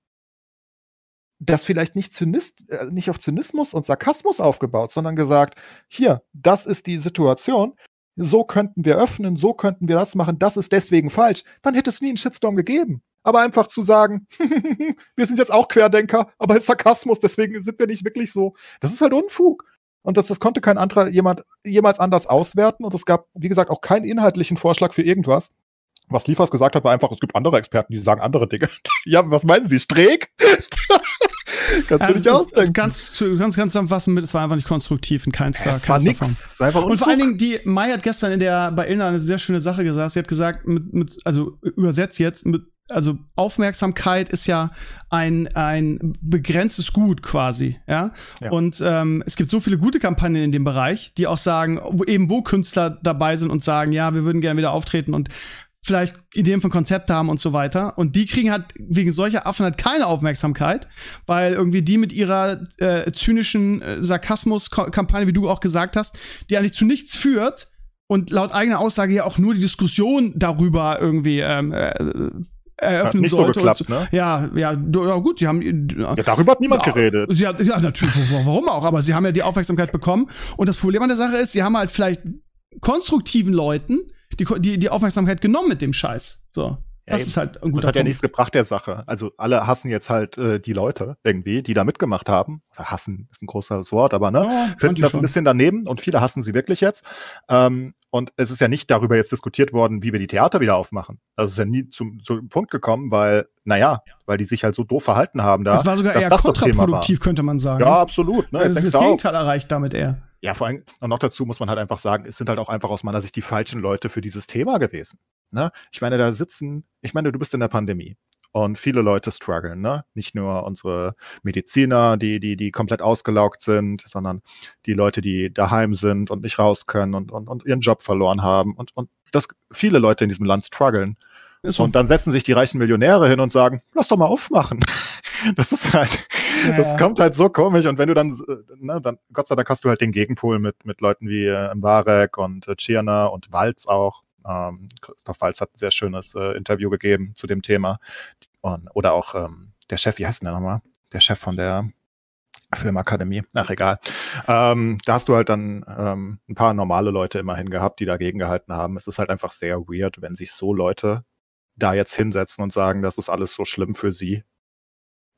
das vielleicht nicht, Zynist, äh, nicht auf Zynismus und Sarkasmus aufgebaut, sondern gesagt, hier, das ist die Situation, so könnten wir öffnen, so könnten wir das machen, das ist deswegen falsch, dann hätte es nie einen Shitstorm gegeben. Aber einfach zu sagen, wir sind jetzt auch Querdenker, aber es ist Sarkasmus, deswegen sind wir nicht wirklich so, das ist halt Unfug. Und das, das konnte kein anderer jemand jemals anders auswerten. Und es gab, wie gesagt, auch keinen inhaltlichen Vorschlag für irgendwas. Was Liefers gesagt hat, war einfach, es gibt andere Experten, die sagen andere Dinge. ja, was meinen Sie? Streeck? Kannst du Also, nicht das- ausdenken. Ganz, ganz, ganz zusammenfassen mit, es war einfach nicht konstruktiv in keinster, es war nix. War Und vor allen. Dingen, die Mai hat gestern in der, bei Ilna eine sehr schöne Sache gesagt. Sie hat gesagt, mit, mit, also übersetzt jetzt, mit, also Aufmerksamkeit ist ja ein, ein begrenztes Gut quasi, ja. Ja. Und ähm, es gibt so viele gute Kampagnen in dem Bereich, die auch sagen, wo, eben wo Künstler dabei sind und sagen, ja, wir würden gerne wieder auftreten und vielleicht Ideen von Konzept haben und so weiter. Und die kriegen halt wegen solcher Affen halt keine Aufmerksamkeit, weil irgendwie die mit ihrer äh, zynischen äh, Sarkasmus-Kampagne, wie du auch gesagt hast, die eigentlich zu nichts führt und laut eigener Aussage ja auch nur die Diskussion darüber irgendwie ähm, äh, eröffnen Hat nicht so sollte. geklappt, und ne? Ja, ja, ja gut, sie haben Ja, darüber hat niemand ja, geredet. Sie hat, ja, natürlich, warum auch, aber sie haben ja die Aufmerksamkeit bekommen. Und das Problem an der Sache ist, sie haben halt vielleicht konstruktiven Leuten die, die, die Aufmerksamkeit genommen mit dem Scheiß. So. Ja, das eben. ist halt ein Das guter hat ja Punkt. nichts gebracht der Sache. Also alle hassen jetzt halt äh, die Leute irgendwie, die da mitgemacht haben. Oder hassen ist ein großes Wort, aber ne? Ja, Finden das ein schon. bisschen daneben und viele hassen sie wirklich jetzt. Ähm, und es ist ja nicht darüber jetzt diskutiert worden, wie wir die Theater wieder aufmachen. Das ist ja nie zum, zum Punkt gekommen, weil, naja, weil die sich halt so doof verhalten haben da. Das war sogar eher das das kontraproduktiv, könnte man sagen. Ja, absolut. Ne? Also das, das Gegenteil erreicht damit eher. Ja, vor allem, und noch dazu muss man halt einfach sagen, es sind halt auch einfach aus meiner Sicht die falschen Leute für dieses Thema gewesen. Ne? Ich meine, da sitzen, ich meine, du bist in der Pandemie und viele Leute strugglen, ne? Nicht nur unsere Mediziner, die, die, die komplett ausgelaugt sind, sondern die Leute, die daheim sind und nicht raus können und, und, und ihren Job verloren haben und, und das, viele Leute in diesem Land strugglen. So. Und dann setzen sich die reichen Millionäre hin und sagen, lass doch mal aufmachen. Das ist halt, Das kommt halt so komisch. Und wenn du dann, ne, dann, Gott sei Dank hast du halt den Gegenpol mit, mit Leuten wie äh, Mbarek und äh, Tschirner und Walz auch. Ähm, Christoph Walz hat ein sehr schönes äh, Interview gegeben zu dem Thema. Und, oder auch ähm, der Chef, wie heißt denn der nochmal? Der Chef von der Filmakademie. Ach, egal. Ähm, da hast du halt dann ähm, ein paar normale Leute immerhin gehabt, die dagegen gehalten haben. Es ist halt einfach sehr weird, wenn sich so Leute da jetzt hinsetzen und sagen, das ist alles so schlimm für sie.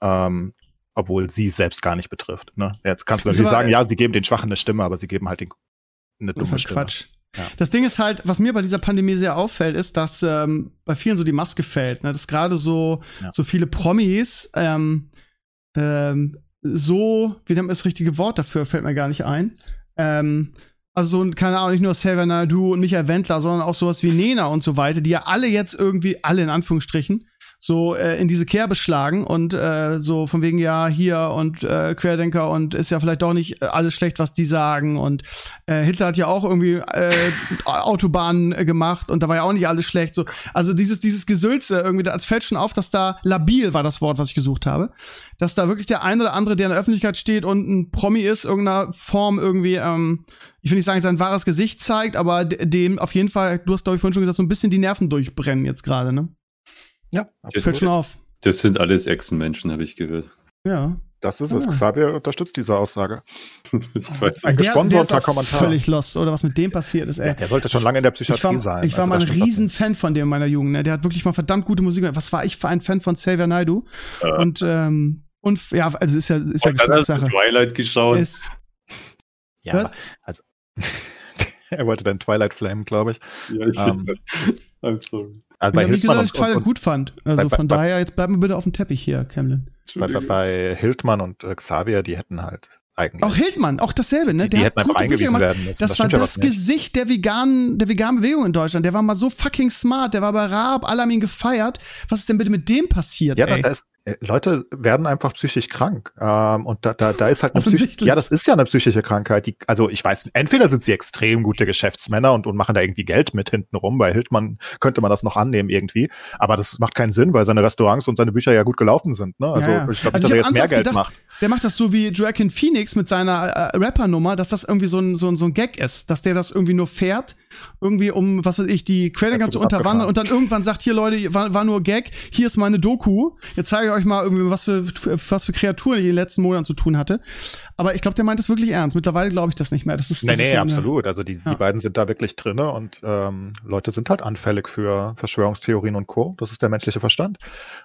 Ähm, obwohl sie selbst gar nicht betrifft. Ne? Jetzt kannst du natürlich sagen, ja, sie geben den Schwachen eine Stimme, aber sie geben halt den, eine Das dumme ist halt Stimme. Quatsch. Ja. Das Ding ist halt, was mir bei dieser Pandemie sehr auffällt, ist, dass ähm, bei vielen so die Maske fällt. Ne? Dass gerade so, Ja. so viele Promis ähm, ähm, so, wie nennt man das richtige Wort dafür, fällt mir gar nicht ein. Ähm, also, so, keine Ahnung, nicht nur Xavier Naidoo und Michael Wendler, sondern auch sowas wie Nena und so weiter, die ja alle jetzt irgendwie, alle in Anführungsstrichen, so äh, in diese Kerbe schlagen und äh, so von wegen ja hier und äh, Querdenker und ist ja vielleicht doch nicht alles schlecht, was die sagen und äh, Hitler hat ja auch irgendwie äh, Autobahnen äh, gemacht und da war ja auch nicht alles schlecht. So, also dieses dieses Gesülze irgendwie, als fällt schon auf, dass da labil war das Wort, was ich gesucht habe, dass da wirklich der eine oder andere, der in der Öffentlichkeit steht und ein Promi ist, irgendeiner Form irgendwie, ähm, ich will nicht sagen, sein wahres Gesicht zeigt, aber dem auf jeden Fall, du hast glaube ich vorhin schon gesagt, so ein bisschen die Nerven durchbrennen jetzt gerade, ne? Ja, das fällt schon auf. Das sind alles Echsenmenschen, habe ich gehört. Ja. Das ist es. Ja. Xavier unterstützt diese Aussage. ich weiß. Ein gesponserter Kommentar. Völlig lost, oder was mit dem passiert ist, ey. Ja, der sollte schon lange in der Psychiatrie ich war, sein. Ich war also, mal ein Riesenfan von dem meiner Jugend, ne? Der hat wirklich mal verdammt gute Musik gemacht. Was war ich für ein Fan von Xavier Naidu? Ja. Und, ähm, und ja, also ist ja, ist ja Geschmackssache. Twilight geschaut. Ist, ja, was? also er wollte dann Twilight Flame, glaube ich. Ja, ich um, I'm sorry. Also bei ich habe nicht gesagt, dass ich Twilight gut fand. Also bei, von bei, daher, jetzt bleiben wir bitte auf dem Teppich hier, Camlin. Bei, bei Hildmann und äh, Xavier, die hätten halt eigentlich. Auch Hildmann, auch dasselbe, ne? Die, die hätten einfach eingewiesen werden müssen. Das, das war das ja Gesicht der veganen, der veganen Bewegung in Deutschland. Der war mal so fucking smart, der war bei Raab, alle haben ihn gefeiert. Was ist denn bitte mit dem passiert? Ja, ey? da ist, Leute werden einfach psychisch krank. Ähm, und da, da, da ist halt eine psychische, ja, das ist ja eine psychische Krankheit. Die, also ich weiß, entweder sind sie extrem gute Geschäftsmänner und, und machen da irgendwie Geld mit hinten rum. Bei Hildmann könnte man das noch annehmen irgendwie. Aber das macht keinen Sinn, weil seine Restaurants und seine Bücher ja gut gelaufen sind. Ne? Also ja, ja. ich glaube also dass er jetzt mehr Geld gedacht, macht. Der macht das so wie Joaquin Phoenix mit seiner äh, Rapper-Nummer, dass das irgendwie so ein, so, ein, so ein Gag ist, dass der das irgendwie nur fährt, irgendwie um, was weiß ich, die Quelle zu unterwandern und dann irgendwann sagt, hier Leute, war, war nur Gag, hier ist meine Doku, jetzt zeige ich euch mal irgendwie, was für, was für Kreaturen ich in den letzten Monaten zu tun hatte. Aber ich glaube, der meint das wirklich ernst. Mittlerweile glaube ich das nicht mehr. Das ist, das nee, nee, so absolut. Also die, ja. die beiden sind da wirklich drinne und ähm, Leute sind halt anfällig für Verschwörungstheorien und Co. Das ist der menschliche Verstand.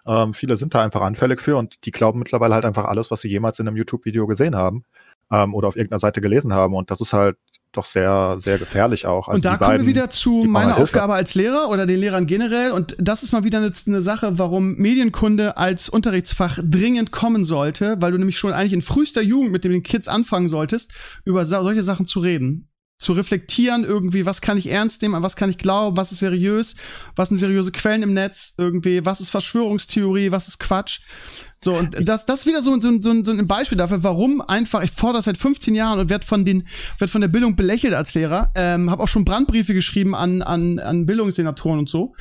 Ähm, viele sind da einfach anfällig für und die glauben mittlerweile halt einfach alles, was sie jemals in einem YouTube-Video gesehen haben ähm, oder auf irgendeiner Seite gelesen haben. Und das ist halt doch sehr, sehr gefährlich auch. Also und da kommen wir wieder zu meiner Aufgabe als Lehrer oder den Lehrern generell. Und das ist mal wieder eine, eine, Sache, warum Medienkunde als Unterrichtsfach dringend kommen sollte, weil du nämlich schon eigentlich in frühester Jugend mit den Kids anfangen solltest, über solche Sachen zu reden zu reflektieren irgendwie, was kann ich ernst nehmen, an was kann ich glauben, was ist seriös, was sind seriöse Quellen im Netz, irgendwie, was ist Verschwörungstheorie, was ist Quatsch. So, und das, das ist wieder so, so, so, so ein Beispiel dafür, warum einfach, ich fordere seit 15 Jahren und werde von den, werd von der Bildung belächelt als Lehrer, ähm, habe auch schon Brandbriefe geschrieben an, an, an Bildungssenatoren und so.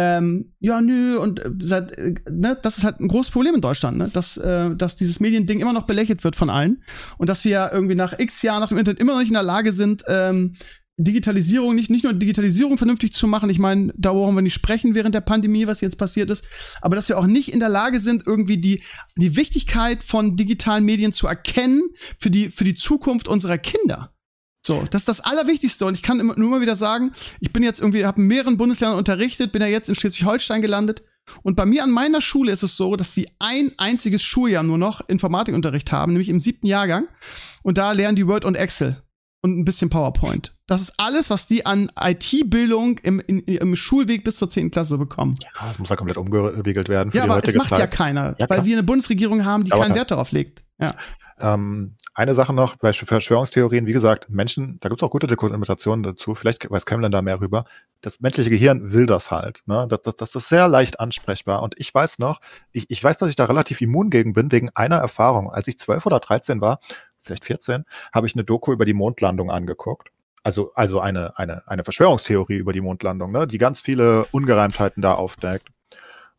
Ähm, ja, nö, und äh, seit, äh, ne, das ist halt ein großes Problem in Deutschland, ne? dass, äh, dass dieses Mediending immer noch belächelt wird von allen und dass wir irgendwie nach x Jahren nach dem Internet immer noch nicht in der Lage sind, ähm, Digitalisierung, nicht, nicht nur Digitalisierung vernünftig zu machen. Ich meine, da brauchen wir nicht sprechen während der Pandemie, was jetzt passiert ist, aber dass wir auch nicht in der Lage sind, irgendwie die, die Wichtigkeit von digitalen Medien zu erkennen für die, für die Zukunft unserer Kinder. So, das ist das Allerwichtigste. Und ich kann immer, nur mal wieder sagen, ich bin jetzt irgendwie, habe in mehreren Bundesländern unterrichtet, bin ja jetzt in Schleswig-Holstein gelandet. Und bei mir an meiner Schule ist es so, dass sie ein einziges Schuljahr nur noch Informatikunterricht haben, nämlich im siebten Jahrgang. Und da lernen die Word und Excel und ein bisschen PowerPoint. Das ist alles, was die an IT-Bildung im, in, im Schulweg bis zur 10. Klasse bekommen. Ja, das muss ja komplett umgewickelt werden. ja, aber es macht Zeit. ja keiner, ja, weil wir eine Bundesregierung haben, die aber keinen Wert darauf legt. Ja. Ähm, eine Sache noch bei Verschwörungstheorien, wie gesagt, Menschen, da gibt es auch gute Dokumentationen dazu, vielleicht weiß Kemlin da mehr rüber. Das menschliche Gehirn will das halt. Ne? Das, das, das ist sehr leicht ansprechbar. Und ich weiß noch, ich, ich weiß, dass ich da relativ immun gegen bin, wegen einer Erfahrung. Als ich 12 oder 13 war, vielleicht 14, habe ich eine Doku über die Mondlandung angeguckt. Also, also eine, eine, eine Verschwörungstheorie über die Mondlandung, ne? die ganz viele Ungereimtheiten da aufdeckt.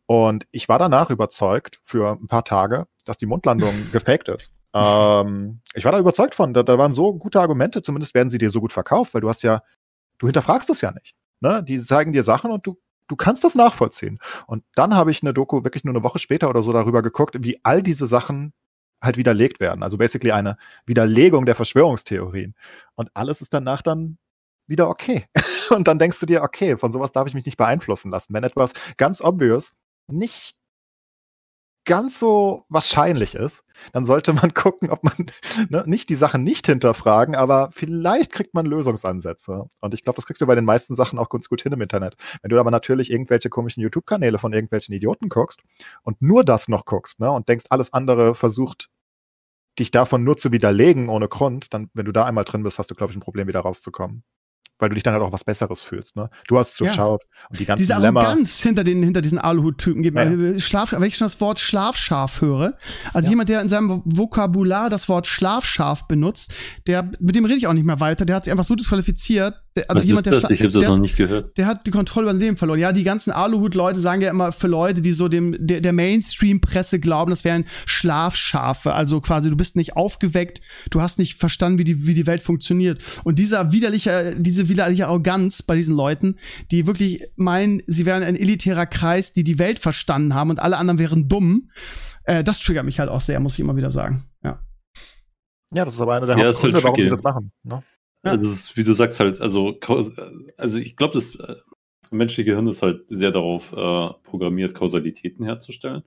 Und ich war danach überzeugt für ein paar Tage, dass die Mondlandung gefaked ist. Ähm, ich war da überzeugt von. Da, da waren so gute Argumente, zumindest werden sie dir so gut verkauft, weil du hast ja, du hinterfragst es ja nicht. Ne? Die zeigen dir Sachen und du, du kannst das nachvollziehen. Und dann habe ich eine Doku wirklich nur eine Woche später oder so darüber geguckt, wie all diese Sachen halt widerlegt werden. Also basically eine Widerlegung der Verschwörungstheorien. Und alles ist danach dann wieder okay. Und dann denkst du dir, okay, von sowas darf ich mich nicht beeinflussen lassen. Wenn etwas ganz obvious nicht ganz so wahrscheinlich ist, dann sollte man gucken, ob man ne, nicht die Sachen nicht hinterfragen, aber vielleicht kriegt man Lösungsansätze. Und ich glaube, das kriegst du bei den meisten Sachen auch ganz gut hin im Internet. Wenn du aber natürlich irgendwelche komischen YouTube-Kanäle von irgendwelchen Idioten guckst und nur das noch guckst ne, und denkst, alles andere versucht, dich davon nur zu widerlegen ohne Grund, dann, wenn du da einmal drin bist, hast du, glaube ich, ein Problem, wieder rauszukommen. Weil du dich dann halt auch was Besseres fühlst. Ne? Du hast durchschaut ja. und die ganzen Diese. Arroganz hinter, den, hinter diesen Aluhut-Typen. Ja. Schlaf, wenn ich schon das Wort Schlafschaf höre, also ja. jemand, der in seinem Vokabular das Wort Schlafschaf benutzt, der, mit dem rede ich auch nicht mehr weiter, der hat sich einfach so disqualifiziert. Also Was jemand, ist das? ich habe das noch nicht gehört. Der hat die Kontrolle über sein Leben verloren. Ja, die ganzen Aluhut-Leute sagen ja immer für Leute, die so dem der, der Mainstream-Presse glauben, das wären Schlafschafe. Also quasi, du bist nicht aufgeweckt, du hast nicht verstanden, wie die, wie die Welt funktioniert. Und dieser widerliche, diese widerliche Arroganz bei diesen Leuten, die wirklich meinen, sie wären ein elitärer Kreis, die die Welt verstanden haben und alle anderen wären dumm, äh, das triggert mich halt auch sehr, muss ich immer wieder sagen. Ja. Ja, das ist aber einer der ja, Hauptgründe, halt warum die das machen. Ne? Ja. Das ist, wie du sagst, halt, also, also ich glaube, das äh, menschliche Gehirn ist halt sehr darauf äh, programmiert, Kausalitäten herzustellen.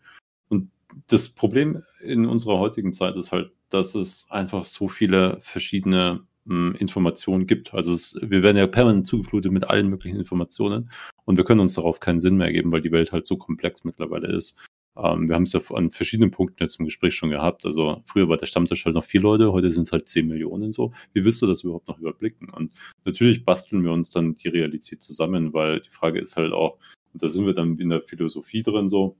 Und das Problem in unserer heutigen Zeit ist halt, dass es einfach so viele verschiedene mh, Informationen gibt. Also es, wir werden ja permanent zugeflutet mit allen möglichen Informationen und wir können uns darauf keinen Sinn mehr geben, weil die Welt halt so komplex mittlerweile ist. Ähm, wir haben es ja an verschiedenen Punkten jetzt im Gespräch schon gehabt. Also früher war der Stammtisch halt noch vier Leute, heute sind es halt zehn Millionen so. Wie wirst du das überhaupt noch überblicken? Und natürlich basteln wir uns dann die Realität zusammen, weil die Frage ist halt auch, und da sind wir dann in der Philosophie drin so,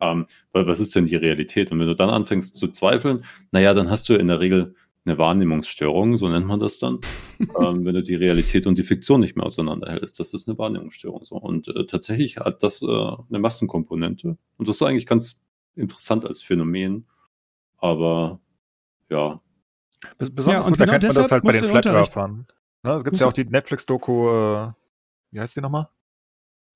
ähm, weil was ist denn die Realität? Und wenn du dann anfängst zu zweifeln, naja, dann hast du in der Regel eine Wahrnehmungsstörung, so nennt man das dann, ähm, wenn du die Realität und die Fiktion nicht mehr auseinanderhältst. Das ist eine Wahrnehmungsstörung. So. Und äh, tatsächlich hat das äh, eine Massenkomponente. Und das ist eigentlich ganz interessant als Phänomen. Aber ja. Besonders ja, gut genau erkennt man das halt bei den Flat Earthern. Ne, es gibt ja auch die Netflix-Doku, äh, wie heißt die nochmal?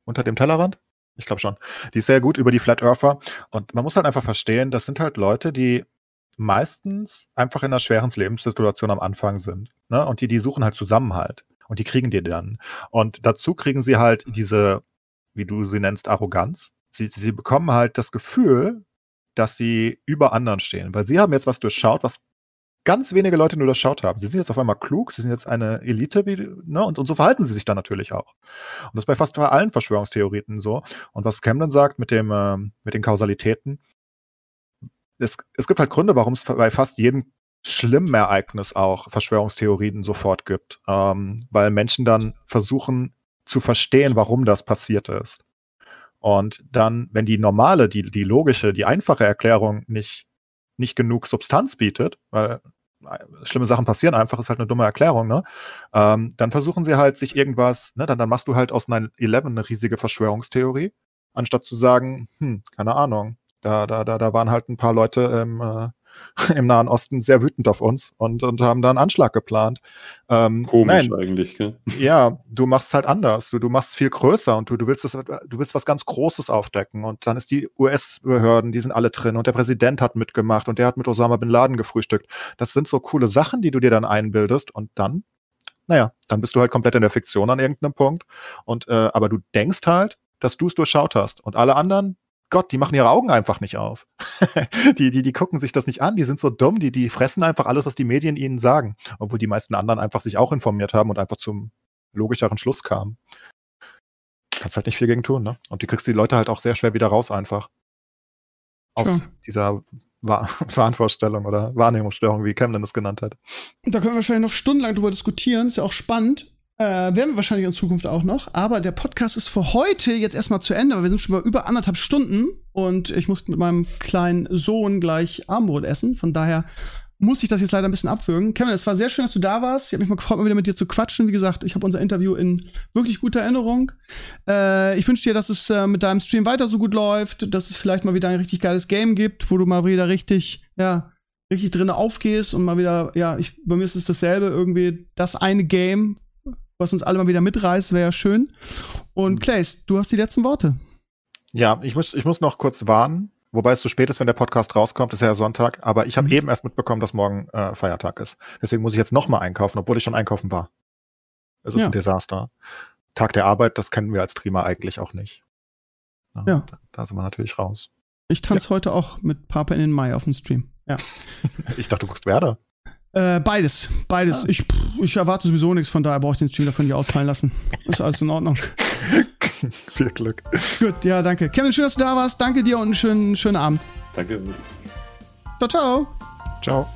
Unter dem Tellerrand? Ich glaube schon. Die ist sehr gut über die Flat Earther. Und man muss halt einfach verstehen, das sind halt Leute, die meistens einfach in einer schweren Lebenssituation am Anfang sind. Ne? Und die, die suchen halt Zusammenhalt. Und die kriegen die dann. Und dazu kriegen sie halt diese, wie du sie nennst, Arroganz. Sie, sie bekommen halt das Gefühl, dass sie über anderen stehen. Weil sie haben jetzt was durchschaut, was ganz wenige Leute nur durchschaut haben. Sie sind jetzt auf einmal klug, sie sind jetzt eine Elite, wie, ne? und, und so verhalten sie sich dann natürlich auch. Und das ist bei fast allen Verschwörungstheoreten so. Und was Camden sagt mit dem, äh, mit den Kausalitäten, es, es gibt halt Gründe, warum es bei fast jedem schlimmen Ereignis auch Verschwörungstheorien sofort gibt, ähm, weil Menschen dann versuchen zu verstehen, warum das passiert ist. Und dann, wenn die normale, die, die logische, die einfache Erklärung nicht, nicht genug Substanz bietet, weil äh, schlimme Sachen passieren einfach, ist halt eine dumme Erklärung, ne? Ähm, dann versuchen sie halt sich irgendwas, ne, dann, dann machst du halt aus 9-11 eine riesige Verschwörungstheorie, anstatt zu sagen, hm, keine Ahnung, da, da, da, da waren halt ein paar Leute im, äh, im Nahen Osten sehr wütend auf uns und, und haben da einen Anschlag geplant. Ähm, Komisch nein, eigentlich, gell? Ja, du machst es halt anders. Du, du machst es viel größer und du, du willst das, du willst was ganz Großes aufdecken. Und dann ist die US-Behörden, die sind alle drin und der Präsident hat mitgemacht und der hat mit Osama Bin Laden gefrühstückt. Das sind so coole Sachen, die du dir dann einbildest und dann, naja, dann bist du halt komplett in der Fiktion an irgendeinem Punkt. Und äh, aber du denkst halt, dass du es durchschaut hast. Und alle anderen, Gott, die machen ihre Augen einfach nicht auf. die, die, die gucken sich das nicht an, die sind so dumm, die, die fressen einfach alles, was die Medien ihnen sagen. Obwohl die meisten anderen einfach sich auch informiert haben und einfach zum logischeren Schluss kamen. Kannst halt nicht viel gegen tun, ne? Und die kriegst die Leute halt auch sehr schwer wieder raus einfach. Aus ja. dieser Wahnvorstellung oder Wahrnehmungsstörung, wie Camden das genannt hat. Da können wir wahrscheinlich noch stundenlang drüber diskutieren, ist ja auch spannend. Äh, werden wir wahrscheinlich in Zukunft auch noch. Aber der Podcast ist für heute jetzt erstmal zu Ende, weil wir sind schon bei über anderthalb Stunden und ich muss mit meinem kleinen Sohn gleich Abendbrot essen. Von daher muss ich das jetzt leider ein bisschen abwürgen. Kevin, es war sehr schön, dass du da warst. Ich habe mich mal gefreut, mal wieder mit dir zu quatschen. Wie gesagt, ich habe unser Interview in wirklich guter Erinnerung. Äh, ich wünsche dir, dass es äh, mit deinem Stream weiter so gut läuft, dass es vielleicht mal wieder ein richtig geiles Game gibt, wo du mal wieder richtig, ja, richtig drin aufgehst und mal wieder, ja, ich, bei mir ist es dasselbe, irgendwie das eine Game, was uns alle mal wieder mitreißt, wäre ja schön. Und Clays, du hast die letzten Worte. Ja, ich muss, ich muss noch kurz warnen, wobei es zu spät ist, wenn der Podcast rauskommt, ist ja Sonntag, aber ich habe mhm. eben erst mitbekommen, dass morgen äh, Feiertag ist. Deswegen muss ich jetzt nochmal einkaufen, obwohl ich schon einkaufen war. Es ist ja. ein Desaster. Tag der Arbeit, das kennen wir als Streamer eigentlich auch nicht. Ja. ja. Da, da, sind wir natürlich raus. Ich tanze ja. heute auch mit Papa in den Mai auf dem Stream. Ja. ich dachte, du guckst Werder. Äh, beides, beides. Ah. Ich, ich erwarte sowieso nichts, von daher brauche ich den Stream davon nicht ausfallen lassen. Ist alles in Ordnung. Viel Glück. Gut, ja, danke. Kevin, schön, dass du da warst. Danke dir und einen schönen, schönen Abend. Danke. Ciao, ciao. Ciao.